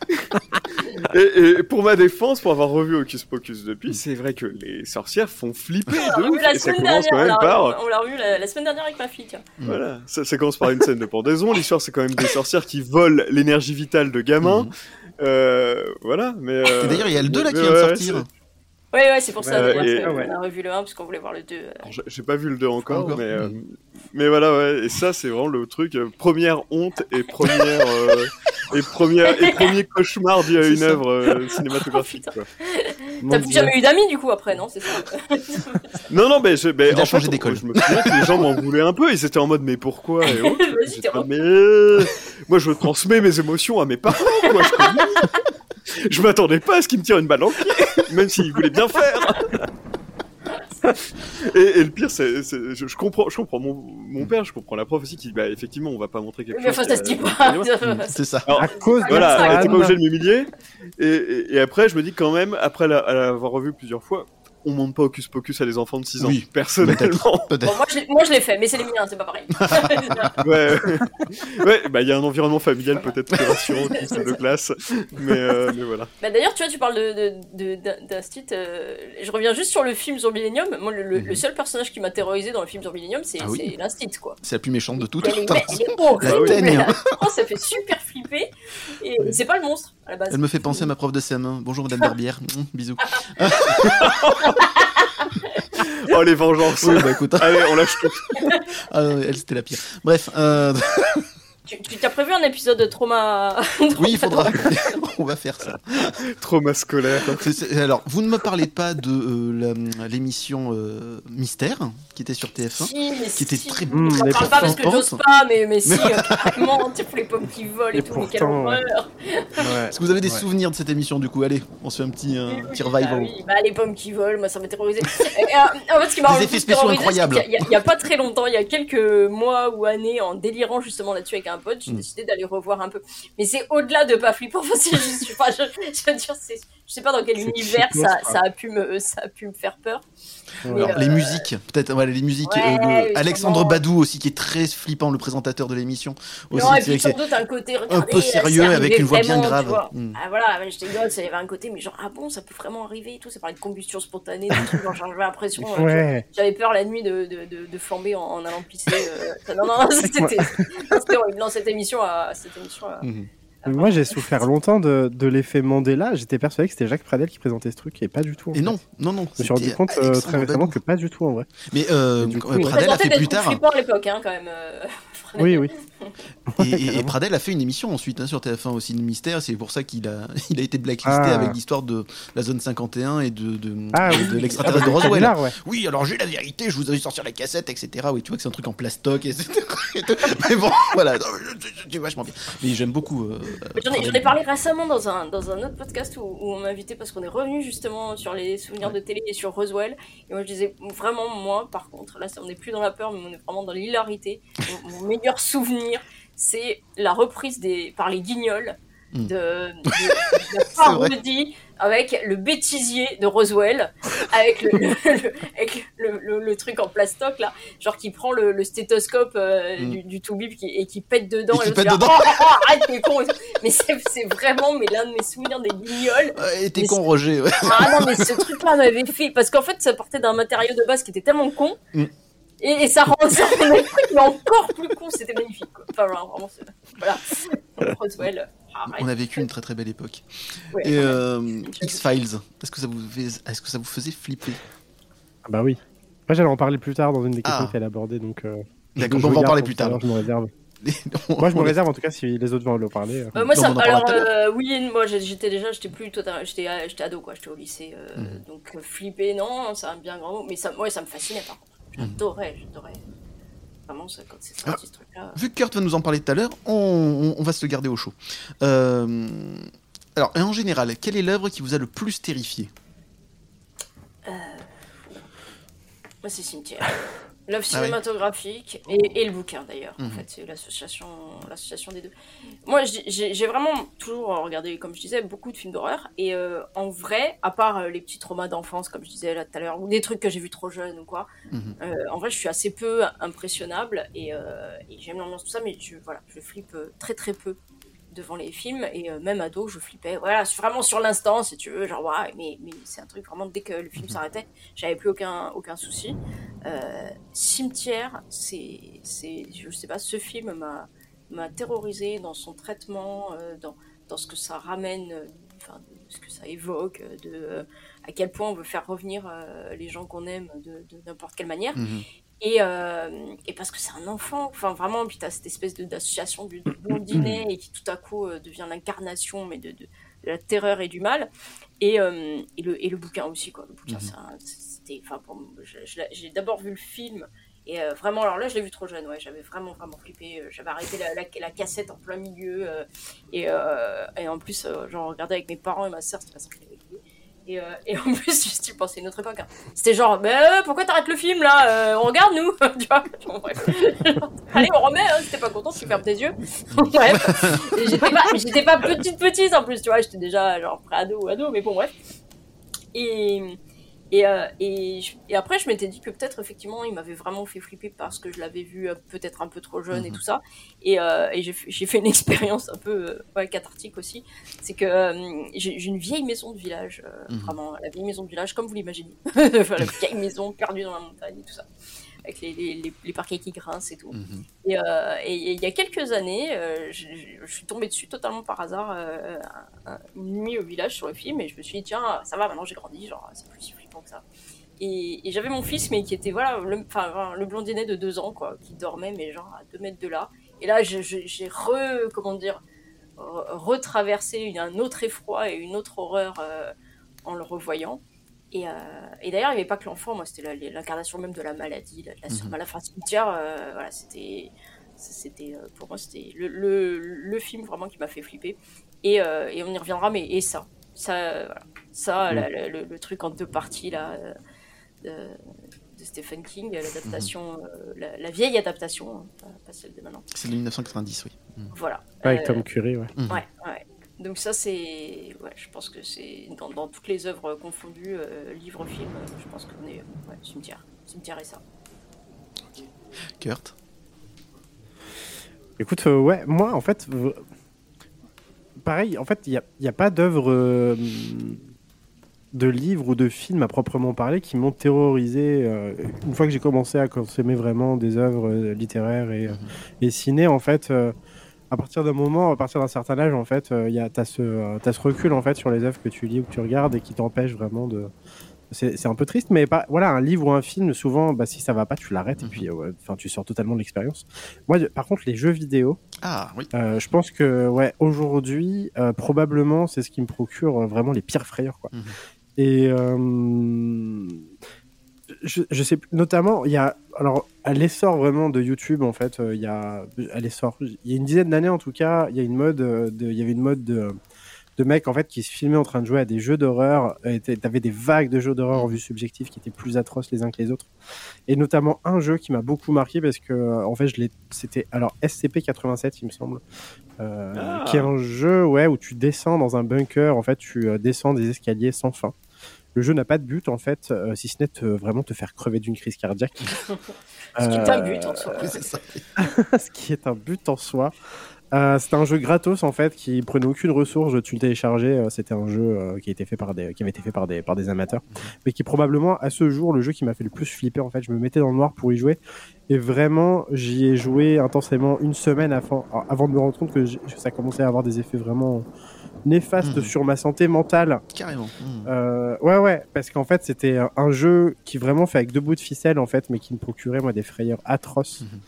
[LAUGHS] et, et pour ma défense, pour avoir revu Hocus Pocus depuis, c'est vrai que les sorcières font flipper On de l'a ouf. revu la Et ça semaine commence dernière. quand même on l'a- par... On l'a revu la, la semaine dernière avec ma fille. Tiens. Voilà, ça, ça commence par une scène de pendaison. L'histoire, c'est quand même des sorcières qui volent l'énergie vitale de gamins. Mhm. Euh, voilà, mais. euh, Et d'ailleurs, il y a le 2 là qui vient de sortir. Ouais, ouais, c'est pour ça. Et- ouais. On a revu le 1 parce qu'on voulait voir le 2. euh. Alors, j'ai- pas vu le 2 encore, Encore mais, euh, mais voilà, ouais. Et ça, c'est vraiment le truc. euh, première honte et première. euh, [LAUGHS] et, première, et premier cauchemar dû à une œuvre euh, [LAUGHS] cinématographique. Oh. Mon T'as Dieu. jamais eu d'amis du coup après, non C'est ça [LAUGHS] Non, non, mais, je, mais Il a en changé d'école. Je me souviens que les gens m'en voulaient un peu. Ils étaient en mode, mais pourquoi et autres. Mais euh, moi, je transmets mes émotions à mes parents. Quoi, je, connais. [LAUGHS] je m'attendais pas à ce qu'ils me tirent une balle dans le pied, [LAUGHS] même s'ils voulaient bien faire. [LAUGHS] Et, et le pire, c'est, c'est- je, je comprends, je comprends mon, mon père, je comprends la prof aussi qui, bah, effectivement, on va pas montrer quelque Mais chose. ça se dit pas. Mhm, C'est ça. Alors, À cause de voilà, elle était pas obligée de m'humilier. Et, et, et après, je me dis quand même, après l'avoir revu plusieurs fois, on monte pas Hocus Pocus à des enfants de 6 ans. Oui, personnellement. Bon, moi, je l'ai- moi je l'ai fait, mais c'est les miens, c'est pas pareil. [LAUGHS] Ouais, ouais, bah il y a un environnement familial peut-être plus rassurant que [LAUGHS] ces deux classes, mais, euh, mais voilà. Bah, D'ailleurs, tu vois, tu parles de, de, de, d'un- d'Instit, euh, je reviens juste sur le film sur Millennium. Moi, le, le- Mhm. le seul personnage qui m'a terrorisé dans le film sur Millennium, c'est Ah oui. c'est l'Instit, quoi. C'est la plus méchante de toutes. Elle est, Putain, elle est [LAUGHS] horrible. La teigne. Oh, ça fait super flipper. Et c'est pas le monstre, à la base. Elle me fait penser à ma prof de CM1. Bonjour Madame Barbière. [LAUGHS] Mmh, bisous. [LAUGHS] Oh les vengeances Oui, bah écoute, [LAUGHS] Allez, on lâche tout ah, non, elle c'était la pire. Bref, euh, Tu tu t'as prévu un épisode [LAUGHS] trauma oui, il faudra. [LAUGHS] On va faire ça. Trauma scolaire. Alors, vous ne me parlez pas de euh, la- l'émission euh, Mystère qui était sur TF1, Si, mais qui était si. très Mmh, J'en mais parle pas parce que j'ose pas, mais, mais si, [LAUGHS] euh, carrément, tu sais, les pommes qui volent et, Et tout, mais quelle horreur. Ouais. Est-ce que vous avez des Ouais. souvenirs de cette émission du coup? Allez, on se fait un petit, euh, Oui, petit revival. Bah, oui, bah, les pommes qui volent, moi ça m'a terrorisé. Et, euh, en fait, ce qui m'a Des le effets spéciaux incroyables. c'est qu'il y a- Il y, a pas très longtemps, il y a quelques mois ou années, en délirant justement là-dessus avec un pote, j'ai Mm. décidé d'aller revoir un peu. Mais c'est au-delà de pas flippant. Enfin, c'est juste, enfin, je, je veux dire, c'est, je sais pas dans quel univers ça, ça a pu me, ça a pu me faire peur. Alors, euh, les musiques, peut-être, les musiques ouais, euh, Alexandre. Badou aussi, qui est très flippant, le présentateur de l'émission. Aussi, non, et puis doute un côté un peu sérieux avec une voix bien vraiment, grave. Mm. Ah voilà, gosse, il y avait un côté, mais genre, ah bon, ça peut vraiment arriver et tout, ça parlait de combustion spontanée, des trucs, j'avais l'impression. euh, Ouais. J'avais peur la nuit de, de, de, de flamber en, en allant pisser. euh, Non, non, non, [LAUGHS] c'était horrible. Non, cette émission a. Cette émission a Moi, j'ai souffert longtemps de, de l'effet Mandela. J'étais persuadé que c'était Jacques Pradel qui présentait ce truc et pas du tout. en Et fait. non, non, non. Je me suis rendu compte euh, très récemment que pas du tout en vrai. Mais euh, coup, euh, il Pradel a fait plus tard. flippant à l'époque, hein, quand même. Euh. Oui, oui. Et, et- et Pradel a fait une émission ensuite hein, sur TF1 aussi de mystère. C'est pour ça qu'il a, [LAUGHS] il a été blacklisté Ah. avec l'histoire de la zone 51 et de, de, Ah de l'extraterrestre Ah, de bah, Roswell. Canular, ouais. Oui, alors j'ai la vérité, je vous avais sorti la cassette, etc. Oui, tu vois que c'est un truc en plastoc, etc. [LAUGHS] Mais bon, voilà, c'est vachement bien. Mais j'aime beaucoup. euh, J'en ai, Pradel. j'en ai parlé récemment dans un, dans un autre podcast où, où on m'a invité parce qu'on est revenu justement sur les souvenirs de télé et sur Roswell. Et moi je disais vraiment, moi par contre, là on n'est plus dans la peur, mais on est vraiment dans l'hilarité. Mon, mon meilleur souvenir, c'est la reprise des, par les guignols de, Mm. de, de [LAUGHS] la parodie avec le bêtisier de Roswell, avec le, le, [LAUGHS] le- avec le, le- le truc en plastoc là, genre qui prend le, stéthoscope euh, Mm. du, du Toubib qui- et qui pète dedans. Et qui l'autre pète fait, dedans. Oh, oh, oh, arrête, t'es con. Mais c'est vraiment mais l'un de mes souvenirs des guignols. Et t'es con, Roger. ouais. Ah non, mais ce truc-là m'avait fait. Parce qu'en fait, ça partait d'un matériau de base qui était tellement con. Mm. Et, et ça rendait ça le truc, mais encore plus con. C'était magnifique. Quoi. Enfin, voilà, vraiment, c'est- voilà. Roswell. arrête. On a vécu une très très belle époque. Ouais, Et euh, X-Files, est-ce que, ça vous fais- est-ce que ça vous faisait flipper? Ah bah oui. Moi, j'allais en parler plus tard dans une des questions Ah. qu'elle abordait, donc. euh, D'accord, on va en parler plus tard. Je me réserve. [LAUGHS] Moi, je me réserve en tout cas si les autres vont le parler. euh. Moi, Non, ça, en alors, euh, oui, moi, j'étais déjà, j'étais plus totalement, j'étais, j'étais ado, quoi, j'étais au lycée, euh, Mhm. donc flipper, non, c'est un bien grand mot, mais ça, ouais, ça me fascinait, par contre. J'adorais, j'adorais. Vraiment, ça, quand c'est sorti, ce truc-là. Vu que Kurt va nous en parler tout à l'heure, on, on- on va se le garder au chaud. Euh, alors, en général, quelle est l'œuvre qui vous a le plus terrifié? Moi, c'est Cimetière. [LAUGHS] L'œuvre Ah oui. cinématographique et, et le bouquin d'ailleurs. En Mhm. fait, c'est l'association, l'association des deux. Moi, j'ai- j'ai j'ai vraiment toujours regardé, comme je disais, beaucoup de films d'horreur. Et euh, en vrai, à part euh, les petits traumas d'enfance, comme je disais là tout à l'heure, ou des trucs que j'ai vus trop jeune ou quoi, Mhm. euh, en vrai, je suis assez peu impressionnable et, euh, et j'aime l'ambiance tout ça, mais je, voilà, je flippe euh, très très peu devant les films et euh, même ado je flippais voilà vraiment sur l'instant si tu veux genre ouais, mais, mais c'est un truc vraiment dès que le film Mhm. s'arrêtait j'avais plus aucun aucun souci euh, cimetière c'est c'est je sais pas ce film m'a m'a terrorisé dans son traitement euh, dans dans ce que ça ramène euh, enfin ce que ça évoque de à quel point on veut faire revenir les gens qu'on aime de de n'importe quelle manière Mhm. Et, euh, et parce que c'est un enfant, enfin vraiment, puis t'as cette espèce d'association de, de blondinet et qui tout à coup euh, devient l'incarnation mais de, de, de la terreur et du mal. Et, euh, et, le, et le bouquin aussi, quoi. Le bouquin, c'est un- c'était, enfin, l'ai- j'ai d'abord vu le film. Et euh, vraiment, alors là, je l'ai vu trop jeune, ouais, j'avais vraiment, vraiment flippé. euh, J'avais arrêté la, la, la cassette en plein milieu. euh, et, euh, et en plus, j'en regardais avec mes parents et ma soeur, c'était pas ça que j'avais vu. Et, euh, et en plus, juste, tu pensais une autre époque. hein. C'était genre, mais euh, pourquoi t'arrêtes le film là Euh, On regarde nous [LAUGHS] Tu vois bref. [LAUGHS] Allez, on remet, hein, si t'es pas content, tu fermes tes yeux. [LAUGHS] bref. J'étais pas, pas petite, petite en plus, tu vois, j'étais déjà genre pré-ado ou ado, mais bon, bref. Et, et, euh, et, je- et après, je m'étais dit que peut-être, effectivement, il m'avait vraiment fait flipper parce que je l'avais vu euh, peut-être un peu trop jeune et Mhm. tout ça. Et, euh, et j'ai fait- une [LAUGHS] expérience un peu ouais, cathartique aussi. C'est que j'ai une vieille maison de village, Mhm. vraiment, la vieille maison de village, comme vous l'imaginez. [LAUGHS] Enfin, la vieille maison perdue dans la montagne et tout ça. Avec les, les, les, les parquets qui grincent et tout. Mhm. Et, il y a quelques années, je, suis tombée dessus totalement par hasard un- un- une nuit au village sur le film et je me suis dit tiens ça va maintenant j'ai grandi genre c'est plus que ça. Et, et j'avais mon fils mais qui était voilà le, enfin, voilà, le blondinet de deux ans quoi qui dormait mais genre à deux mètres de là. Et là j'ai re comment dire re- retraversé une- un autre effroi et une autre horreur euh, en le revoyant. Et, euh, et d'ailleurs, il n'y avait pas que l'enfant, moi, c'était l'incarnation même de la maladie, la, la, Mhm. cimetière. euh, voilà, c'était, c'était pour moi, c'était le, le, le film vraiment qui m'a fait flipper. Et, et on y reviendra, mais et ça, ça, euh, voilà. ça, la- la- le, le truc en deux parties là, euh, de, de Stephen King, l'adaptation, euh, la, la vieille adaptation, hein, pas, pas celle de maintenant. C'est de 1990, oui. Mhm. Voilà. Avec Euh, Tom Curry, ouais. Mhm. Ouais, ouais. Donc ça c'est, ouais, je pense que c'est dans, dans toutes les œuvres confondues, euh, livres, films, euh, je pense qu'on est, ouais, cimetière, cimetière et ça. Kurt? Écoute, euh, ouais, moi, en fait, pareil, en fait, il n'y a, il y a pas d'œuvre euh, de livres ou de films à proprement parler qui m'ont terrorisé. euh, une fois que j'ai commencé à consommer vraiment des œuvres euh, littéraires et, euh, et ciné, en fait, euh, à partir d'un moment, à partir d'un certain âge, en fait, y a, t'as ce, euh, t'as ce recul en fait sur les œuvres que tu lis ou que tu regardes et qui t'empêche vraiment de. C'est, un peu triste, mais pas. Voilà, un livre ou un film, souvent, bah, si ça va pas, tu l'arrêtes et Mhm. puis, euh, tu sors totalement de l'expérience. Moi, par contre, les jeux vidéo, Ah oui. euh, je pense que, ouais, aujourd'hui, euh, probablement, c'est ce qui me procure vraiment les pires frayeurs, quoi. Mhm. Et je, je sais notamment, il y a alors à l'essor vraiment de YouTube en fait, il y a à l'essor, il y a une dizaine d'années en tout cas, il y a une mode de, il y avait une mode de de mecs en fait qui se filmaient en train de jouer à des jeux d'horreur. et t'a- T'avais des vagues de jeux d'horreur en vue subjective qui étaient plus atroces les uns que les autres. Et notamment un jeu qui m'a beaucoup marqué parce que euh, en fait je l'ai, c'était alors SCP-87 il me semble, euh, Ah. qui est un jeu ouais où tu descends dans un bunker. En fait tu euh, descends des escaliers sans fin. Le jeu n'a pas de but en fait, euh, si ce n'est de vraiment te faire crever d'une crise cardiaque. [LAUGHS] [LAUGHS] Ce qui est un but en soi. Ce qui est un but en soi. Euh, c'était un jeu gratos en fait qui prenait aucune ressource. Tu le téléchargeais. euh, c'était un jeu euh, qui, a été fait par des, qui avait été fait par des, par des amateurs, mais qui est probablement à ce jour le jeu qui m'a fait le plus flipper. En fait, je me mettais dans le noir pour y jouer et vraiment j'y ai joué intensément une semaine avant, avant de me rendre compte que ça commençait à avoir des effets vraiment néfastes Mhm. sur ma santé mentale. Carrément. Hmm. Euh, ouais, ouais, parce qu'en fait, c'était un- un jeu qui vraiment fait avec deux bouts de ficelle, en fait, mais qui me procurait, moi, des frayeurs atroces. Mhm.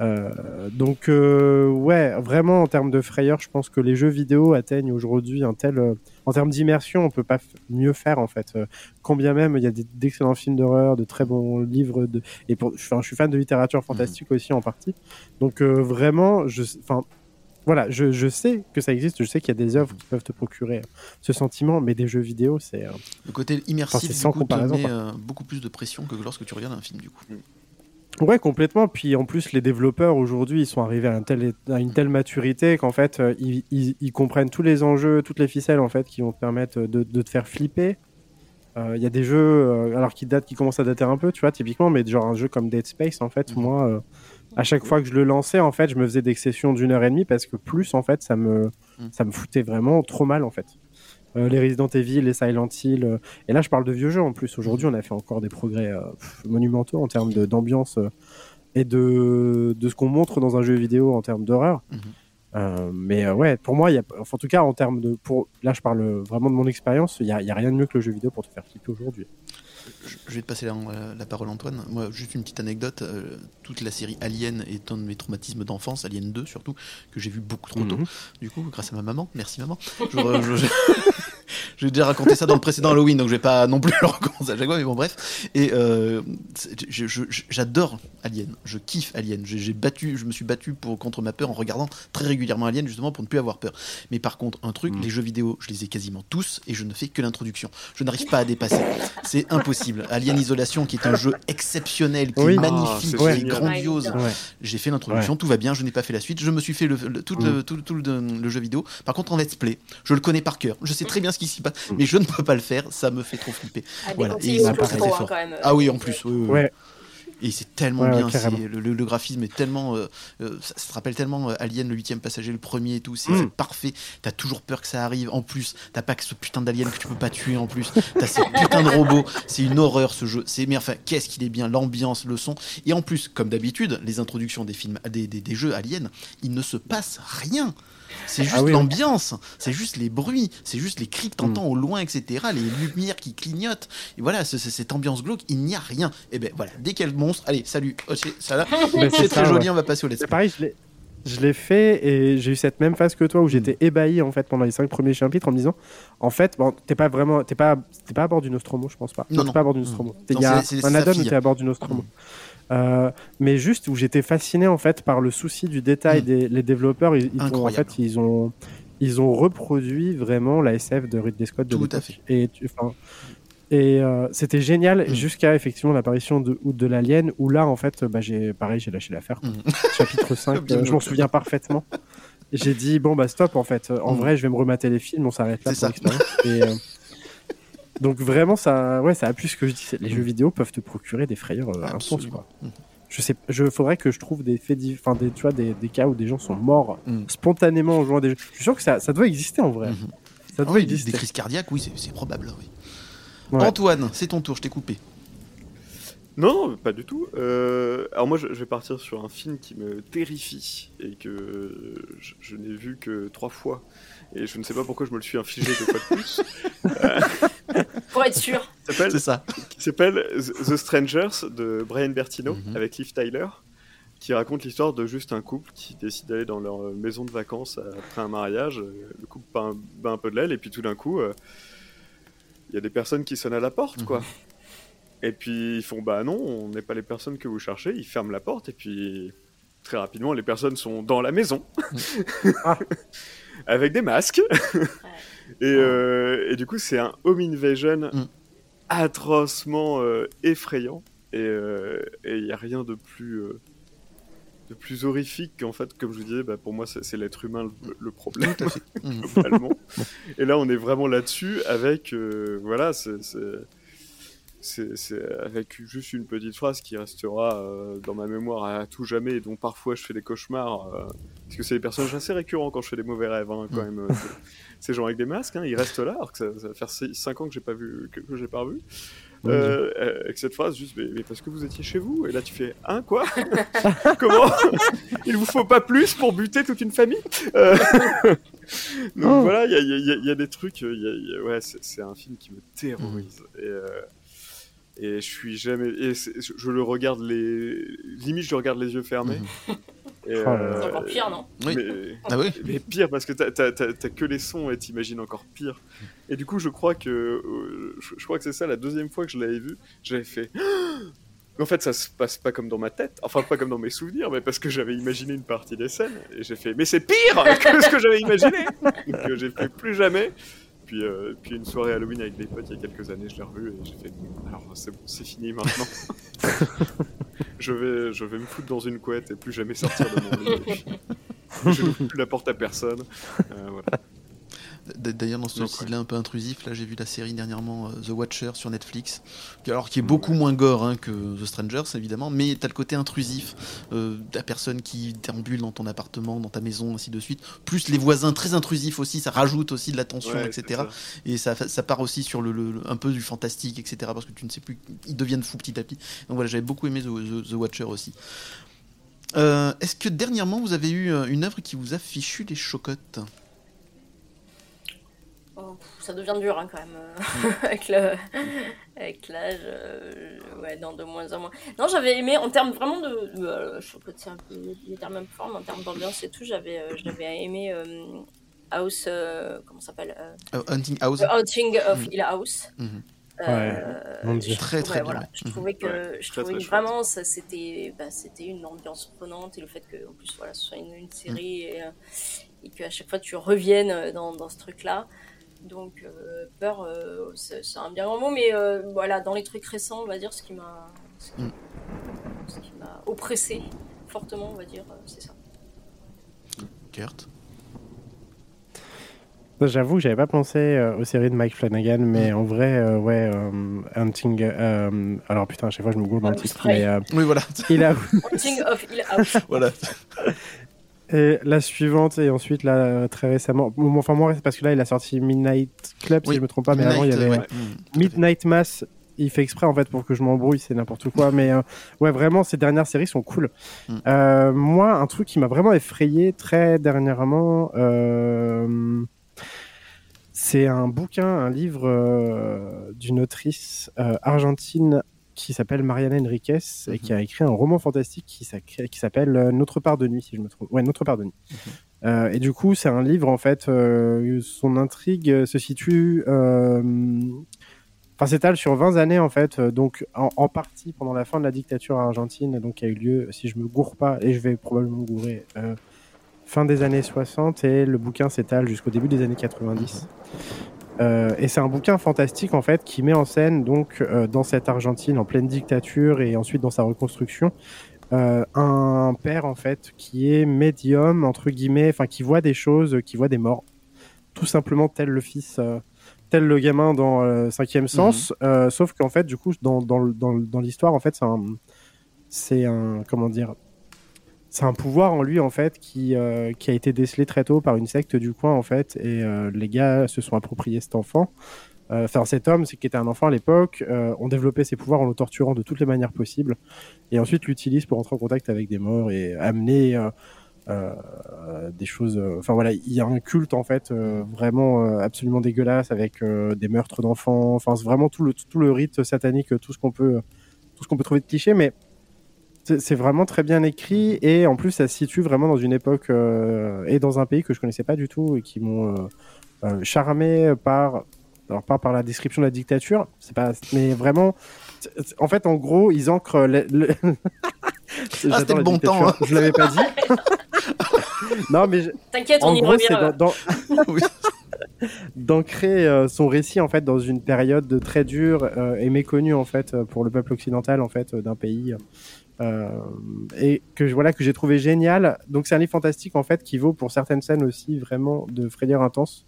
Euh, donc, euh, ouais, vraiment, en termes de frayeurs, je pense que les jeux vidéo atteignent aujourd'hui un tel. euh, en termes d'immersion, on peut pas mieux faire, en fait. Euh, quand bien même, il y a d'excellents films d'horreur, de très bons livres, de... et pour, je suis fan de littérature fantastique aussi, en partie. Donc, euh, vraiment, je. Enfin. Voilà, je, je sais que ça existe, je sais qu'il y a des œuvres qui peuvent te procurer ce sentiment, mais des jeux vidéo, c'est. euh, Le côté Enfin, immersif sans te met euh, beaucoup plus de pression que lorsque tu regardes un film du coup. Ouais, complètement. Puis en plus, les développeurs aujourd'hui, ils sont arrivés à, un tel- à une telle maturité qu'en fait, euh, ils, ils- ils comprennent tous les enjeux, toutes les ficelles en fait, qui vont te permettre de, de te faire flipper. Euh, Il y a des jeux, euh, alors qui datent, qui commencent à dater un peu, tu vois, typiquement, mais genre un jeu comme Dead Space, en fait, Mhm. moi, euh, à chaque fois que je le lançais, en fait, je me faisais des sessions d'une heure et demie parce que plus, en fait, ça me, Mhm. ça me foutait vraiment trop mal, en fait. Euh, les Resident Evil, les Silent Hill, euh, et là, je parle de vieux jeux en plus. Aujourd'hui, on a fait encore des progrès euh, pff, monumentaux en termes d'ambiance et de, de ce qu'on montre dans un jeu vidéo en termes d'horreur. Mhm. Euh, mais euh, ouais, pour moi, il y a, enfin, en tout cas, en termes de. Pour, là, je parle vraiment de mon expérience, il n'y a rien de mieux que le jeu vidéo pour te faire flipper aujourd'hui. Je, vais te passer la, euh, la parole Antoine. Moi, juste une petite anecdote. euh, toute la série Alien est un de mes traumatismes d'enfance, Alien 2 surtout, que j'ai vu beaucoup trop tôt. Mhm. Du coup, grâce à ma maman. Merci maman. [LAUGHS] Je- je- je- [LAUGHS] J'ai déjà raconté ça dans le précédent Halloween, donc je vais pas non plus [LAUGHS] le recommencer à chaque fois, mais bon, bref. Et euh, j'adore Alien, je kiffe Alien. J'ai battu, je me suis battu pour, contre ma peur en regardant très régulièrement Alien, justement pour ne plus avoir peur. Mais par contre, un truc, Mm. les jeux vidéo, je les ai quasiment tous et je ne fais que l'introduction. Je n'arrive pas à dépasser. C'est impossible. Alien Isolation, qui est un jeu exceptionnel, qui Oui. est Ah, magnifique, c'est qui est grandiose. Ouais. J'ai fait l'introduction, tout va bien, je n'ai pas fait la suite. Je me suis fait le, le- tout, le, tout, tout le, le jeu vidéo. Par contre, en let's play, je le connais par cœur. Je sais très bien ce qui s'y passe, Mm. mais je ne peux pas le faire. Ça me fait trop flipper. Ah, Voilà, et trop, hein, quand même. Ah oui, en plus. oui, oui, oui. Ouais, Et c'est tellement Ouais, bien. le, le- le graphisme est tellement. euh, euh, ça, ça te rappelle tellement euh, Alien, le huitième passager, le premier et tout. C'est Mm. c'est parfait. T'as toujours peur que ça arrive. En plus, t'as pas que ce putain d'alien que tu peux pas tuer en plus. T'as ces [LAUGHS] putains de robots. C'est une horreur ce jeu. C'est mais enfin, qu'est-ce qu'il est bien. L'ambiance, le son. Et en plus, comme d'habitude, les introductions des films, des, des, des jeux aliens, il ne se passe rien. C'est juste Ah oui, oui. l'ambiance, c'est juste les bruits, c'est juste les cris que Mm. t'entends au loin, etc. Les lumières qui clignotent. Et voilà, c'est- cette ambiance glauque, il n'y a rien. Et ben voilà, dès qu'il y a le monstre, allez, salut, ok, ça là, [LAUGHS] c'est très ça, joli, ouais. on va passer au let's C'est play. pareil, je l'ai. Fait et j'ai eu cette même phase que toi où j'étais ébahi en fait pendant les cinq premiers chapitres en me disant en fait bon t'es pas vraiment t'es pas t'es pas à bord du Nostromo je pense pas Non, t'es pas à bord du Nostromo Non, il y a un add-on où t'es à bord du Nostromo Euh, mais juste où j'étais fasciné en fait par le souci du détail Mm. des les développeurs ils, ils ont, en fait ils ont ils ont reproduit vraiment la SF de Ridley Scott de Tout à fait. et enfin, et euh, c'était génial Mm. jusqu'à effectivement l'apparition de, de l'alien où là en fait bah, j'ai pareil j'ai lâché l'affaire. Mm. [LAUGHS] chapitre 5 [LAUGHS] Bien euh, je m'en souviens parfaitement j'ai dit bon bah stop en fait en vrai je vais me remater les films on s'arrête là pour. Et, donc vraiment ça ouais ça appuie ce que je dis les Mm. jeux vidéo peuvent te procurer des frayeurs euh, intenses quoi. Mm. je sais je faudrait que je trouve des faits enfin des tu vois des, des cas où des gens sont morts Mm. spontanément en jouant à des jeux je suis sûr que ça, ça doit exister en vrai Mhm. ça Ah doit oui, des, exister des crises cardiaques, oui, c'est- probable. Oui. Ouais. Antoine, c'est ton tour, je t'ai coupé. Non, pas du tout. Euh, alors moi, je, je vais partir sur un film qui me terrifie et que je, je n'ai vu que trois fois. Et je ne sais pas pourquoi je me le suis infligé deux fois de plus. [LAUGHS] Pour être sûr. Ça s'appelle- C'est ça. qui s'appelle The Strangers de Brian Bertino Mhm. avec Liv Tyler, qui raconte l'histoire de juste un couple qui décide d'aller dans leur maison de vacances après un mariage. Le couple bat un, bat un peu de l'aile et puis tout d'un coup, euh, il y a des personnes qui sonnent à la porte, Mhm. quoi. Et puis ils font bah non, on n'est pas les personnes que vous cherchez. Ils ferment la porte et puis très rapidement les personnes sont dans la maison Ah. [LAUGHS] avec des masques. [LAUGHS] et, euh, et du coup c'est un home invasion Mm. atrocement euh, effrayant et euh, il n'y a rien de plus euh, de plus horrifique qu'en fait comme je vous disais bah, pour moi c'est l'être humain le, le problème Tout à fait. [LAUGHS] Mhm. globalement. Et là, on est vraiment là-dessus avec, euh, voilà, c'est, c'est, avec juste une petite phrase qui restera euh, dans ma mémoire à tout jamais et dont parfois je fais des cauchemars, euh, parce que c'est des personnages assez récurrents quand je fais des mauvais rêves, hein, quand Mm. même. euh, ces gens avec des masques, hein, ils restent là, alors que ça, ça va faire 5 ans que j'ai pas vu, que, que j'ai pas vu. Euh, avec cette phrase juste mais, mais parce que vous étiez chez vous et là tu fais hein quoi? [LAUGHS] Comment? Il vous faut pas plus pour buter toute une famille? Euh, donc Oh. voilà il y a, il y a- il y a des trucs y a- ouais c'est c'est un film qui me terrorise et euh, et je suis jamais et je, le regarde les limite je le regarde les yeux fermés et, Oh là là. C'est encore pire, non? Oui. mais, Ah oui mais pire parce que t'as que les sons et t'imagines encore pire. Et du coup, je crois que euh, je, je crois que c'est ça la deuxième fois que je l'avais vu, j'avais fait. [GASPS] En fait, ça se passe pas comme dans ma tête, enfin pas comme dans mes souvenirs, mais parce que j'avais imaginé une partie des scènes et j'ai fait. Mais c'est pire que ce que j'avais imaginé. Donc euh, j'ai fait plus jamais. Puis, euh, puis une soirée Halloween avec des potes il y a quelques années, je l'ai revu et j'ai fait. Alors c'est bon, c'est fini maintenant. [LAUGHS] je vais, je vais me foutre dans une couette et plus jamais sortir de mon lit. Je n'ouvre plus la porte à personne. Euh, voilà. D'ailleurs, dans ce style-là un peu intrusif, là j'ai vu la série dernièrement euh, The Watcher sur Netflix, alors qui est beaucoup moins gore hein, que The Strangers évidemment, mais t'as le côté intrusif, euh, la personne qui déambule dans ton appartement, dans ta maison, ainsi de suite, plus les voisins très intrusifs aussi, ça rajoute aussi de la tension, Ouais, etc. ça. Et ça, ça part aussi sur le, un peu du fantastique, etc. Parce que tu ne sais plus, ils deviennent fous petit à petit. Donc voilà, j'avais beaucoup aimé The, The- The Watcher aussi. Euh, Est-ce que dernièrement vous avez eu euh, une œuvre qui vous a fichu les chocottes? Oh, ça devient dur hein, quand même euh, [LAUGHS] avec le avec l'âge euh, ouais non de moins en moins. Non j'avais aimé en termes vraiment de, de euh, je sais pas c'est un peu les termes un peu forts mais en termes d'ambiance et tout j'avais euh, j'avais aimé euh, House euh, comment ça s'appelle euh, Euh, Hunting House. The Haunting of Mhm. Hill House. Euh, je Très, très bien, voilà, je Mhm. trouvais que Ouais, je très, trouvais très que vraiment ça c'était bah, c'était une ambiance prenante et le fait que en plus voilà ce soit une, une série et, et qu'à chaque fois tu reviennes dans, dans ce truc là donc euh, peur euh, c'est un bien grand mot mais euh, voilà dans les trucs récents on va dire ce qui m'a ce qui, Mm. ce qui m'a oppressé fortement on va dire euh, c'est ça Kurt? J'avoue que j'avais pas pensé euh, aux séries de Mike Flanagan, mais en vrai, euh, ouais, euh, Hunting. euh, alors putain, à chaque fois je me gourde dans le Ah, titre, mais euh, Oui, voilà. il a Haunting of Hill House [LAUGHS] voilà. [LAUGHS] et la suivante et ensuite là très récemment. Enfin moi, c'est parce que là il a sorti Midnight Club si je me trompe pas, mais avant il y avait ouais. Midnight Mass. Il fait exprès en fait pour que je m'embrouille, c'est n'importe quoi. Mais euh, ouais, vraiment, ces dernières séries sont cool. Mm. Euh, moi, un truc qui m'a vraiment effrayé très dernièrement, euh, c'est un bouquin, un livre d'une autrice argentine qui s'appelle Mariana Enriquez et qui a écrit un roman fantastique qui s'appelle euh, Notre part de nuit, si je me trompe. Ouais, Notre part de nuit. Euh, et du coup, c'est un livre en fait. euh, son intrigue se situe. Enfin, s'étale sur 20 années en fait, donc en, en partie pendant la fin de la dictature argentine, donc qui a eu lieu, si je me gourre pas, et je vais probablement me gourer, fin des années 60 et le bouquin s'étale jusqu'au début des années 90. Euh, et c'est un bouquin fantastique en fait qui met en scène donc euh, dans cette Argentine en pleine dictature et ensuite dans sa reconstruction euh, un père en fait qui est médium entre guillemets, enfin qui voit des choses, qui voit des morts, tout simplement tel le fils, tel le gamin dans Cinquième Sens, euh, sauf qu'en fait du coup dans dans dans, dans l'histoire en fait c'est un c'est un comment dire c'est un pouvoir en lui en fait qui euh, qui a été décelé très tôt par une secte du coin en fait et euh, les gars se sont appropriés cet enfant Euh, Enfin, cet homme, qui était un enfant à l'époque, ont développé ses pouvoirs en le torturant de toutes les manières possibles, et ensuite l'utilise pour entrer en contact avec des morts et amener des choses. Enfin voilà, il y a un culte en fait vraiment absolument dégueulasse avec des meurtres d'enfants. Enfin, c'est vraiment tout le tout le rite satanique, tout ce qu'on peut tout ce qu'on peut trouver de cliché, mais c'est vraiment très bien écrit et en plus ça se situe vraiment dans une époque euh, et dans un pays que je connaissais pas du tout et qui m'ont euh, euh, charmé par alors pas par la description de la dictature, c'est pas mais vraiment en fait en gros ils ancrent le, [LAUGHS] c'était le bon dictature, temps, hein. Je l'avais pas dit. [LAUGHS] non mais je- T'inquiète, on en y gros, c'est reviendra. dans- dans- Oui. [LAUGHS] d'ancrer euh, son récit en fait dans une période de très dure euh, et méconnue en fait pour le peuple occidental en fait d'un pays euh, et que voilà que j'ai trouvé génial. Donc c'est un livre fantastique en fait qui vaut pour certaines scènes aussi vraiment de frayeur intense.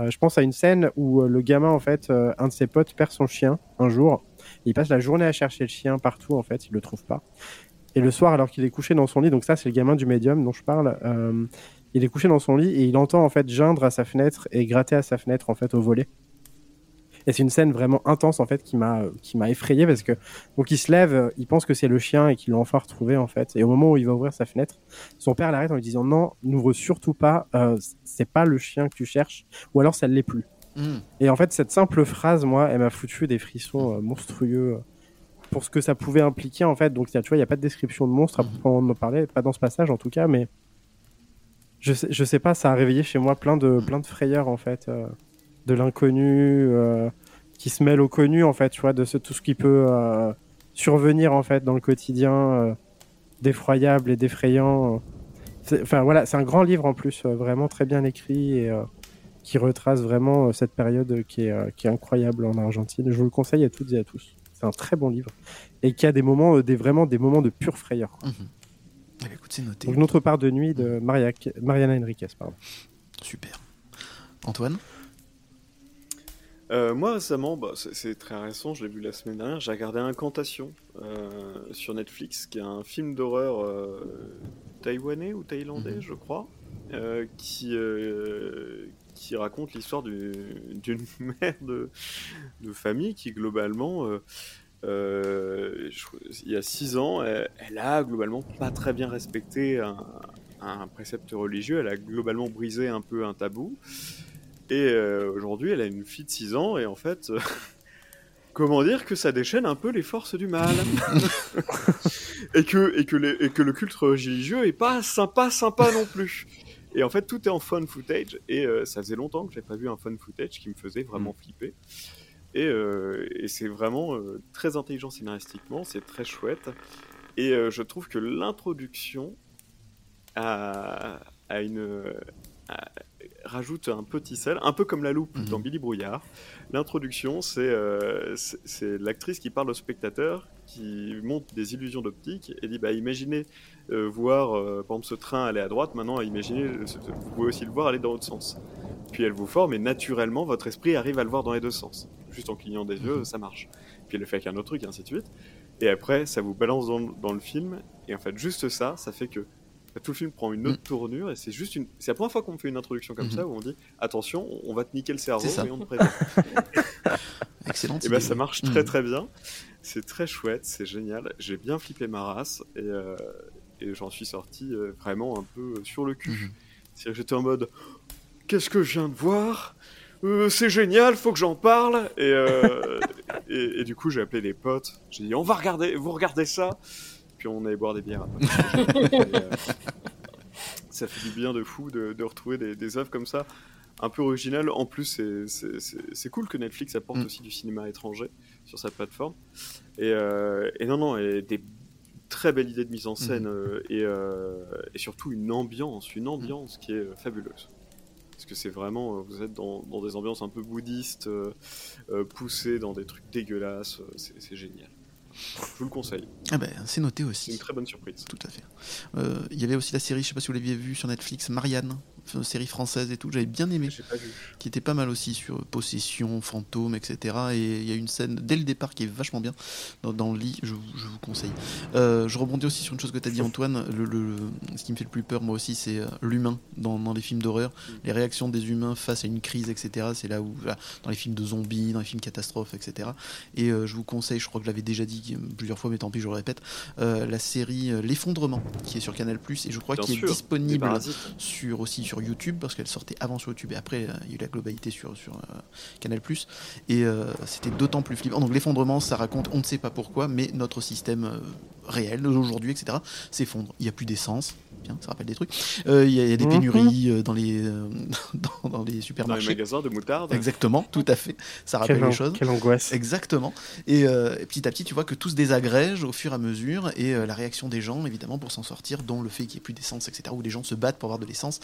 Euh, je pense à une scène où euh, le gamin en fait un de ses potes perd son chien un jour. Il passe la journée à chercher le chien partout en fait, il le trouve pas. Et le soir alors qu'il est couché dans son lit, donc ça c'est le gamin du médium dont je parle. il est couché dans son lit et il entend en fait geindre à sa fenêtre et gratter à sa fenêtre en fait au volet. Et c'est une scène vraiment intense en fait qui m'a qui m'a effrayé parce que donc il se lève, euh, il pense que c'est le chien et qu'il l'a enfin retrouvé en fait. Et au moment où il va ouvrir sa fenêtre, son père l'arrête en lui disant non, n'ouvre surtout pas, euh, c'est pas le chien que tu cherches, ou alors ça ne l'est plus. Hmm. Et en fait cette simple phrase, moi, elle m'a foutu des frissons euh, monstrueux. euh, pour ce que ça pouvait impliquer en fait. Donc tu vois, il n'y a pas de description de monstre à Mhm. proprement en parler, pas dans ce passage en tout cas, mais je sais, je sais pas, ça a réveillé chez moi plein de plein de frayeurs en fait, euh, de l'inconnu euh, qui se mêle au connu en fait, tu vois, de ce, tout ce qui peut euh, survenir en fait dans le quotidien, euh, d'effroyable et d'effrayant. Enfin voilà, c'est un grand livre en plus, vraiment très bien écrit et qui retrace vraiment cette période qui est, qui est incroyable en Argentine. Je vous le conseille à toutes et à tous. C'est un très bon livre et qui a des moments, des vraiment des moments de pure frayeur. quoi. Mhm. Eh bien, écoute, c'est noté. Donc notre part de nuit de Maria, Mariana Enriquez, pardon. Super. Antoine? Euh, moi récemment, bah, c'est très récent, je l'ai vu la semaine dernière, j'ai regardé Incantation euh, sur Netflix, qui est un film d'horreur euh, taïwanais ou thaïlandais, Mhm. je crois, euh, qui, qui raconte l'histoire du- [LAUGHS] d'une mère de, de famille qui globalement, je- il y a six ans, elle, elle a globalement pas très bien respecté un, un précepte religieux, elle a globalement brisé un peu un tabou. Et euh, aujourd'hui, elle a une fille de 6 ans, et en fait, euh, [LAUGHS] comment dire que ça déchaîne un peu les forces du mal? [LAUGHS] et, que, et, que les- et que le culte religieux est pas sympa, sympa non plus. Et en fait, tout est en fun footage, et euh, ça faisait longtemps que j'avais pas vu un fun footage qui me faisait vraiment flipper. Et, et c'est vraiment très intelligent scénaristiquement, c'est très chouette. Et je trouve que l'introduction a une. A- rajoute un petit sel, un peu comme la loupe Mhm. dans Billy Brouillard. L'introduction, c'est euh, c'est- l'actrice qui parle au spectateur, qui montre des illusions d'optique et dit bah, imaginez euh, voir, euh, par exemple, ce train aller à droite, maintenant imaginez, euh, vous pouvez aussi le voir aller dans l'autre sens. Puis elle vous forme et naturellement, votre esprit arrive à le voir dans les deux sens. Juste en clignant des yeux, Mhm. ça marche. Puis elle le fait avec un autre truc, et ainsi de suite. Et après, ça vous balance dans, dans le film. Et en fait, juste ça, ça fait que tout le film prend une autre tournure. Et c'est juste une. C'est la première fois qu'on me fait une introduction comme Mhm. ça où on dit attention, on va te niquer le cerveau et on te prévient. [LAUGHS] Excellente et ben ça marche très Mhm. très bien. C'est très chouette, c'est génial. J'ai bien flippé ma race et, euh, et j'en suis sorti euh, vraiment un peu sur le cul. Mhm. C'est-à-dire que j'étais en mode qu'est-ce que je viens de voir? Euh, C'est génial, faut que j'en parle. Et, euh, [LAUGHS] et, et du coup, j'ai appelé les potes. J'ai dit on va regarder, vous regardez ça? Puis on allait boire des bières après. [LAUGHS] Et, euh, ça fait du bien de fou de, de retrouver des, des œuvres comme ça, un peu originales. En plus, c'est- cool que Netflix apporte Mm. aussi du cinéma étranger sur sa plateforme. Et, euh, et non, non, et des très belles idées de mise en scène euh, et, euh, et surtout une ambiance, une ambiance qui est fabuleuse. Parce que c'est vraiment, vous êtes dans, dans des ambiances un peu bouddhistes, euh, poussées dans des trucs dégueulasses, c'est génial. Je vous le conseille, Ah ben, c'est noté c'est aussi. une très bonne surprise. Tout à fait. Euh, Il y avait aussi la série, je sais pas si vous l'aviez vu sur Netflix, Marianne, série française et tout, j'avais bien aimé, J'ai pas vu. qui était pas mal aussi sur possession, fantôme, etc. Et il y a une scène dès le départ qui est vachement bien dans, dans le lit, je, vous- je vous conseille. Euh, je rebondis aussi sur une chose que tu as dit Antoine, le, le- ce qui me fait le plus peur moi aussi c'est euh, l'humain dans, dans les films d'horreur, les réactions des humains face à une crise, etc. C'est là où, voilà, dans les films de zombies, dans les films catastrophes, etc. Et euh, je vous conseille, je crois que je l'avais déjà dit plusieurs fois, mais tant pis, je le répète, euh, la série L'effondrement qui est sur Canal+, et je crois qu'il est disponible sur aussi sur YouTube parce qu'elle sortait avant sur YouTube et après euh, il y a eu la globalité sur, sur euh, Canal et euh, c'était d'autant plus flippant. Donc l'effondrement ça raconte on ne sait pas pourquoi mais notre système réel aujourd'hui etc s'effondre. Il n'y a plus d'essence, Ça rappelle des trucs. Euh, Il y, a- il y a des Mhm. pénuries euh, dans les euh, [LAUGHS] dans, dans les Dans les supermarchés. magasins de moutarde. Exactement, tout à fait. Ça rappelle Quelle, les choses. quelle angoisse. Exactement. Et, euh, et petit à petit, tu vois que tout se désagrège au fur et à mesure, et euh, la réaction des gens, évidemment, pour s'en sortir, dont le fait qu'il n'y ait plus d'essence, etc., où les gens se battent pour avoir de l'essence,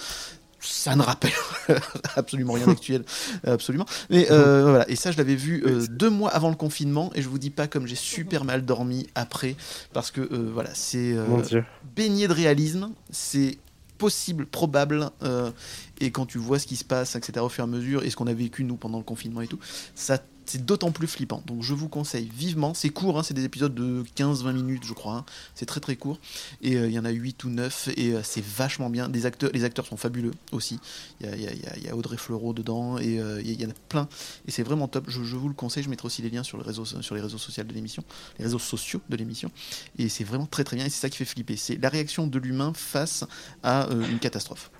ça ne rappelle [LAUGHS] absolument rien [LAUGHS] d'actuel, absolument. Mais euh, voilà, et ça, je l'avais vu euh, deux mois avant le confinement, et je vous dis pas comme j'ai super mal dormi après, parce que euh, voilà, c'est euh, baigné de réalisme, c'est possible, probable, euh, et quand tu vois ce qui se passe, etc., au fur et à mesure, et ce qu'on a vécu nous pendant le confinement et tout, ça c'est d'autant plus flippant. Donc je vous conseille vivement, c'est court, hein, c'est des épisodes de 15-20 minutes je crois, hein. c'est très très court, et euh, il y en a 8 ou 9, et euh, c'est vachement bien, des acteurs, les acteurs sont fabuleux aussi, il y a, Audrey Fleurot dedans, et euh, il y en a plein, et c'est vraiment top, je, vous le conseille, je mettrai aussi les liens sur, sur les réseaux sociaux de l'émission, les réseaux sociaux de l'émission, et c'est vraiment très très bien, et c'est ça qui fait flipper, c'est la réaction de l'humain face à une catastrophe.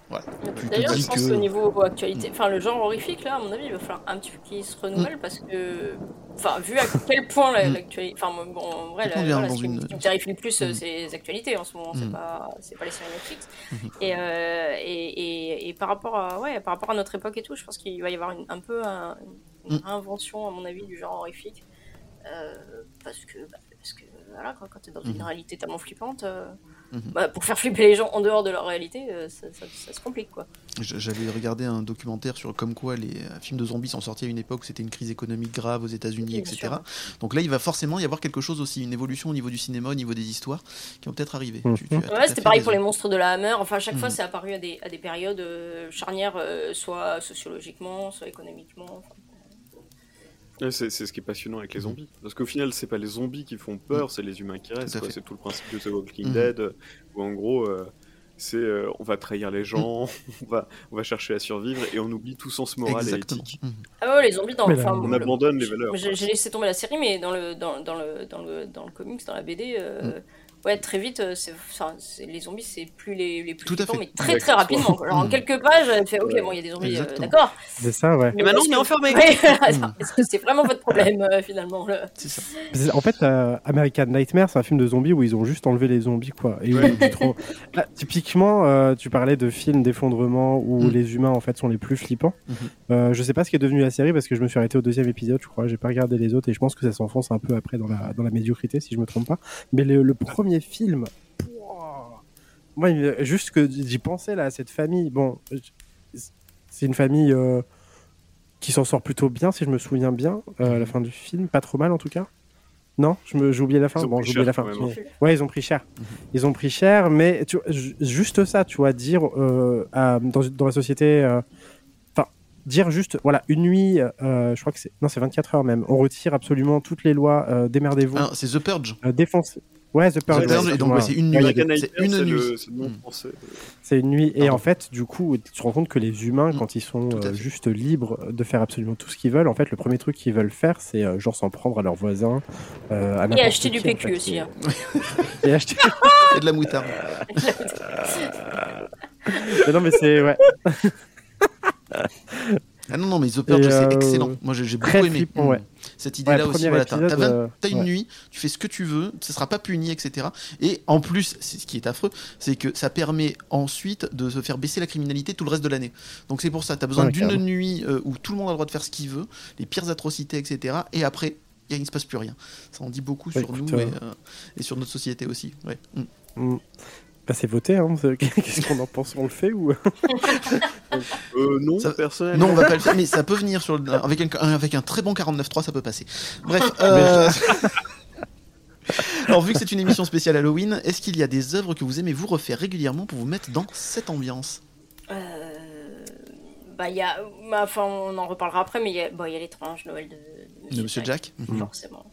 D'ailleurs, je pense que- au niveau actualité, enfin le genre horrifique là, à mon avis, il va falloir un petit peu qu'il se renouvelle parce que, enfin, vu à quel point Mm. l'actualité, enfin bon, en vrai, la- voilà, ce qui, une- me- qui me terrifie le plus, euh, Mm. c'est les actualités en ce moment, c'est Mm. pas, c'est pas les séries Netflix. Mhm. Et, euh, et, et, et par rapport à, ouais, par rapport à notre époque et tout, je pense qu'il va y avoir une- un peu un- une Mm. réinvention, à mon avis, du genre horrifique, euh, parce que, bah, parce que voilà, quoi, quand t'es dans une Mhm. réalité tellement flippante. euh, Mhm. bah, pour faire flipper les gens en dehors de leur réalité, euh, ça, ça- ça se complique quoi. J'avais regardé un documentaire sur comme quoi les euh, films de zombies sont sortis à une époque où c'était une crise économique grave aux États-Unis, Oui, etc. sûr. Donc là, il va forcément y avoir quelque chose aussi, une évolution au niveau du cinéma, au niveau des histoires, qui vont peut-être arriver. Tu- tu Ouais, c'était pareil pour les monstres de la Hammer. Enfin, à chaque fois, Mhm. c'est apparu à des, à des périodes euh, charnières, euh, soit sociologiquement, soit économiquement. Enfin, c'est c'est ce qui est passionnant avec les zombies. Parce qu'au final, c'est pas les zombies qui font peur, c'est les humains qui restent. C'est tout le principe de The Walking Mhm. Dead, euh, où en gros, euh, c'est euh, on va trahir les gens, [LAUGHS] on, va, on va chercher à survivre et on oublie tout sens moral Exactement. et éthique. Mhm. Ah ouais, les zombies dans. Là, enfin, On le- abandonne les valeurs. J'ai j'ai laissé tomber la série, mais dans le, dans, dans le, dans le, dans le comics, dans la BD, euh, Mm. Ouais, très vite, euh, c'est, enfin, c'est- les zombies, c'est plus les, les plus Tout à flippants, fait. mais très Ouais, très rapidement. quoi. Genre, en Mm. quelques pages, elle fait, ok, Ouais. bon, il y a des zombies, euh, d'accord. C'est ça, ouais. Mais maintenant, on est enfermé. [LAUGHS] Mm. Est-ce que c'est vraiment votre problème, euh, finalement là C'est ça. C'est- En fait, euh, American Nightmare, c'est un film de zombies où ils ont juste enlevé les zombies, quoi. Et Ouais. c'est trop- Là, typiquement, euh, tu parlais de films d'effondrement où Mm. les humains, en fait, sont les plus flippants. Euh, je sais pas ce qui est devenu la série parce que je me suis arrêté au deuxième épisode, je crois. J'ai pas regardé les autres et je pense que ça s'enfonce un peu après dans la, dans la médiocrité, si je me trompe pas. Mais le, le premier film, pouah, moi, juste que j'y pensais là, à cette famille. Bon, c'est une famille euh, qui s'en sort plutôt bien, si je me souviens bien, euh, à la fin du film. Pas trop mal en tout cas. Non, je me- j'ai oublié la fin? Ils ont Bon, pris j'ai oublié la cher fin. mais- Ouais, ils ont pris cher. Ils ont pris cher, mais tu juste ça, tu vois, dire euh, à- dans, dans la société, euh, enfin, dire juste, voilà, une nuit, euh, je crois que c'est, non, c'est 24 heures même. On retire absolument toutes les lois, euh, démerdez-vous, Ah, c'est The Purge. euh, défoncez. Ouais, The Purge. Ouais, donc ouais. c'est une nuit. American C'est une nuit. c'est une. Et Pardon. en fait, du coup, tu te rends compte que les humains, Mm. quand ils sont euh, juste libres de faire absolument tout ce qu'ils veulent, en fait, le premier truc qu'ils veulent faire, c'est euh, genre s'en prendre à leurs voisins. euh, à Et acheter du en PQ fait. aussi. hein. [LAUGHS] Et acheter. [LAUGHS] [LAUGHS] Et de la moutarde. Mais non, mais c'est ouais, Ah non, non, mais The Purge, c'est excellent. Moi, j'ai beaucoup très aimé. flippant, Mm. ouais. Cette idée-là Ouais, aussi, voilà, t'as t'as euh, t'as une ouais. nuit, tu fais ce que tu veux, ce sera pas puni, etc. Et en plus, ce qui est affreux, c'est que ça permet ensuite de se faire baisser la criminalité tout le reste de l'année. Donc c'est pour ça, tu as besoin Ouais, d'une nuit euh, où tout le monde a le droit de faire ce qu'il veut, les pires atrocités, etc. Et après, il ne se passe plus rien. Ça en dit beaucoup Ouais, sur écoute, nous euh, et, euh, et sur notre société aussi. Ouais. Mm. Mm. Bah, c'est voté, hein. [LAUGHS] Qu'est-ce qu'on en pense? On le fait ou [LAUGHS] Euh, non, Ça- personnellement. Non, on va pas le faire, mais ça peut venir sur le- avec, un, avec un très bon 49.3, ça peut passer. Bref. [LAUGHS] euh, Alors, vu que c'est une émission spéciale Halloween, est-ce qu'il y a des œuvres que vous aimez vous refaire régulièrement pour vous mettre dans cette ambiance? Euh, bah, il y a, bah, enfin, on en reparlera après, mais il y a, bah, il y a l'étrange Noël de, de De Monsieur Jack Mhm. forcément.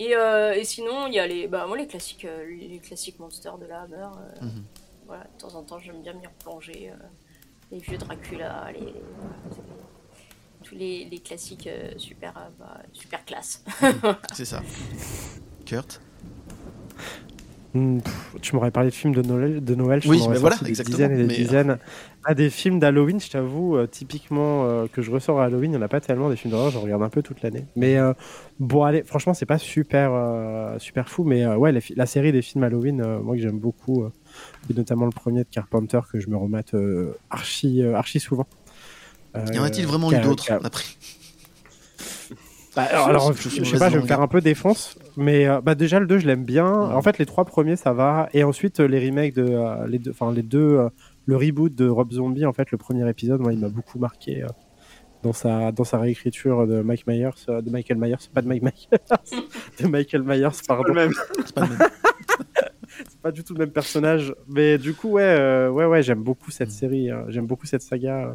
Et, euh, et sinon, il y a les, bah, moi, les classiques, euh, les classiques monsters de la Hammer. euh, Mhm. Voilà, de temps en temps, j'aime bien m'y replonger. euh, les vieux Dracula, les, tous les- les, classiques super, bah, super classe. C'est ça. [LAUGHS] Kurt? Hmm, pff, tu m'aurais parlé de films de Noël, de Noël je Oui, mais voilà, des dizaines et des mais, euh, dizaines. Ah, des films d'Halloween, je t'avoue, euh, typiquement euh, que je ressors à Halloween, il n'y en a pas tellement des films d'horreur, j'en regarde un peu toute l'année. Mais euh, bon, allez, franchement, c'est pas super, super fou, mais ouais, la, série des films Halloween, moi que j'aime beaucoup, et notamment le premier de Carpenter que je me remate archi, archi souvent. Y en a-t-il vraiment eu d'autres après? Bah, alors, Je je, je sais pas, je vais me faire un peu défense, mais euh, bah, déjà le 2 je l'aime bien. Mhm. En fait, les trois premiers ça va, et ensuite euh, les remakes de euh, les deux, enfin les deux, euh, le reboot de Rob Zombie, en fait, le premier épisode, moi, il m'a beaucoup marqué euh, dans sa dans sa réécriture de Mike Myers, euh, de Michael Myers, pas de Mike Myers, [LAUGHS] de Michael Myers, Pas pardon. le même. C'est pas le même. [LAUGHS] C'est pas du tout le même personnage, mais du coup, ouais, euh, ouais, ouais, j'aime beaucoup cette Mhm. série, euh, j'aime beaucoup cette saga.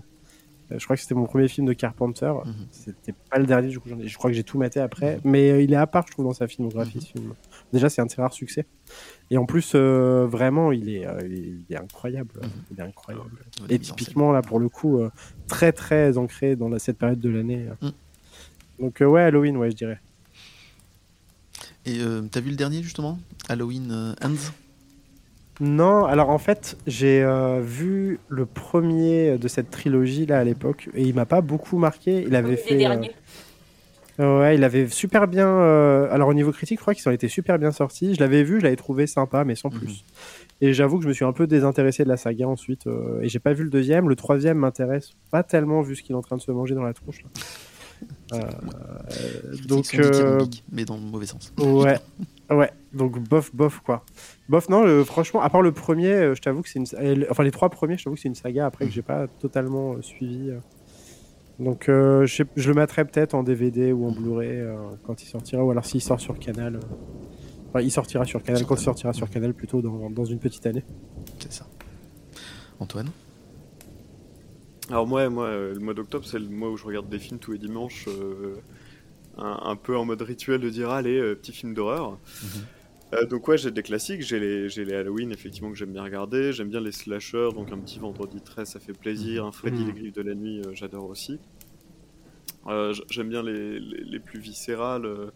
Euh, je crois que c'était mon premier film de Carpenter. Mhm. C'était pas le dernier, du coup, j'en ai- je crois que j'ai tout maté après. Mais euh, il est à part, je trouve, dans sa filmographie, ce film. Déjà, c'est un de ses rares succès. Et en plus, euh, vraiment, il est, euh, il est, incroyable. Mhm. Il est incroyable. Ouais, Et typiquement, là, pour le coup, très, très ancré dans la- cette période de l'année. Mm. Donc, ouais, Halloween, ouais, je dirais. Et t'as vu le dernier justement? Halloween Ends? Non, alors en fait, j'ai euh, vu le premier de cette trilogie là à l'époque et il m'a pas beaucoup marqué. Il avait fait, euh, derniers. ouais, il avait super bien. euh, alors au niveau critique, je crois qu'ils ont été super bien sortis. Je l'avais vu, je l'avais trouvé sympa, mais sans Mhm. plus. Et j'avoue que je me suis un peu désintéressé de la saga ensuite euh, et j'ai pas vu le deuxième. Le troisième m'intéresse pas tellement vu ce qu'il est en train de se manger dans la tronche. là. Euh, donc, euh, mais dans le mauvais sens. Ouais, ouais. Donc bof, bof quoi. Bof, non. euh, franchement, à part le premier, euh, je t'avoue que c'est une. euh, Enfin, les trois premiers, je t'avoue que c'est une saga après que j'ai pas totalement euh, suivi. Donc, euh, je, sais- je le mettrai peut-être en DVD ou en Blu-ray euh, quand il sortira, ou alors s'il sort sur Canal. euh. Enfin, il sortira sur Canal quand il sortira sur Canal plutôt dans, dans une petite année. C'est ça. Antoine? Alors moi, moi, euh, le mois d'octobre, c'est le mois où je regarde des films tous les dimanches, euh, un, un peu en mode rituel de dire allez, euh, petit film d'horreur. Mhm. Euh, donc ouais, j'ai des classiques, j'ai les, j'ai les Halloween effectivement que j'aime bien regarder, j'aime bien les slashers, donc un petit vendredi 13 ça fait plaisir, un Freddy Mhm. les griffes de la nuit euh, j'adore aussi. Euh, j'aime bien les, les, les plus viscérales,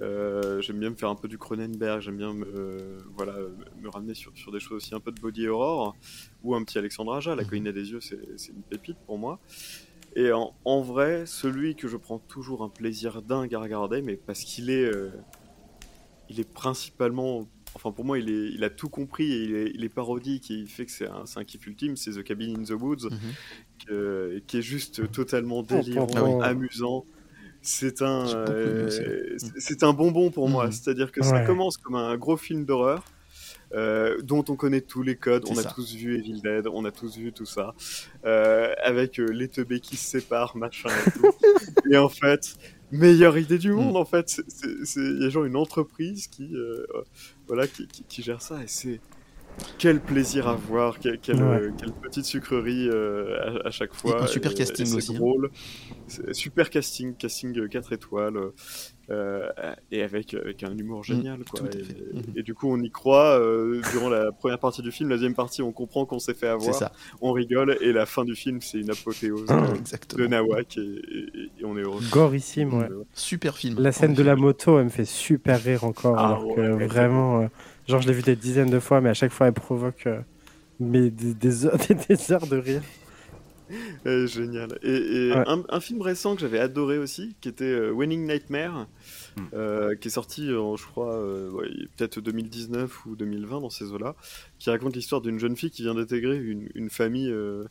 j'aime bien me faire un peu du Cronenberg, j'aime bien me, voilà, me ramener sur, sur des choses aussi un peu de body horror, ou un petit Alexandre Aja, La Mhm. colline des yeux c'est une pépite pour moi. Et en, en vrai, celui que je prends toujours un plaisir dingue à regarder, mais parce qu'il est, il est principalement, enfin pour moi, il, est, il a tout compris et il est, il est parodique et il fait que c'est un, c'est un kiff ultime, c'est The Cabin in the Woods, Mhm. que- qui est juste totalement délirant, amusant. C'est un, euh, c'est- c'est un bonbon pour moi. Mhm. C'est-à-dire que ça commence comme un gros film d'horreur. euh, dont on connaît tous les codes, C'est on a tous vu Evil Dead, on a tous vu tout ça, euh, avec euh, les teubés qui se séparent, machin et tout. [LAUGHS] et en fait, meilleure idée du monde, Mm. en fait, il y a genre une entreprise qui, euh, voilà, qui, qui- qui gère ça et c'est quel plaisir à voir, Ouais. euh, quelle petite sucrerie euh, à, à chaque fois. un super casting aussi, hein. drôle. Super casting, casting 4 étoiles, euh, et avec, avec un humour génial. quoi. Mm, à Et, du coup, on y croit euh, durant la première partie du film. La deuxième partie, on comprend qu'on s'est fait avoir, ça, on rigole, et la fin du film, c'est une apothéose euh, de. Nawak, et, et- et on est heureux. Gorissime, ouais. Euh, Super film. La scène de la moto elle me fait super rire encore. Ah alors que vraiment, euh, genre, je l'ai vu des dizaines de fois, mais à chaque fois, elle provoque euh, mais des, des heures, [LAUGHS] des, des heures de rire. [LAUGHS] Euh, génial. Et, et Ouais. un, un film récent que j'avais adoré aussi, qui était euh, Winning Nightmare, Hmm. euh, qui est sorti, en, je crois, euh, ouais, peut-être 2019 ou 2020 dans ces eaux-là, qui raconte l'histoire d'une jeune fille qui vient d'intégrer une, une famille, euh,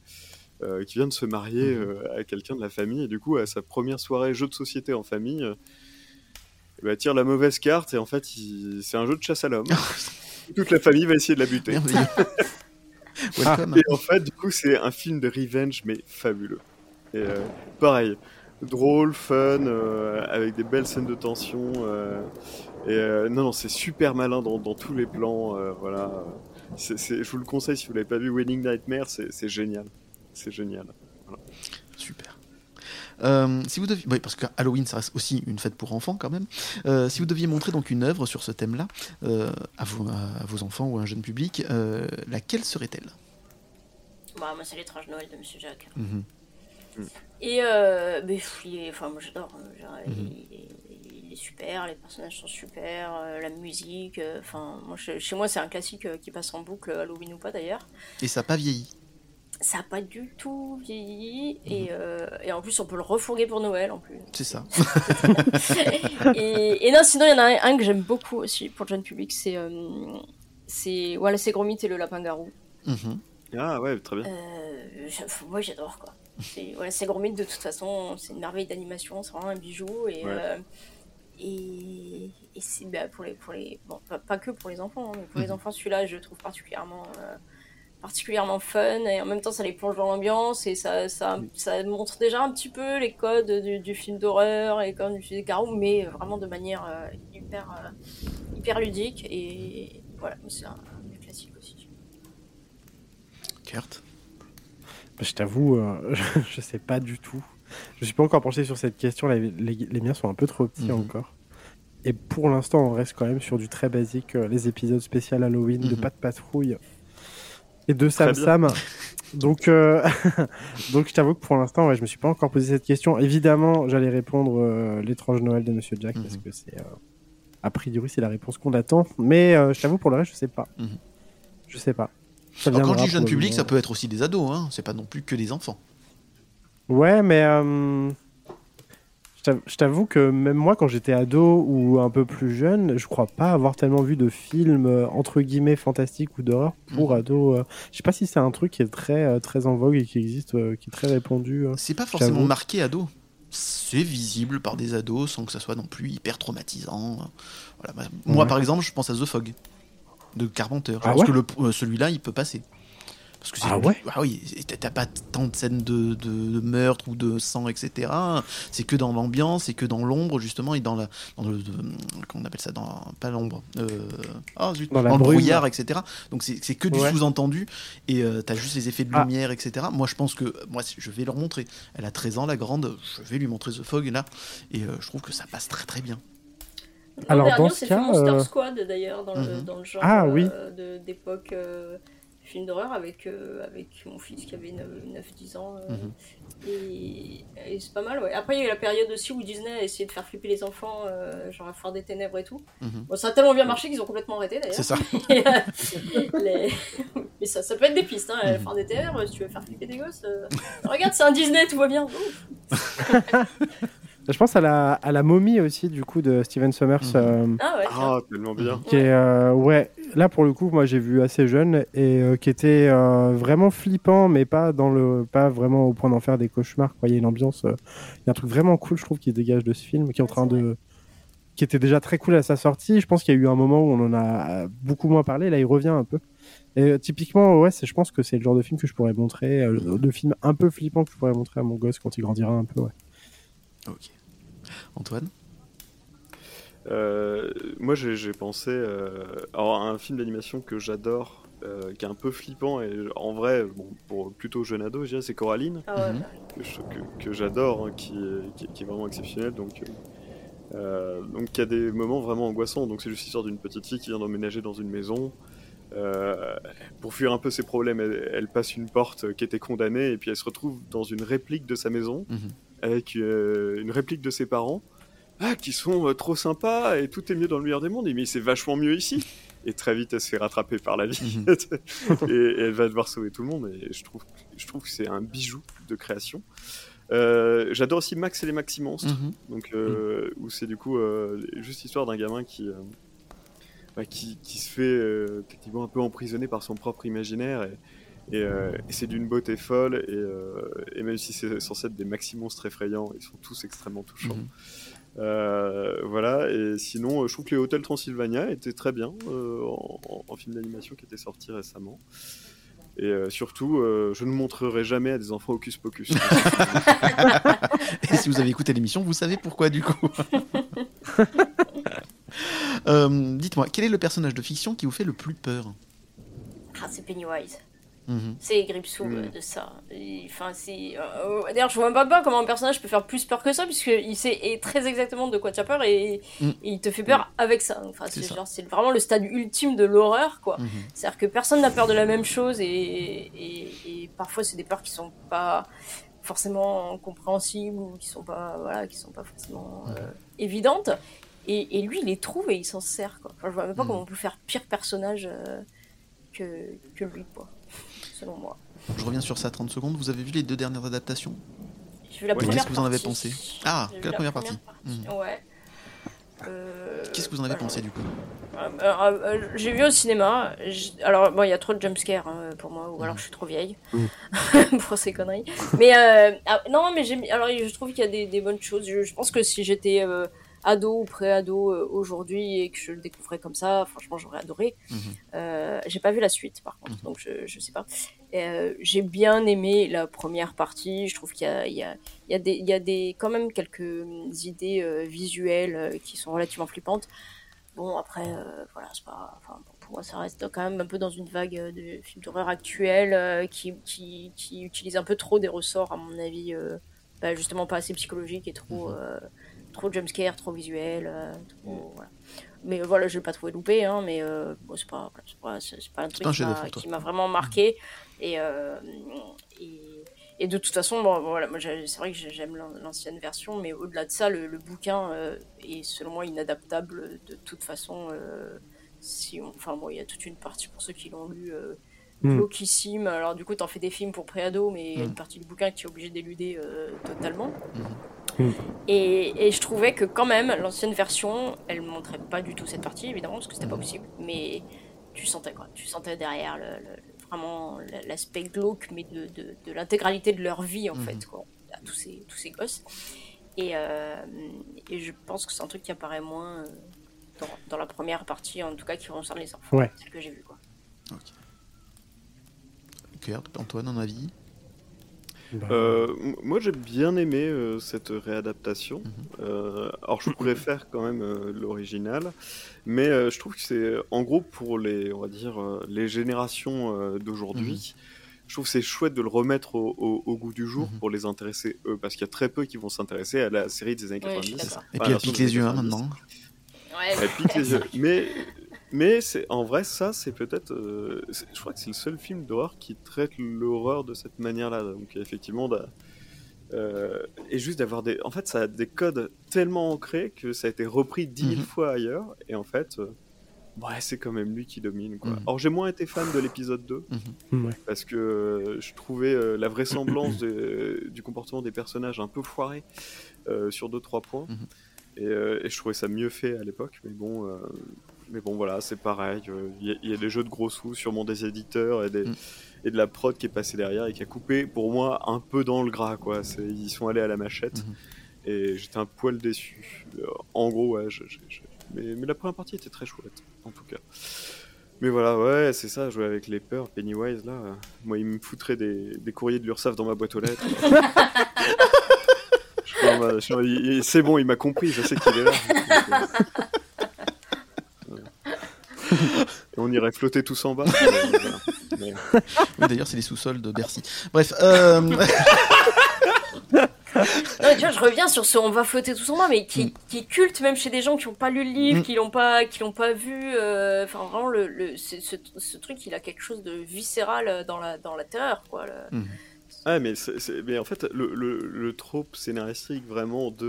euh, qui vient de se marier euh, à quelqu'un de la famille, et du coup, à sa première soirée jeu de société en famille, eh elle tire la mauvaise carte, et en fait, il- c'est un jeu de chasse à l'homme. [LAUGHS] Toute la famille va essayer de la buter. [LAUGHS] [LAUGHS] Welcome. Et en fait, du coup, c'est un film de revenge, mais fabuleux. Et euh, pareil, drôle, fun, euh, avec des belles scènes de tension. euh, et euh, non, non, c'est super malin dans, dans tous les plans. euh, voilà. C'est- c'est- je vous le conseille si vous l'avez pas vu, Wedding Nightmare, c'est c'est génial. C'est génial. Super. Euh, si vous deviez, oui, parce que Halloween, ça reste aussi une fête pour enfants quand même. Euh, si vous deviez montrer donc une œuvre sur ce thème-là euh, à, vos, à vos enfants ou à un jeune public, euh, laquelle serait-elle? Bah, moi, c'est l'étrange Noël de Monsieur Jack. Mhm. Et euh, mais, pff, il est- enfin, moi j'adore. hein, Mhm. il, est, il est super, les personnages sont super, euh, la musique. euh, Enfin, moi, chez, chez moi, c'est un classique euh, qui passe en boucle, Halloween ou pas d'ailleurs. Et ça n'a pas vieilli? Ça n'a pas du tout vieilli. Et, euh, et en plus, on peut le refourguer pour Noël en plus. C'est ça. [LAUGHS] et, et non, sinon, il y en a un, que j'aime beaucoup aussi pour le jeune public c'est. euh, c'est voilà, c'est Gromit et le lapin-garou. Mhm. Ah ouais, très bien. Euh, moi j'adore quoi. C'est voilà, c'est Gromit de toute façon, c'est une merveille d'animation, c'est vraiment un bijou et Ouais. euh, et, et c'est bah, pour les pour les bon pas, pas que pour les enfants, hein, mais pour les Mhm. enfants celui-là je le trouve particulièrement euh, particulièrement fun et en même temps ça les plonge dans l'ambiance et ça, ça, ça montre déjà un petit peu les codes du, du film d'horreur et comme du film Garou mais vraiment de manière euh, hyper euh, hyper ludique et voilà c'est un, classiques aussi. Kurt? Je t'avoue, euh, [LAUGHS] je sais pas du tout. Je suis pas encore penché sur cette question. Les, les- les miens sont un peu trop petits Mhm. encore. Et pour l'instant, on reste quand même sur du très basique. les épisodes spéciaux Halloween de Mhm. Pat Patrouille et de Sam. Sam. Donc, euh, [LAUGHS] donc je t'avoue que pour l'instant, ouais, je me suis pas encore posé cette question. Évidemment, j'allais répondre euh, l'étrange Noël de Monsieur Jack parce Mhm. que c'est euh, a priori c'est la réponse qu'on attend. Mais euh, je t'avoue pour le reste, je sais pas. Mhm. Je sais pas. Ça Alors, quand je dis jeune public, ça peut être aussi des ados, hein. c'est pas non plus que des enfants. Ouais, mais je t'av- je t'avoue que même moi, quand j'étais ado ou un peu plus jeune, je crois pas avoir tellement vu de films euh, entre guillemets fantastiques ou d'horreur pour Mhm. ados. euh. Je sais pas si c'est un truc qui est très euh, très en vogue et qui existe, euh, qui est très répandu. C'est pas forcément marqué ado. C'est visible par des ados sans que ça soit non plus hyper traumatisant. Voilà, bah, Moi, Ouais. par exemple, je pense à The Fog de Carpenter. Je Ah pense ouais que celui-là, il peut passer. Parce que c'est Ah ouais ah oui, t'as- pas tant de scènes de, de- de meurtre ou de sang, etc. C'est que dans l'ambiance, c'est que dans l'ombre justement et dans la, dans le, de- comment on appelle ça, dans pas l'ombre, euh, ah, zut, Dans le brume. brouillard, etc. Donc c'est c'est que du Ouais. sous-entendu et euh, t'as juste les effets de Ah. lumière, etc. Moi, je pense que moi, je vais leur montrer. Elle a 13 ans, la grande. Je vais lui montrer The Fog là, et euh, je trouve que ça passe très très bien. Alors, dans ce c'est cas, fait Monster euh, Squad d'ailleurs dans, le, Mhm. dans le genre Ah, oui. euh, d'époque film d'horreur avec, euh, avec mon fils qui avait 9-10 ans. euh, Mhm. Et, et c'est pas mal, ouais. Après, il y a eu la période aussi où Disney a essayé de faire flipper les enfants, euh, genre la foire des ténèbres et tout. Mhm. Bon, ça a tellement bien marché qu'ils ont complètement arrêté d'ailleurs. C'est ça. [LAUGHS] Et, les- Mais ça, ça peut être des pistes, hein. La Mhm. foire des ténèbres, si tu veux faire flipper des gosses. Regarde, c'est un Disney, tout va bien. [LAUGHS] Je pense à la, à la momie aussi du coup de Steven Sommers. Mhm. euh, Ah ouais. Ah, tellement bien. qui est euh, ouais là pour le coup moi j'ai vu assez jeune et euh, qui était euh, vraiment flippant mais pas dans le pas vraiment au point d'en faire des cauchemars quoi il y a une ambiance euh, il y a un truc vraiment cool je trouve qui dégage de ce film qui est en train de qui était déjà très cool à sa sortie je pense qu'il y a eu un moment où on en a beaucoup moins parlé là il revient un peu et typiquement ouais c'est je pense que c'est le genre de film que je pourrais montrer euh, de film un peu flippant que je pourrais montrer à mon gosse quand il grandira un peu ouais Ok. Antoine Euh, moi, j'ai pensé euh, alors, à un film d'animation que j'adore, euh, qui est un peu flippant et en vrai, bon, pour plutôt jeune ado, je dirais, c'est Coraline, Ah ouais, Mhm. que, je- que- que j'adore, hein, qui, est- qui, qui est vraiment exceptionnel. Donc, donc, il y a des moments vraiment angoissants. Donc, c'est juste l'histoire d'une petite fille qui vient d'emménager dans une maison. Euh, pour fuir un peu ses problèmes, elle, elle passe une porte qui était condamnée et puis elle se retrouve dans une réplique de sa maison Mhm. Avec euh, une réplique de ses parents ah, qui sont euh, trop sympas et tout est mieux dans le meilleur des mondes. Mais c'est vachement mieux ici. Et très vite, elle se fait rattraper par la vie [LAUGHS] et, et elle va devoir sauver tout le monde. Et je trouve, je trouve que c'est un bijou de création. Euh, J'adore aussi Max et les Maxi Monstres, Mhm. donc euh, où c'est du coup euh, juste l'histoire d'un gamin qui, bah, qui, qui se fait techniquement un peu emprisonné par son propre imaginaire. Et, et, euh, et c'est d'une beauté folle. Et, euh, et même si c'est censé être des maxi monstres effrayants, ils sont tous extrêmement touchants. Mhm. Euh, voilà, et sinon, je trouve que les Hôtels Transylvania étaient très bien euh, en, en- en film d'animation qui était sorti récemment. Et euh, surtout, euh, je ne montrerai jamais à des enfants Hocus Pocus. [LAUGHS] [LAUGHS] Et si vous avez écouté l'émission, vous savez pourquoi du coup. [LAUGHS] Euh, Dites-moi, quel est le personnage de fiction qui vous fait le plus peur? Ah, c'est Pennywise. Mhm. C'est Gripsou Mm. euh, de ça. Enfin, euh, D'ailleurs, je vois même pas comment un personnage peut faire plus peur que ça, puisqu'il sait très exactement de quoi tu as peur et, et il te fait peur avec ça. Enfin, C'est vraiment le stade ultime de l'horreur, quoi. Mhm. C'est-à-dire que personne n'a peur de la même chose et, et, et parfois c'est des peurs qui sont pas forcément compréhensibles ou qui sont pas voilà qui sont pas forcément euh, évidentes. Et, lui, il les trouve et il s'en sert. Quoi. Enfin, je vois même pas Mhm. comment on peut faire pire personnage euh, que, que lui, quoi. Selon moi. Je reviens sur ça 30 secondes. Vous avez vu les deux dernières adaptations? J'ai vu la Oui. première Qu'est-ce que vous en avez pensé? Ah, quelle la première partie Ouais. Euh, Qu'est-ce que vous en avez alors, pensé du coup? Euh, euh, euh, j'ai vu au cinéma. Alors, bon, il y a trop de jumpscares hein, pour moi, ou alors je suis trop vieille Mhm. [LAUGHS] pour ces conneries. Mais euh, ah, non, mais. Alors, je trouve qu'il y a des, des bonnes choses. Je, je pense que si j'étais euh, ado ou pré-ado euh, aujourd'hui et que je le découvrais comme ça, franchement, j'aurais adoré. Mhm. Euh, j'ai pas vu la suite, par contre, Mhm. donc je, je sais pas. Euh, j'ai bien aimé la première partie. Je trouve qu'il y a, il y a, il y a des, il y a des, quand même quelques hum, idées euh, visuelles euh, qui sont relativement flippantes. Bon, après, euh, voilà, c'est pas. Enfin, bon, pour moi, ça reste quand même un peu dans une vague euh, de films d'horreur actuels euh, qui, qui, qui utilisent un peu trop des ressorts, à mon avis, euh, bah, justement pas assez psychologiques et trop, euh, trop jumpscare, trop visuel. euh, trop, voilà. Mais voilà, je l'ai pas trouvé loupé, hein, mais euh, bon, c'est pas, c'est pas, pas un truc un qui m'a- qui vraiment marqué. Et, euh, et, et de toute façon, bon, voilà, c'est vrai que j'ai- j'aime l'an- l'ancienne version, mais au-delà de ça, le, le bouquin euh, est selon moi inadaptable de toute façon. euh, si on- enfin, bon, il y a toute une partie pour ceux qui l'ont lu. Euh, Mm. glauquissime. Alors du coup, t'en fais des films pour pré-ado, mais il y a une partie du bouquin que tu es obligé d'éluder euh, totalement. Mm. Et, et je trouvais que quand même, l'ancienne version, elle montrait pas du tout cette partie, évidemment, parce que c'était pas Mhm. possible. Mais tu sentais quoi Tu sentais derrière le, le- vraiment l'aspect glauque, mais de, de, de l'intégralité de leur vie, en Mhm. fait, quoi. À tous ces, tous ces gosses. Et, euh, et je pense que c'est un truc qui apparaît moins euh, dans, dans la première partie, en tout cas qui concerne les enfants. Ouais. C'est ce que j'ai vu, quoi. Kurt, Antoine, un avis? Euh, m- moi j'ai bien aimé euh, cette réadaptation. Mhm. Euh, alors je préfère [CLEARS THROAT] quand même euh, l'original, mais euh, je trouve que c'est en gros pour les, on va dire, euh, les générations euh, d'aujourd'hui. Je trouve que c'est chouette de le remettre au, au- au goût du jour Mhm. pour les intéresser eux, parce qu'il y a très peu qui vont s'intéresser à la série des années Ouais, je suis 90. d'accord. Et puis la elle pique les yeux hein, 90. maintenant. Ouais, Elle pique les yeux. [LAUGHS] Mais, mais c'est en vrai, ça, c'est peut-être. euh, je crois que c'est le seul film d'horreur qui traite l'horreur de cette manière-là. Donc, effectivement, euh, et juste d'avoir des. En fait, ça a des codes tellement ancrés que ça a été repris dix mille Mhm. fois ailleurs. Et en fait, euh, ouais, c'est quand même lui qui domine. Quoi. Mhm. Alors, j'ai moins été fan de l'épisode 2 ouais. parce que euh, je trouvais la vraisemblance de- du comportement des personnages un peu foiré sur deux trois points Mhm. et, euh, et je trouvais ça mieux fait à l'époque mais bon euh, mais bon voilà c'est pareil euh, il y, a- il y a des jeux de gros sous sûrement des éditeurs et, des, Mhm. et de la prod qui est passée derrière et qui a coupé pour moi un peu dans le gras quoi ils sont allés à la machette Mhm. et j'étais un poil déçu Euh, en gros ouais je- je- je- mais, mais la première partie était très chouette en tout cas mais voilà, ouais, c'est ça, jouer avec les peurs, Pennywise, là. euh, moi, il me foutrait des, des courriers de l'URSSAF dans ma boîte aux lettres. [LAUGHS] C'est bon, il m'a compris, je sais qu'il est là. [LAUGHS] [LAUGHS] Et on irait flotter tous en bas. mais voilà. Mais- Oui, D'ailleurs, c'est les sous-sols de Bercy. Bref, euh, [LAUGHS] Non, tu vois, je reviens sur ce on va flotter tous en bas, mais qui, qui est culte même chez des gens qui n'ont pas lu le livre, Mm. qui l'ont pas, qui l'ont pas vu. euh, Enfin, vraiment, le, le, ce, ce truc, il a quelque chose de viscéral dans la, dans la terreur, quoi. le-. Ah, mais, c'est- c'est- mais en fait, le, le, le trope scénaristique vraiment de.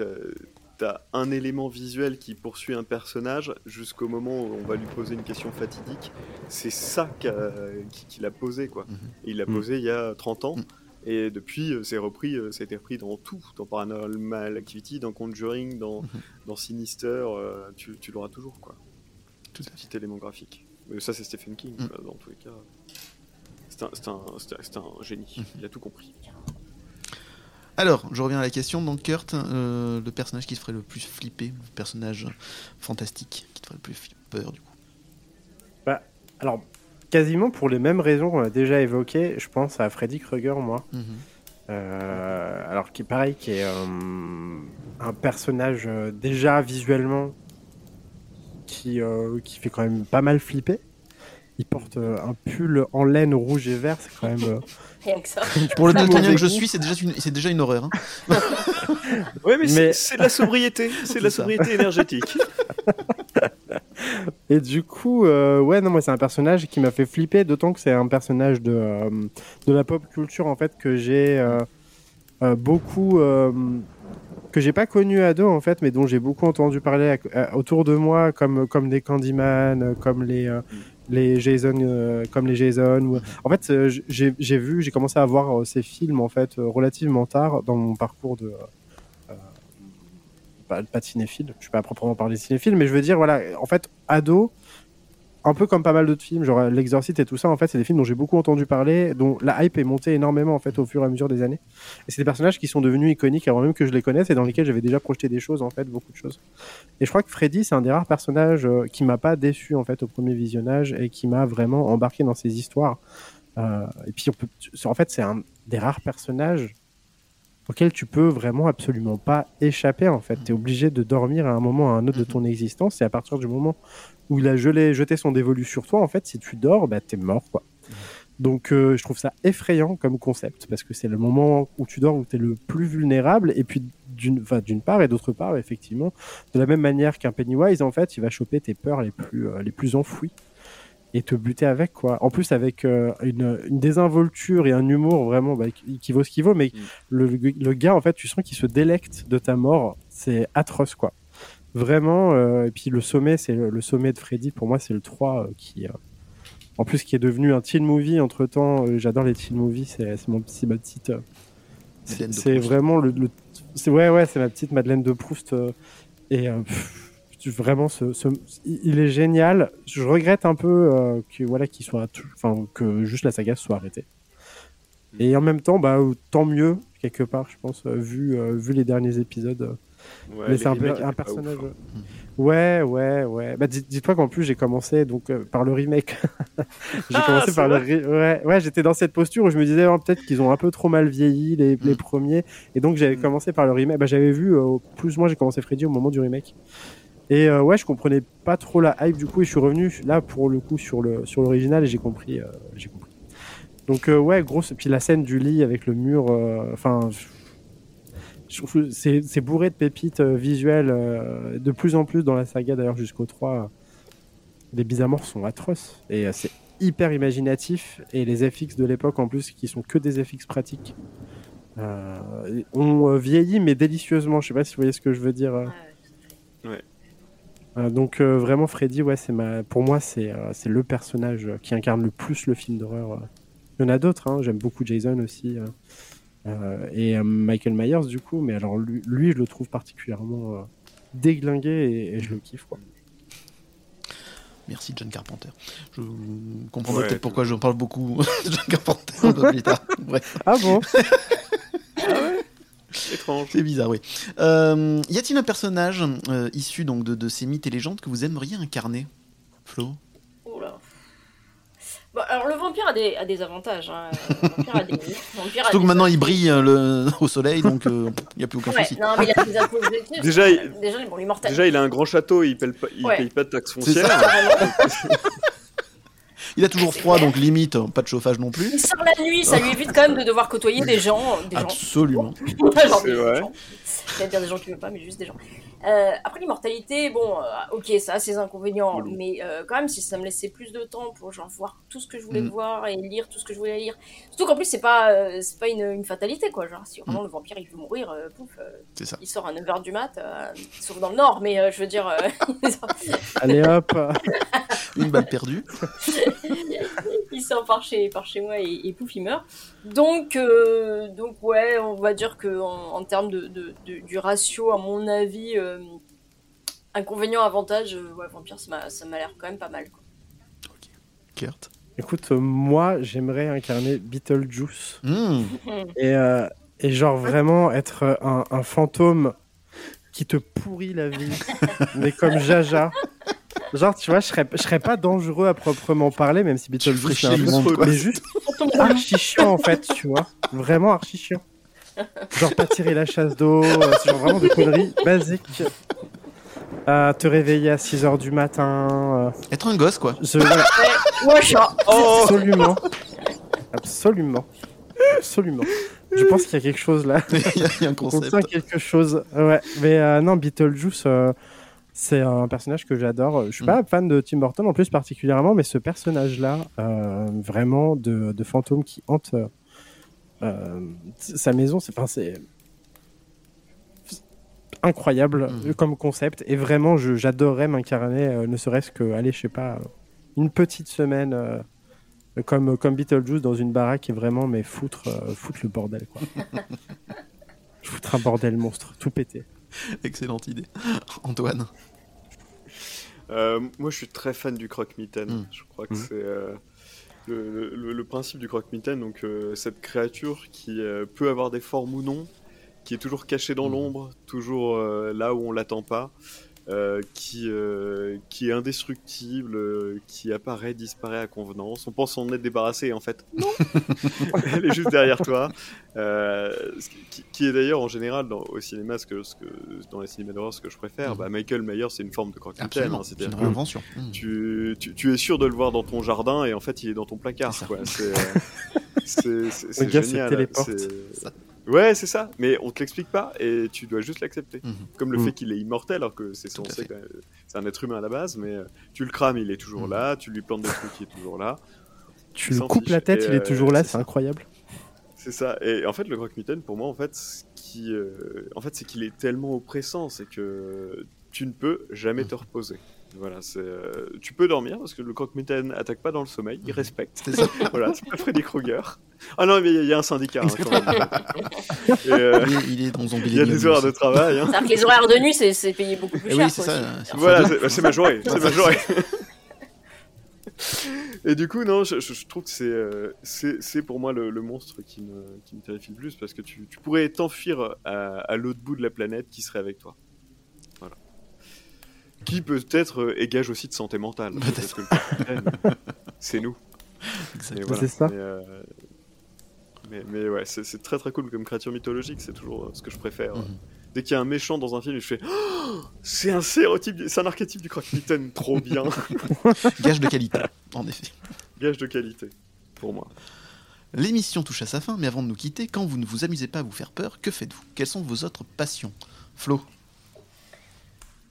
euh, t'as- un élément visuel qui poursuit un personnage jusqu'au moment où on va lui poser une question fatidique. C'est ça qu'il a posé, quoi. Mhm. Et il l'a posé il y a 30 ans. Mhm. Et depuis, euh, c'est repris, euh, ça a été repris dans tout, dans Paranormal Activity, dans Conjuring, dans, Mhm. dans Sinister, euh, tu, tu l'auras toujours, quoi. Tout à Petit élément graphique. Mais ça, c'est Stephen King, dans tous les cas. C'est un, génie, il a tout compris. Alors, je reviens à la question. Donc, Kurt, euh, le personnage qui te ferait le plus flipper, le personnage fantastique qui te ferait le plus peur, du coup. Alors, quasiment pour les mêmes raisons qu'on a déjà évoquées, je pense à Freddy Krueger, moi. Mhm. Euh, alors, qui est pareil, qui est euh, un personnage déjà visuellement qui, qui fait quand même pas mal flipper. Il porte euh, un pull en laine rouge et vert, c'est quand même. euh, [LAUGHS] Rien que ça. Pour le Plus daltonien que je suis, c'est déjà une, c'est déjà une horreur. hein. [LAUGHS] Ouais, mais, c'est- Mais- c'est de la sobriété, c'est de la [LAUGHS] sobriété énergétique. Et du coup, euh, ouais, non, moi, c'est un personnage qui m'a fait flipper, d'autant que c'est un personnage de, euh, de la pop culture, en fait, que j'ai euh, euh, beaucoup. euh, que j'ai pas connu ado, en fait, mais dont j'ai beaucoup entendu parler à- à- autour de moi, comme, comme des Candyman, euh, comme les. Les Jason euh, comme les Jason en fait euh, j'ai vu j'ai commencé à voir euh, ces films en fait relativement tard dans mon parcours de pas, de cinéphile, je suis pas à proprement parler cinéphile, mais je veux dire, voilà, en fait, ado, un peu comme pas mal d'autres films, genre L'Exorciste et tout ça, en fait, c'est des films dont j'ai beaucoup entendu parler, dont la hype est montée énormément, en fait, au fur et à mesure des années. Et c'est des personnages qui sont devenus iconiques avant même que je les connaisse et dans lesquels j'avais déjà projeté des choses, en fait, beaucoup de choses. Et je crois que Freddy, c'est un des rares personnages euh, qui m'a pas déçu, en fait, au premier visionnage et qui m'a vraiment embarqué dans ses histoires. Euh, et puis, on peut, en fait, c'est un des rares personnages auquel tu peux vraiment absolument pas échapper en fait. Tu es obligé de dormir à un moment ou à un autre de ton existence et à partir du moment où il a gelé, jeté son dévolu sur toi, en fait, si tu dors, bah, tu es mort quoi. Donc euh, je trouve ça effrayant comme concept parce que c'est le moment où tu dors où tu es le plus vulnérable et puis d'une enfin, part et d'autre part effectivement de la même manière qu'un Pennywise en fait il va choper tes peurs les plus euh, les plus enfouies et te buter avec quoi. En plus avec euh, une, une désinvolture et un humour vraiment bah, qui, vaut ce qu'il vaut, mais le, le gars en fait tu sens qu'il se délecte de ta mort, c'est atroce quoi. Vraiment, euh, et puis le sommet, c'est le, le sommet de Freddy pour moi c'est le 3 euh, qui, euh, en plus qui est devenu un teen movie entre temps. J'adore les teen movies, c'est mon petit ma petite. c'est vraiment le, le- c'est ouais ouais c'est ma petite Madeleine de Proust et pff, vraiment ce, ce- il est génial. Je regrette un peu que voilà qu'il soit enfin que juste la saga soit arrêtée. Et en même temps bah tant mieux quelque part je pense vu vu les derniers épisodes. Ouais, mais c'est un, peu- un personnage. ouf, hein. Ouais, ouais, ouais. Bah, dis- dis-toi qu'en plus, j'ai commencé donc euh, par le remake. [LAUGHS] j'ai Ah, commencé par le. Ouais, ouais j'étais dans cette posture où je me disais oh, peut-être qu'ils ont un peu trop mal vieilli les, les Mm. premiers. Et donc, j'avais Mm. commencé par le remake. Bah, j'avais vu, euh, plus ou moins, j'ai commencé Freddy au moment du remake. Et euh, ouais, je comprenais pas trop la hype du coup, et je suis revenu là pour le coup sur le sur l'original et j'ai compris, euh, j'ai compris. Donc ouais, grosse. Puis la scène du lit avec le mur, enfin, c'est bourré de pépites euh, visuelles euh, de plus en plus dans la saga d'ailleurs jusqu'au 3. euh, les bisamors sont atroces et euh, c'est hyper imaginatif et les FX de l'époque en plus qui sont que des FX pratiques euh, ont euh, vieilli mais délicieusement. Je sais pas si vous voyez ce que je veux dire. Ouais. Euh, donc euh, vraiment Freddy, ouais, c'est ma, pour moi c'est euh, le personnage qui incarne le plus le film d'horreur. Il y en a d'autres, hein, j'aime beaucoup Jason aussi euh, et euh, Michael Myers du coup, mais alors lui, lui, je le trouve particulièrement euh, déglingué et, et je le kiffe quoi. Merci John Carpenter. Je comprendrai Ouais, peut-être pourquoi je parle beaucoup [LAUGHS] de John Carpenter un peu plus tard. Bref, Ah bon? Étrange. c'est bizarre, oui. Euh, y a-t-il un personnage euh, issu donc de, de ces mythes et légendes que vous aimeriez incarner, Flo? Bon, alors le vampire a des, a des avantages. Hein. Le vampire a des, le vampire a Surtout que des- maintenant il brille euh, le... [LAUGHS] au soleil, donc il n'y a plus aucun Ouais, souci. non, mais il a des impôts objectifs. Déjà, il- déjà bon. Déjà, il a un grand château, il paye pas, il Ouais. paye pas de taxes foncières. [LAUGHS] Il a toujours froid, donc limite, euh, pas de chauffage non plus. Il sort la nuit, ça lui évite quand même de devoir côtoyer des gens. Des gens. Absolument. [LAUGHS] C'est des gens. C'est-à-dire des gens qui veulent pas, mais juste des gens. Euh, après l'immortalité, bon, euh, ok, ça a ses inconvénients, mais euh, quand même, si ça me laissait plus de temps pour genre voir tout ce que je voulais Mm. voir et lire tout ce que je voulais lire. Surtout qu'en plus, c'est pas, euh, c'est pas une, une fatalité, quoi. Genre, si vraiment le vampire il veut mourir, euh, pouf, euh, C'est ça. il sort à 9h du mat, euh, sauf dans le nord, mais euh, je veux dire, euh, [LAUGHS] Allez hop Une balle perdue. [LAUGHS] il sort par chez, par chez moi et, et pouf, il meurt. Donc, euh, donc ouais, on va dire que en, en termes de, de- de- du ratio, à mon avis, euh, inconvénient-avantage, euh, ouais, vampire, ça m'a ça m'a l'air quand même pas mal. Quoi. Kurt. Écoute, moi j'aimerais incarner Beetlejuice. Hmm. Et, euh, et genre vraiment être un, un fantôme qui te pourrit la vie, [LAUGHS] mais comme Jaja. Genre, tu vois, je serais, je serais pas dangereux à proprement parler, même si Beetlejuice c'est un mais juste archi chiant en fait, tu vois. Vraiment archi chiant. Genre pas tirer la chasse d'eau, euh, genre vraiment de conneries basiques. Euh, te réveiller à 6h du matin. euh, Être un gosse, quoi. je- voilà, Ouais, chat. Oh absolument. Absolument. Absolument. Je pense qu'il y a quelque chose là. Il y a- il y a un On concept. sent quelque chose. Ouais. Mais euh, non, Beetlejuice, euh, c'est un personnage que j'adore. Je suis Mm. pas fan de Tim Burton en plus particulièrement, mais ce personnage-là, euh, vraiment de, de fantôme qui hante euh, euh, sa maison, c'est enfin, incroyable Mm. comme concept. Et vraiment, j'adorerais m'incarner, euh, ne serait-ce que, allez, je sais pas, une petite semaine. comme, comme Beetlejuice dans une baraque et vraiment mais foutre, foutre le bordel quoi. [LAUGHS] foutre un bordel monstre, tout péter. Excellente idée. Antoine. Euh, moi, je suis très fan du croque-mitaine. Mm. Je crois que Mm. c'est euh, le, le- le principe du croque-mitaine. Donc, euh, cette créature qui peut avoir des formes ou non, qui est toujours cachée dans Mm. l'ombre, toujours là où on l'attend pas, euh, qui, euh, qui est indestructible, euh, qui apparaît, disparaît à convenance. On pense s'en être débarrassé, et en fait, non [LAUGHS] Elle est juste derrière toi. Euh, ce qui, qui est d'ailleurs en général dans, au cinéma, ce que, ce que, dans les cinémas d'horreur, ce que je préfère. Mm. Bah, Michael Myers, c'est une forme de. Absolument. hein, C'est une que réinvention. Mm. tu, tu, tu es sûr de le voir dans ton jardin et en fait il est dans ton placard. C'est. C'est euh, [LAUGHS] génial. Ouais, c'est ça. Mais on te l'explique pas et tu dois juste l'accepter. Mhm. Comme le Mhm. fait qu'il est immortel, alors que c'est que c'est un être humain à la base, mais euh, tu le crames, il est toujours Mhm. là. Tu lui plantes des trucs, il est toujours là. Tu le coupes fiche. la tête, Et, il est euh, toujours là, c'est incroyable. C'est ça. Et en fait, le croque-mitaine, pour moi, en fait, ce qui, euh, en fait, c'est qu'il est tellement oppressant, c'est que tu ne peux jamais te reposer. Voilà, c'est, euh, tu peux dormir parce que le croque-mitaine attaque pas dans le sommeil, il respecte. C'est ça. [LAUGHS] voilà, c'est pas Freddy Krueger. Ah non, mais il y, a- il y a un syndicat. hein, quand même. [LAUGHS] Et, euh, Il est, il est dans Zombie il y a des horaires de travail. hein. C'est-à-dire que les horaires de nuit, c'est c'est payé beaucoup plus Eh cher. oui, c'est quoi, ça. Voilà, c'est, majoré. C'est majoré. [LAUGHS] Et du coup, non, je, je- je trouve que c'est, euh, c'est, c'est pour moi le, le monstre qui me, qui me terrifie le plus parce que tu, tu pourrais t'enfuir à, à l'autre bout de la planète qui serait avec toi. Voilà. Qui peut-être euh, égage aussi de santé mentale. Peut-être. Parce que le capitaine, c'est nous. [LAUGHS] Voilà. C'est ça. Mais, euh, mais, mais ouais, c'est, c'est très très cool comme créature mythologique, c'est toujours euh, ce que je préfère. Mhm. Dès qu'il y a un méchant dans un film, je fais Oh, c'est un stéréotype, du- c'est un archétype du croque-mitaine, trop bien. [LAUGHS] Gage de qualité, en effet. Gage de qualité, pour moi. L'émission touche à sa fin, mais avant de nous quitter, quand vous ne vous amusez pas à vous faire peur, que faites-vous? Quelles sont vos autres passions? Flo,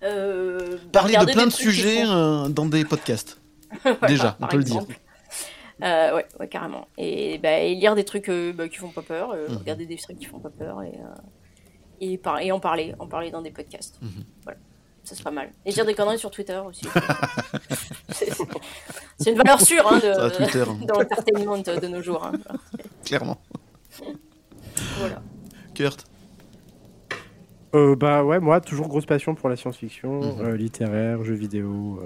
Euh, parler de plein de sujets font- euh, dans des podcasts. [LAUGHS] Voilà, Déjà, on peut le dire. Euh, ouais, ouais, carrément. Et, bah, et lire des trucs euh, bah, qui font pas peur, euh, Mhm. regarder des trucs qui font pas peur et, euh, et, par- et en parler, en parler dans des podcasts. Mhm. Voilà, ça c'est pas mal. Et dire des conneries sur Twitter aussi. [LAUGHS] c'est une valeur sûre hein, Ça [LAUGHS] de, Twitter, hein, dans l'entertainment de nos jours. hein. clairement. Voilà. Kurt, Euh, bah ouais, moi, toujours grosse passion pour la science-fiction, Mhm. euh, littéraire, jeux vidéo,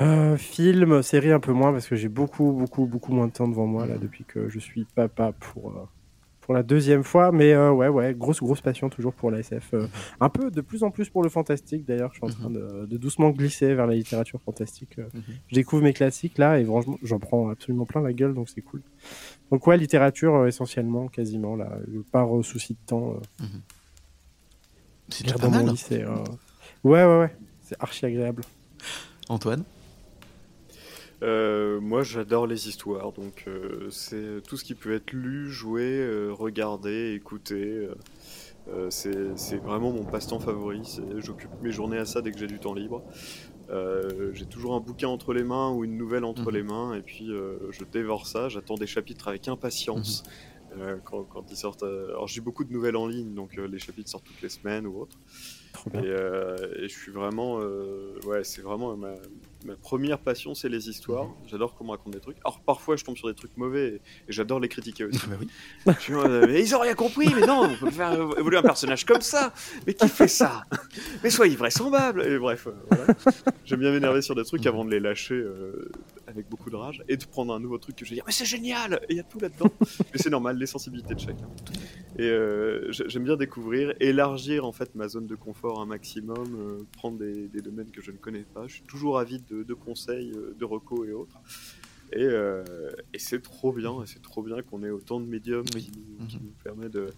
euh, films, séries un peu moins parce que j'ai beaucoup, beaucoup, beaucoup moins de temps devant moi là Mhm. depuis que je suis papa pour, euh, pour la deuxième fois. Mais euh, ouais, ouais, grosse, grosse passion toujours pour la SF. euh, un peu de plus en plus pour le fantastique d'ailleurs. Je suis en Mhm. train de, de doucement glisser vers la littérature fantastique. Mhm. Je découvre mes classiques là et franchement, j'en prends absolument plein la gueule donc c'est cool. Donc ouais, littérature essentiellement, quasiment là, par souci de temps. c'est déjà pas mal. lit, euh, Ouais, ouais, ouais. C'est archi agréable. Antoine? Euh, moi, j'adore les histoires, donc euh, c'est tout ce qui peut être lu, joué, euh, regardé, écouté. euh, euh, c'est vraiment mon passe-temps favori. J'occupe mes journées à ça dès que j'ai du temps libre. Euh, j'ai toujours un bouquin entre les mains ou une nouvelle entre Mhm. les mains, et puis euh, je dévore ça. J'attends des chapitres avec impatience. Euh, quand, quand ils sortent, euh, alors j'ai beaucoup de nouvelles en ligne, donc euh, les chapitres sortent toutes les semaines ou autres. Trop bien. Et, euh, et je suis vraiment, euh, ouais, c'est vraiment ma, ma première passion, c'est les histoires. J'adore qu'on me raconte des trucs. Alors parfois, je tombe sur des trucs mauvais et, et j'adore les critiquer aussi. Bah oui. Je mais ils ont rien compris, mais non, on peut faire évoluer un personnage comme ça. Mais qui fait ça? Mais soyez vraisemblable. Et bref, euh, voilà. j'aime bien m'énerver sur des trucs avant de les lâcher euh, avec beaucoup de rage et de prendre un nouveau truc que je vais dire, mais c'est génial, il y a tout là-dedans. [LAUGHS] mais c'est normal, les sensibilités de chacun. Et j'ai- j'aime bien découvrir, élargir en fait ma zone de confort un maximum, euh, prendre des, des domaines que je ne connais pas. Je suis toujours avide de, de conseils, euh, de recos et autres. Et, euh, et c'est trop bien, et c'est trop bien qu'on ait autant de médiums Oui. qui, nous, qui Mhm. nous permet de,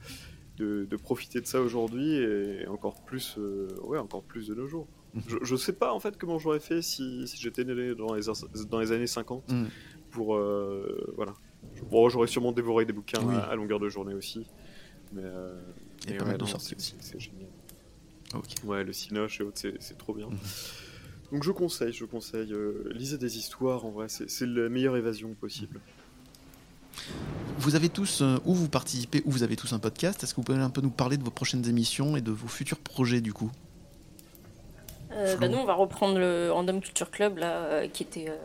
de, de profiter de ça aujourd'hui et encore plus, euh, ouais, encore plus de nos jours. Mhm. Je, je sais pas en fait comment j'aurais fait si, si j'étais né dans les, dans les années 50 Mm. pour voilà. Bon, j'aurais sûrement dévoré des bouquins Oui. à, à longueur de journée aussi, mais a mais pas ouais, mal de non, sorties c'est- aussi. c'est génial. Ouais, le Cinoche et autres, c'est c'est trop bien. Mhm. Donc je conseille, je conseille. euh, lisez des histoires, en vrai, c'est c'est la meilleure évasion possible. Vous avez tous, euh, où vous participez, où vous avez tous un podcast. Est-ce que vous pouvez un peu nous parler de vos prochaines émissions et de vos futurs projets du coup? Euh, bah nous, on va reprendre le Random Culture Club là, euh, qui était, euh,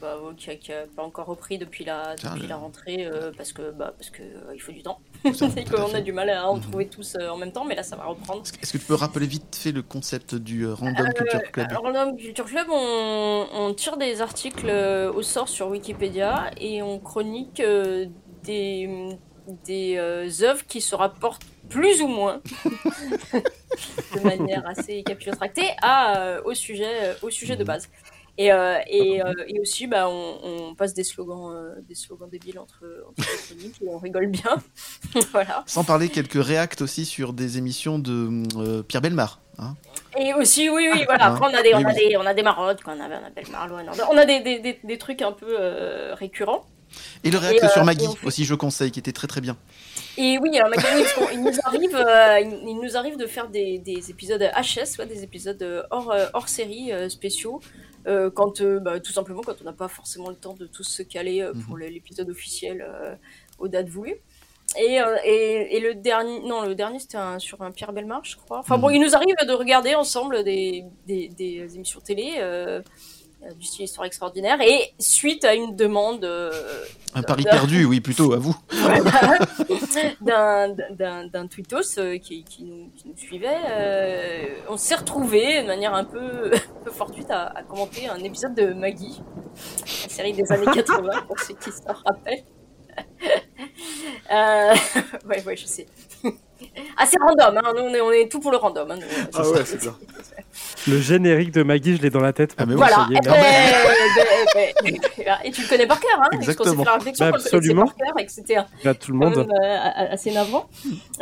bah, qui, a, qui a pas encore repris depuis la, Ah, depuis la rentrée euh, parce que, bah, parce que euh, il faut du temps. [LAUGHS] À qu'on a du mal à en Mhm. trouver tous euh, en même temps, mais là, ça va reprendre. Est-ce que- tu peux rappeler vite fait le concept du euh, Random Culture Club Alors, Random Culture Club, on, on tire des articles euh, au sort sur Wikipédia et on chronique euh, des, des euh, œuvres qui se rapportent plus ou moins [LAUGHS] de manière assez capillotractée à, euh, au, sujet, euh, au sujet de Mhm. base. Et, euh, et, euh, et aussi, bah, on, on passe des slogans, euh, des slogans débiles entre, entre les chroniques et on rigole bien. [LAUGHS] voilà. Sans parler quelques réacts aussi sur des émissions de Pierre Belmar. hein. Et aussi, oui, oui, voilà. Hein Après, on a des, on a des, on a des marottes. On a, on a Belmarlo, on a- on a des, des, des, trucs un peu récurrents. Et le réact Et, sur Maggie fait- aussi, je conseille, qui était très très bien. Et oui, alors qu'on- il nous arrive, euh, il, nous arrive de faire des, des épisodes HS, ouais, des épisodes hors, hors série euh, spéciaux, euh, quand euh, bah, tout simplement quand on n'a pas forcément le temps de tous se caler euh, pour Mhm. l'épisode officiel euh, aux dates voulues. Et, euh, et, et le dernier, non, le dernier c'était un- sur un Pierre Belmar, je crois. Enfin bon, Mhm. il nous arrive de regarder ensemble des, des, des émissions télé. Euh, du style histoire extraordinaire et suite à une demande euh, Un pari perdu, oui, plutôt, à vous. [LAUGHS] d'un- tweetos euh, qui, qui, nous, qui nous suivait, euh, on s'est retrouvé de manière [LAUGHS] un peu, fortuite à, à commenter un épisode de Maggie, la série des années 80 pour ceux qui s'en rappellent. [LAUGHS] euh, ouais, ouais, je sais. Assez random, hein, nous, on, est, on est tout pour le random. Hein, nous, euh, Ah ouais, c'est bien. Le générique de Maggie, je l'ai dans la tête. Ah, mais oui, Voilà. Eh ben, eh ben, eh ben, et tu le connais par cœur, hein Exactement. Parce fait la réflexion Bah, absolument. par cœur et que c'était un- Là, tout le monde. même, euh, assez navrant.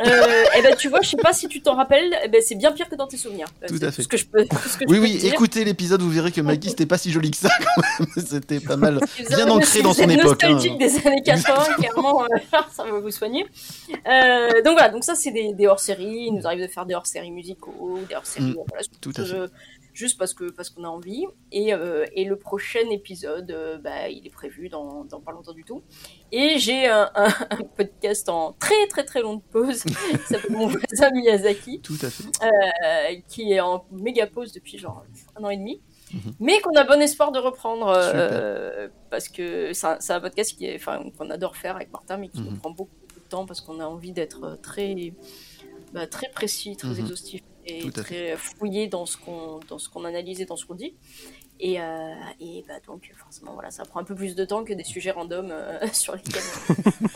Euh, et ben tu vois, je sais pas si tu t'en rappelles, eh ben, c'est bien pire que dans tes souvenirs. Euh, Tout c'est à fait. Ce que je peux, ce que je Oui, peux oui, dire. écoutez l'épisode, vous verrez que Maggie, c'était pas si joli que ça, quand même. C'était pas mal. Bien ancré dans son époque, hein. nostalgique des années 80, clairement, euh, ça va vous soigner. Euh, donc voilà, donc ça c'est des, des hors-séries. Il nous arrive de faire des hors-séries musicaux, des hors-séries, Mm, voilà, tout à je- juste parce que parce qu'on a envie. Et, euh, et le prochain épisode, euh, bah, il est prévu dans, dans pas longtemps du tout. Et j'ai un, un- un podcast en très très très longue pause [LAUGHS] qui s'appelle Mon voisin Miyazaki, Tout à fait. euh, qui est en méga pause depuis genre un an et demi. Mhm. Mais qu'on a bon espoir de reprendre euh, parce que c'est un, podcast qui est, enfin, qu'on adore faire avec Martin, mais qui nous prend beaucoup, temps parce qu'on a envie d'être très, bah, très précis, très Mhm. exhaustif et très fouillé dans ce qu'on dans ce qu'on analyse et dans ce qu'on dit. Et, euh, et bah, donc forcément voilà, ça prend un peu plus de temps que des sujets random euh, [LAUGHS] sur lesquels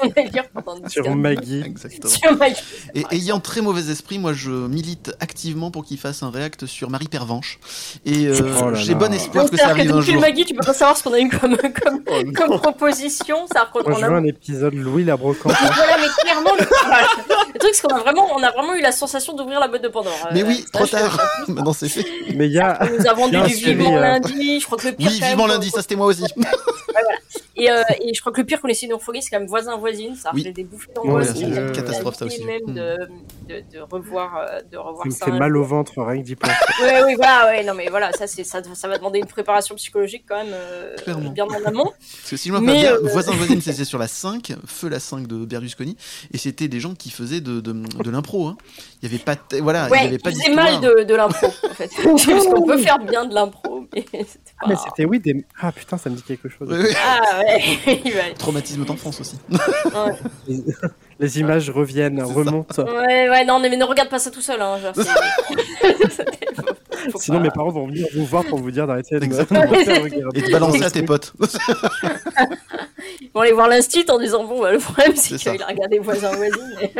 on va lire pendant Sur Maggie. Exactement. sur Maggie. Et ayant très mauvais esprit, moi je milite activement pour qu'il fasse un react sur Marie Pervenche. Et euh, Oh j'ai bon espoir Donc, que ça arrive un depuis jour. Maggie, tu peux pas savoir ce qu'on a eu comme, comme, Oh, [LAUGHS] comme proposition. Ça Moi, je veux un épisode Louis la brocante. hein. [LAUGHS] voilà, mais clairement, le, truc, c'est qu'on a vraiment, on a vraiment eu la sensation d'ouvrir la boîte de Pandore. Mais Euh, oui, trop tard. Maintenant c'est fait. Mais il y a. On nous a Bien du vivant euh. Lundi. Je crois que le pire. Oui, même, qu'on- lundi, ça c'était moi aussi. Et, euh, et je crois que le pire qu'on essaie de c'est quand même voisin-voisine. Ça Oui. j'ai des bouffées Ouais, d'angoisse. c'est et une catastrophe, ça aussi. même Mm. de, de, de revoir, euh, de revoir Ça me fait mal au ventre rien que d'y penser. [LAUGHS] Ouais, oui, voilà, ouais, non, mais voilà, ça, c'est, ça, ça va demander une préparation psychologique quand même euh, bien en amont. Parce que si je me rappelle bien, euh, voisin voisine c'était sur la 5, feu la 5 de Berlusconi, et c'était des gens qui faisaient de, de, de l'impro. Hein. Il y avait pas, de- voilà, il y ouais, avait pas il faisait d'histoire. mal de, de l'impro, en fait. [LAUGHS] Parce qu'on peut faire bien de l'impro, mais c'était pas... Ah, mais c'était oui des. Ah putain, ça me dit quelque chose. Ouais, ouais. Ah ouais, [LAUGHS] il va- Traumatisme d'enfance aussi. ouais. Les images reviennent, remontent. Ouais, ouais, non, mais ne regarde pas ça tout seul, hein. genre, c'est- Faut- [LAUGHS] faut Sinon, pas- mes parents vont venir vous voir pour vous dire d'arrêter de me de. Et de balancer à tes potes. Ils vont aller voir l'instit en disant, bon, bah, le problème, c'est qu'il a regardé voisin voisine. mais-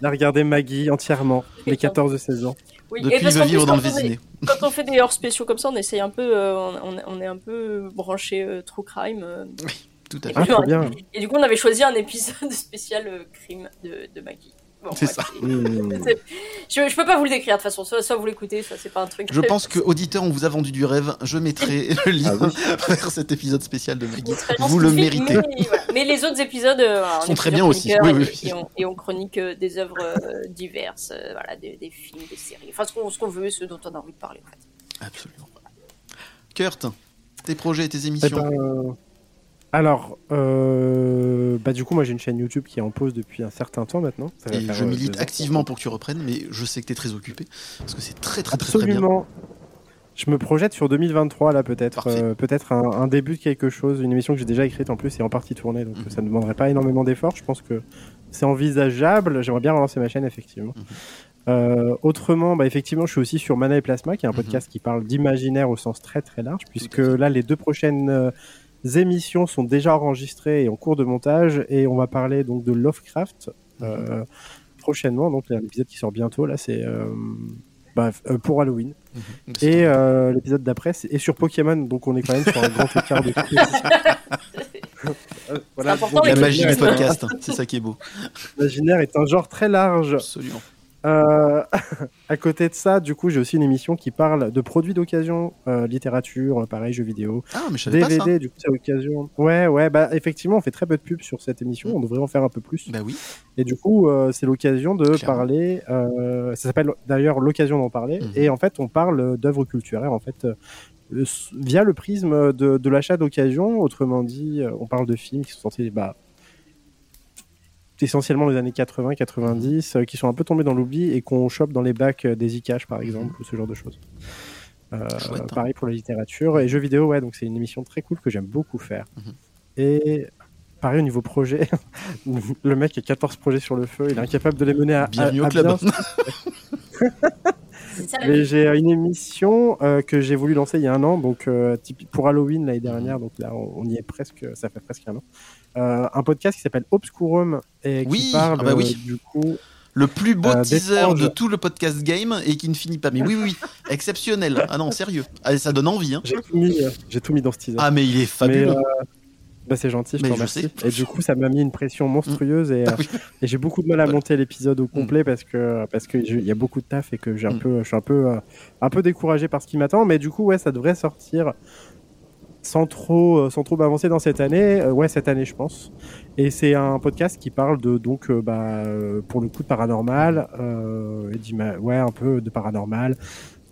Il a regardé Maggie entièrement, les 14-16 ans. Oui, Depuis, et il parce veut vivre dans le quand on est- Vésiné. Quand on fait des hors spéciaux comme ça, on essaye un peu, euh, on, on- est un peu branché euh, true crime. euh, Tout à Et fait. Ah, puis, on- bien. Et du coup, on avait choisi un épisode [LAUGHS] spécial euh, crime de, de Maggie. Bon, C'est ouais, ça. [LAUGHS] Je, je peux pas vous le décrire de toute façon, soit, soit vous l'écoutez, soit c'est pas un truc. Je pense que auditeur, on vous a vendu du rêve. Je mettrai [LAUGHS] le lien Ah oui. vers cet épisode spécial de Maggie. Vous le méritez. Mais, voilà. Mais les autres épisodes euh, Sont très bien aussi. Oui, et, on, et on chronique euh, des œuvres euh, diverses, euh, voilà, des, des films, des séries, enfin ce qu'on ce qu'on veut, ce dont on a envie de parler en fait. Absolument. Kurt, tes projets et tes Eh émissions. ben, euh, alors, euh, bah du coup, moi j'ai une chaîne YouTube qui est en pause depuis un certain temps maintenant. Ça Et je euh, milite activement pour que tu reprennes, mais je sais que tu es très occupé. Parce que c'est très, très, très, très bien. Absolument. Je me projette sur 2023 là peut-être, euh, peut-être un, un début de quelque chose, une émission que j'ai déjà écrite en plus et en partie tournée, donc Mhm. ça ne demanderait pas énormément d'efforts. Je pense que c'est envisageable. J'aimerais bien relancer ma chaîne effectivement. Mhm. Euh, autrement, bah, effectivement, je suis aussi sur Mana et Plasma, qui est un Mhm. podcast qui parle d'imaginaire au sens très très large, puisque là les deux prochaines émissions sont déjà enregistrées et en cours de montage, et on va parler donc de Lovecraft euh, prochainement. Donc l'épisode qui sort bientôt là, c'est euh, euh, pour Halloween. Mhm. Et euh, l'épisode d'après, c'est et sur Pokémon, donc on est quand même sur un grand écart de [LAUGHS] Euh, voilà, donc La les magie du podcast, c'est ça qui est beau. L'imaginaire est un genre très large. Absolument. Euh, [LAUGHS] à côté de ça, du coup, j'ai aussi une émission qui parle de produits d'occasion, euh, littérature, pareil, jeux vidéo, Ah, mais je savais pas ça. DVD. Du coup, c'est l'occasion. Ouais, ouais, bah effectivement, on fait très peu de pubs sur cette émission. On devrait en faire un peu plus. Bah oui. Et du coup, euh, c'est l'occasion de Clairement. parler. euh, ça s'appelle d'ailleurs l'occasion d'en parler. Mhm. Et en fait, on parle d'œuvres culturelles. En fait. euh, via le prisme de, de l'achat d'occasion, autrement dit, euh, on parle de films qui sont sortis bah, essentiellement les années 80-90, euh, qui sont un peu tombés dans l'oubli et qu'on chope dans les bacs euh, des iCash par exemple, ou ce genre de choses. Euh, Chouette, hein. pareil pour la littérature et jeux vidéo, ouais, donc c'est une émission très cool que j'aime beaucoup faire. Mhm. Et pareil au niveau projet, [LAUGHS] le mec a 14 projets sur le feu, il est incapable de les mener à, Bienvenue à- au à club. Mais j'ai une émission euh, que j'ai voulu lancer il y a un an, donc euh, pour Halloween l'année dernière, donc là on, on y est presque, ça fait presque un an. Euh, un podcast qui s'appelle Obscurum et qui parle ah bah oui. euh, du coup Le plus beau Euh, teaser de tout le podcast game et qui ne finit pas. Mais oui, oui, oui. [LAUGHS] Exceptionnel. Ah non, sérieux. Ah, ça donne envie. Hein. j'ai tout mis, j'ai tout mis dans ce teaser. Ah, mais il est fabuleux. Mais, bah, c'est gentil, je te remercie. Et du coup, ça m'a mis une pression monstrueuse et, [LAUGHS] Ah oui. et j'ai beaucoup de mal à Ouais. monter l'épisode au complet parce que parce que il y a beaucoup de taf et que j'ai un Mm. peu, je suis un peu un peu découragé par ce qui m'attend. Mais du coup, ouais, ça devrait sortir sans trop euh, sans trop m'avancer dans cette année. Euh, ouais, cette année, je pense. Et c'est un podcast qui parle de donc euh, bah pour le coup de paranormal, et ouais, un peu de paranormal.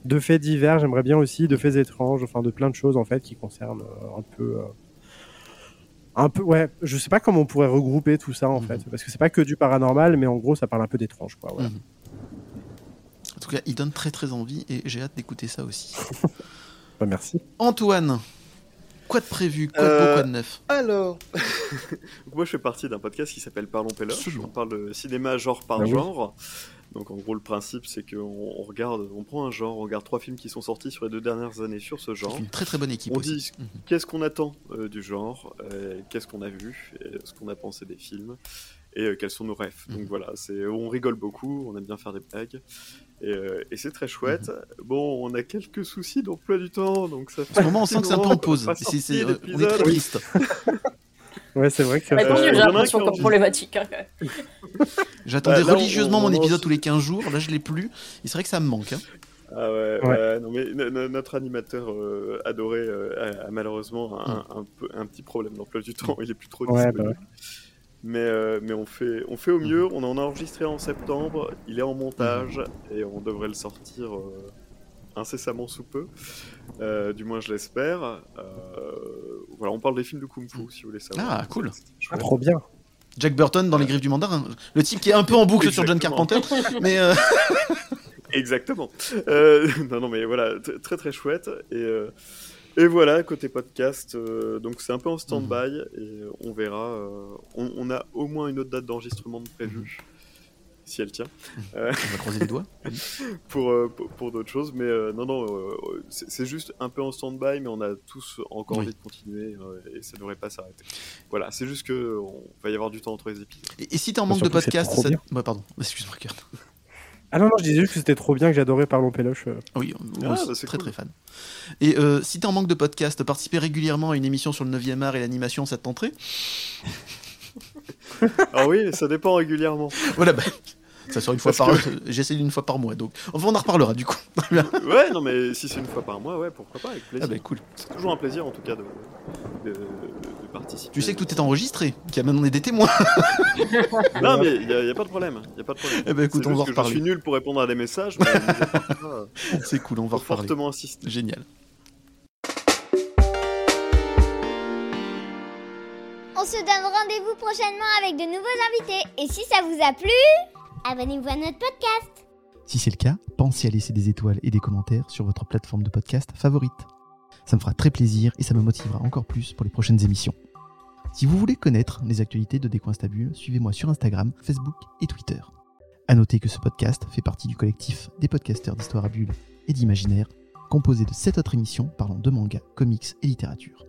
De faits divers, j'aimerais bien aussi, de faits étranges, enfin de plein de choses en fait qui concernent un peu un peu ouais je sais pas comment on pourrait regrouper tout ça en Mhm. fait parce que c'est pas que du paranormal mais en gros ça parle un peu d'étrange quoi voilà. Mhm. En tout cas, il donne très très envie et j'ai hâte d'écouter ça aussi. [LAUGHS] Bah, merci Antoine, quoi de prévu? Quoi de beau, quoi de neuf? Alors, [LAUGHS] moi je fais partie d'un podcast qui s'appelle Parlons. Absolument. On parle de cinéma genre par Ah oui. genre. Donc en gros le principe c'est qu'on on regarde, on prend un genre, on regarde trois films qui sont sortis sur les deux dernières années sur ce genre. Une très très bonne équipe On aussi. dit Mhm. qu'est-ce qu'on attend euh, du genre, euh, qu'est-ce qu'on a vu, ce qu'on a pensé des films, et euh, quels sont nos rêves. Mhm. Donc voilà, c'est on rigole beaucoup, on aime bien faire des blagues, et, euh, et c'est très chouette. Bon, on a quelques soucis d'emploi du temps, donc ça fait. En ce moment, on sent que c'est un peu en pause. Pas C'est- c'est- euh, on est très triste. [LAUGHS] ouais c'est vrai que Ça va être Euh, j'ai l'impression comme problématique. hein. [LAUGHS] J'attendais Bah, on- religieusement on- mon on épisode tous les 15 jours. Là, je l'ai plus. Et c'est vrai que ça me manque. hein. Ah ouais, Ouais. ouais, non mais no- no- notre animateur euh, adoré euh, a, a malheureusement un, un petit problème d'emploi du temps, il est plus trop Ouais, disponible. bah ouais. Mais, euh, mais on, fait, on fait au mieux, on en a enregistré en septembre, il est en montage et on devrait le sortir euh, incessamment sous peu, Euh, du moins je l'espère. Euh, voilà, on parle des films de Kung Fu si vous voulez savoir. Ah, cool. Ah, trop bien Jack Burton dans Les Griffes du Mandarin. Le type qui est un peu en boucle sur John. Carpenter. Mais euh, [LAUGHS] Exactement. Euh, [LAUGHS] non, non, mais voilà, très très chouette. Et, euh, et voilà, côté podcast, euh, donc c'est un peu en stand-by et euh, on verra. euh, on, on a au moins une autre date d'enregistrement de prévue, si elle tient, on va croiser les doigts. [LAUGHS] pour, euh, pour, pour d'autres choses. Mais euh, non, non, euh, c'est c'est juste un peu en stand-by, mais on a tous encore Oui. envie de continuer euh, et ça devrait pas s'arrêter. Voilà, c'est juste que on va y avoir du temps entre les épisodes. Et, et si t'es en manque de surtout que c'est podcast, trop ça... bien. Ouais, pardon, [LAUGHS] excuse-moi, Kurt. Ah non non je disais juste que c'était trop bien que j'adorais Parlons Péloche euh. Oui, Ah, aussi, bah, c'est très cool. très fan. Et euh, si t'es en manque de podcast, participer régulièrement à une émission sur le 9e art et l'animation, ça te tenterait Ah oui, ça dépend régulièrement. Voilà, bah, Ça sort une fois Parce par [LAUGHS] J'essaie une fois par mois, donc enfin, on en reparlera du coup. [LAUGHS] ouais, non, mais si c'est une fois par mois, ouais, pourquoi pas, avec ah plaisir. bah cool. C'est toujours un plaisir, en tout cas, de, de, de participer. Tu sais que tout est enregistré, qu'il [LAUGHS] y a maintenant des témoins. Non, mais il n'y a, pas de problème. Y a pas de problème. Eh ben, écoute, C'est on va que reparler. Je suis nul pour répondre à des messages, mais euh, C'est cool, on va reparler. fortement insister. Génial. On se donne rendez-vous prochainement avec de nouveaux invités. Et si ça vous a plu, abonnez-vous à notre podcast. Si c'est le cas, pensez à laisser des étoiles et des commentaires sur votre plateforme de podcast favorite. Ça me fera très plaisir et ça me motivera encore plus pour les prochaines émissions. Si vous voulez connaître les actualités de Décoinstabule, suivez-moi sur Instagram, Facebook et Twitter. À noter que ce podcast fait partie du collectif des podcasteurs d'histoire à bulles et d'imaginaire, composé de 7 autres émissions parlant de manga, comics et littérature.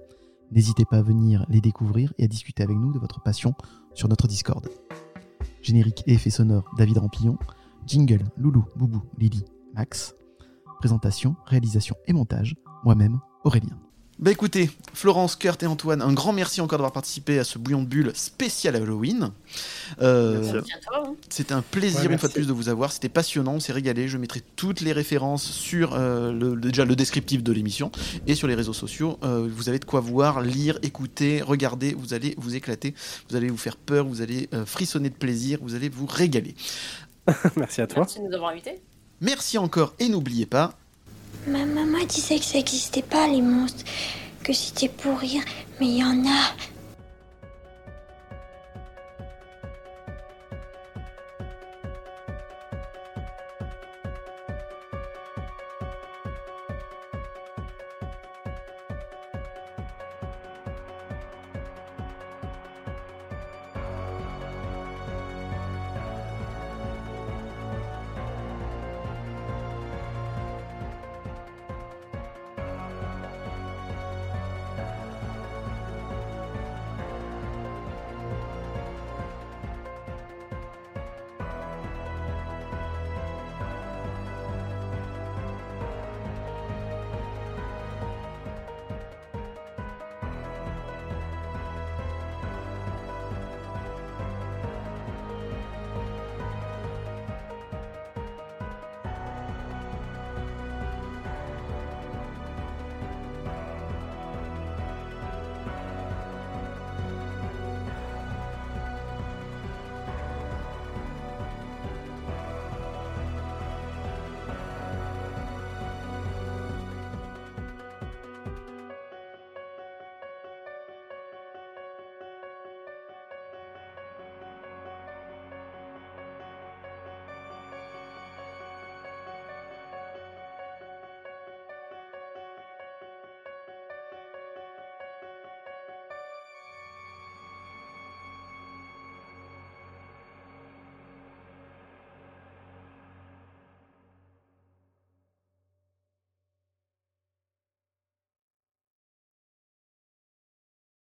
N'hésitez pas à venir les découvrir et à discuter avec nous de votre passion sur notre Discord. Générique et effets sonores David Rampillon, jingle Loulou, Boubou, Lily, Max, présentation, réalisation et montage, moi-même, Aurélien. Bah écoutez, Florence, Kurt et Antoine, un grand merci encore d'avoir participé à ce bouillon de bulles spécial Halloween. Euh, Merci à Merci à toi. hein. c'était un plaisir Ouais, une fois de plus de vous avoir. C'était passionnant, on s'est régalé. Je mettrai toutes les références sur euh, le, déjà le descriptif de l'émission et sur les réseaux sociaux. Euh, vous avez de quoi voir, lire, écouter, regarder. Vous allez vous éclater, vous allez vous faire peur, vous allez euh, frissonner de plaisir, vous allez vous régaler. [LAUGHS] Merci à toi. Merci de nous avoir invités. Merci encore et n'oubliez pas, Ma maman disait que ça n'existait pas les monstres, que c'était pour rire, mais il y en a.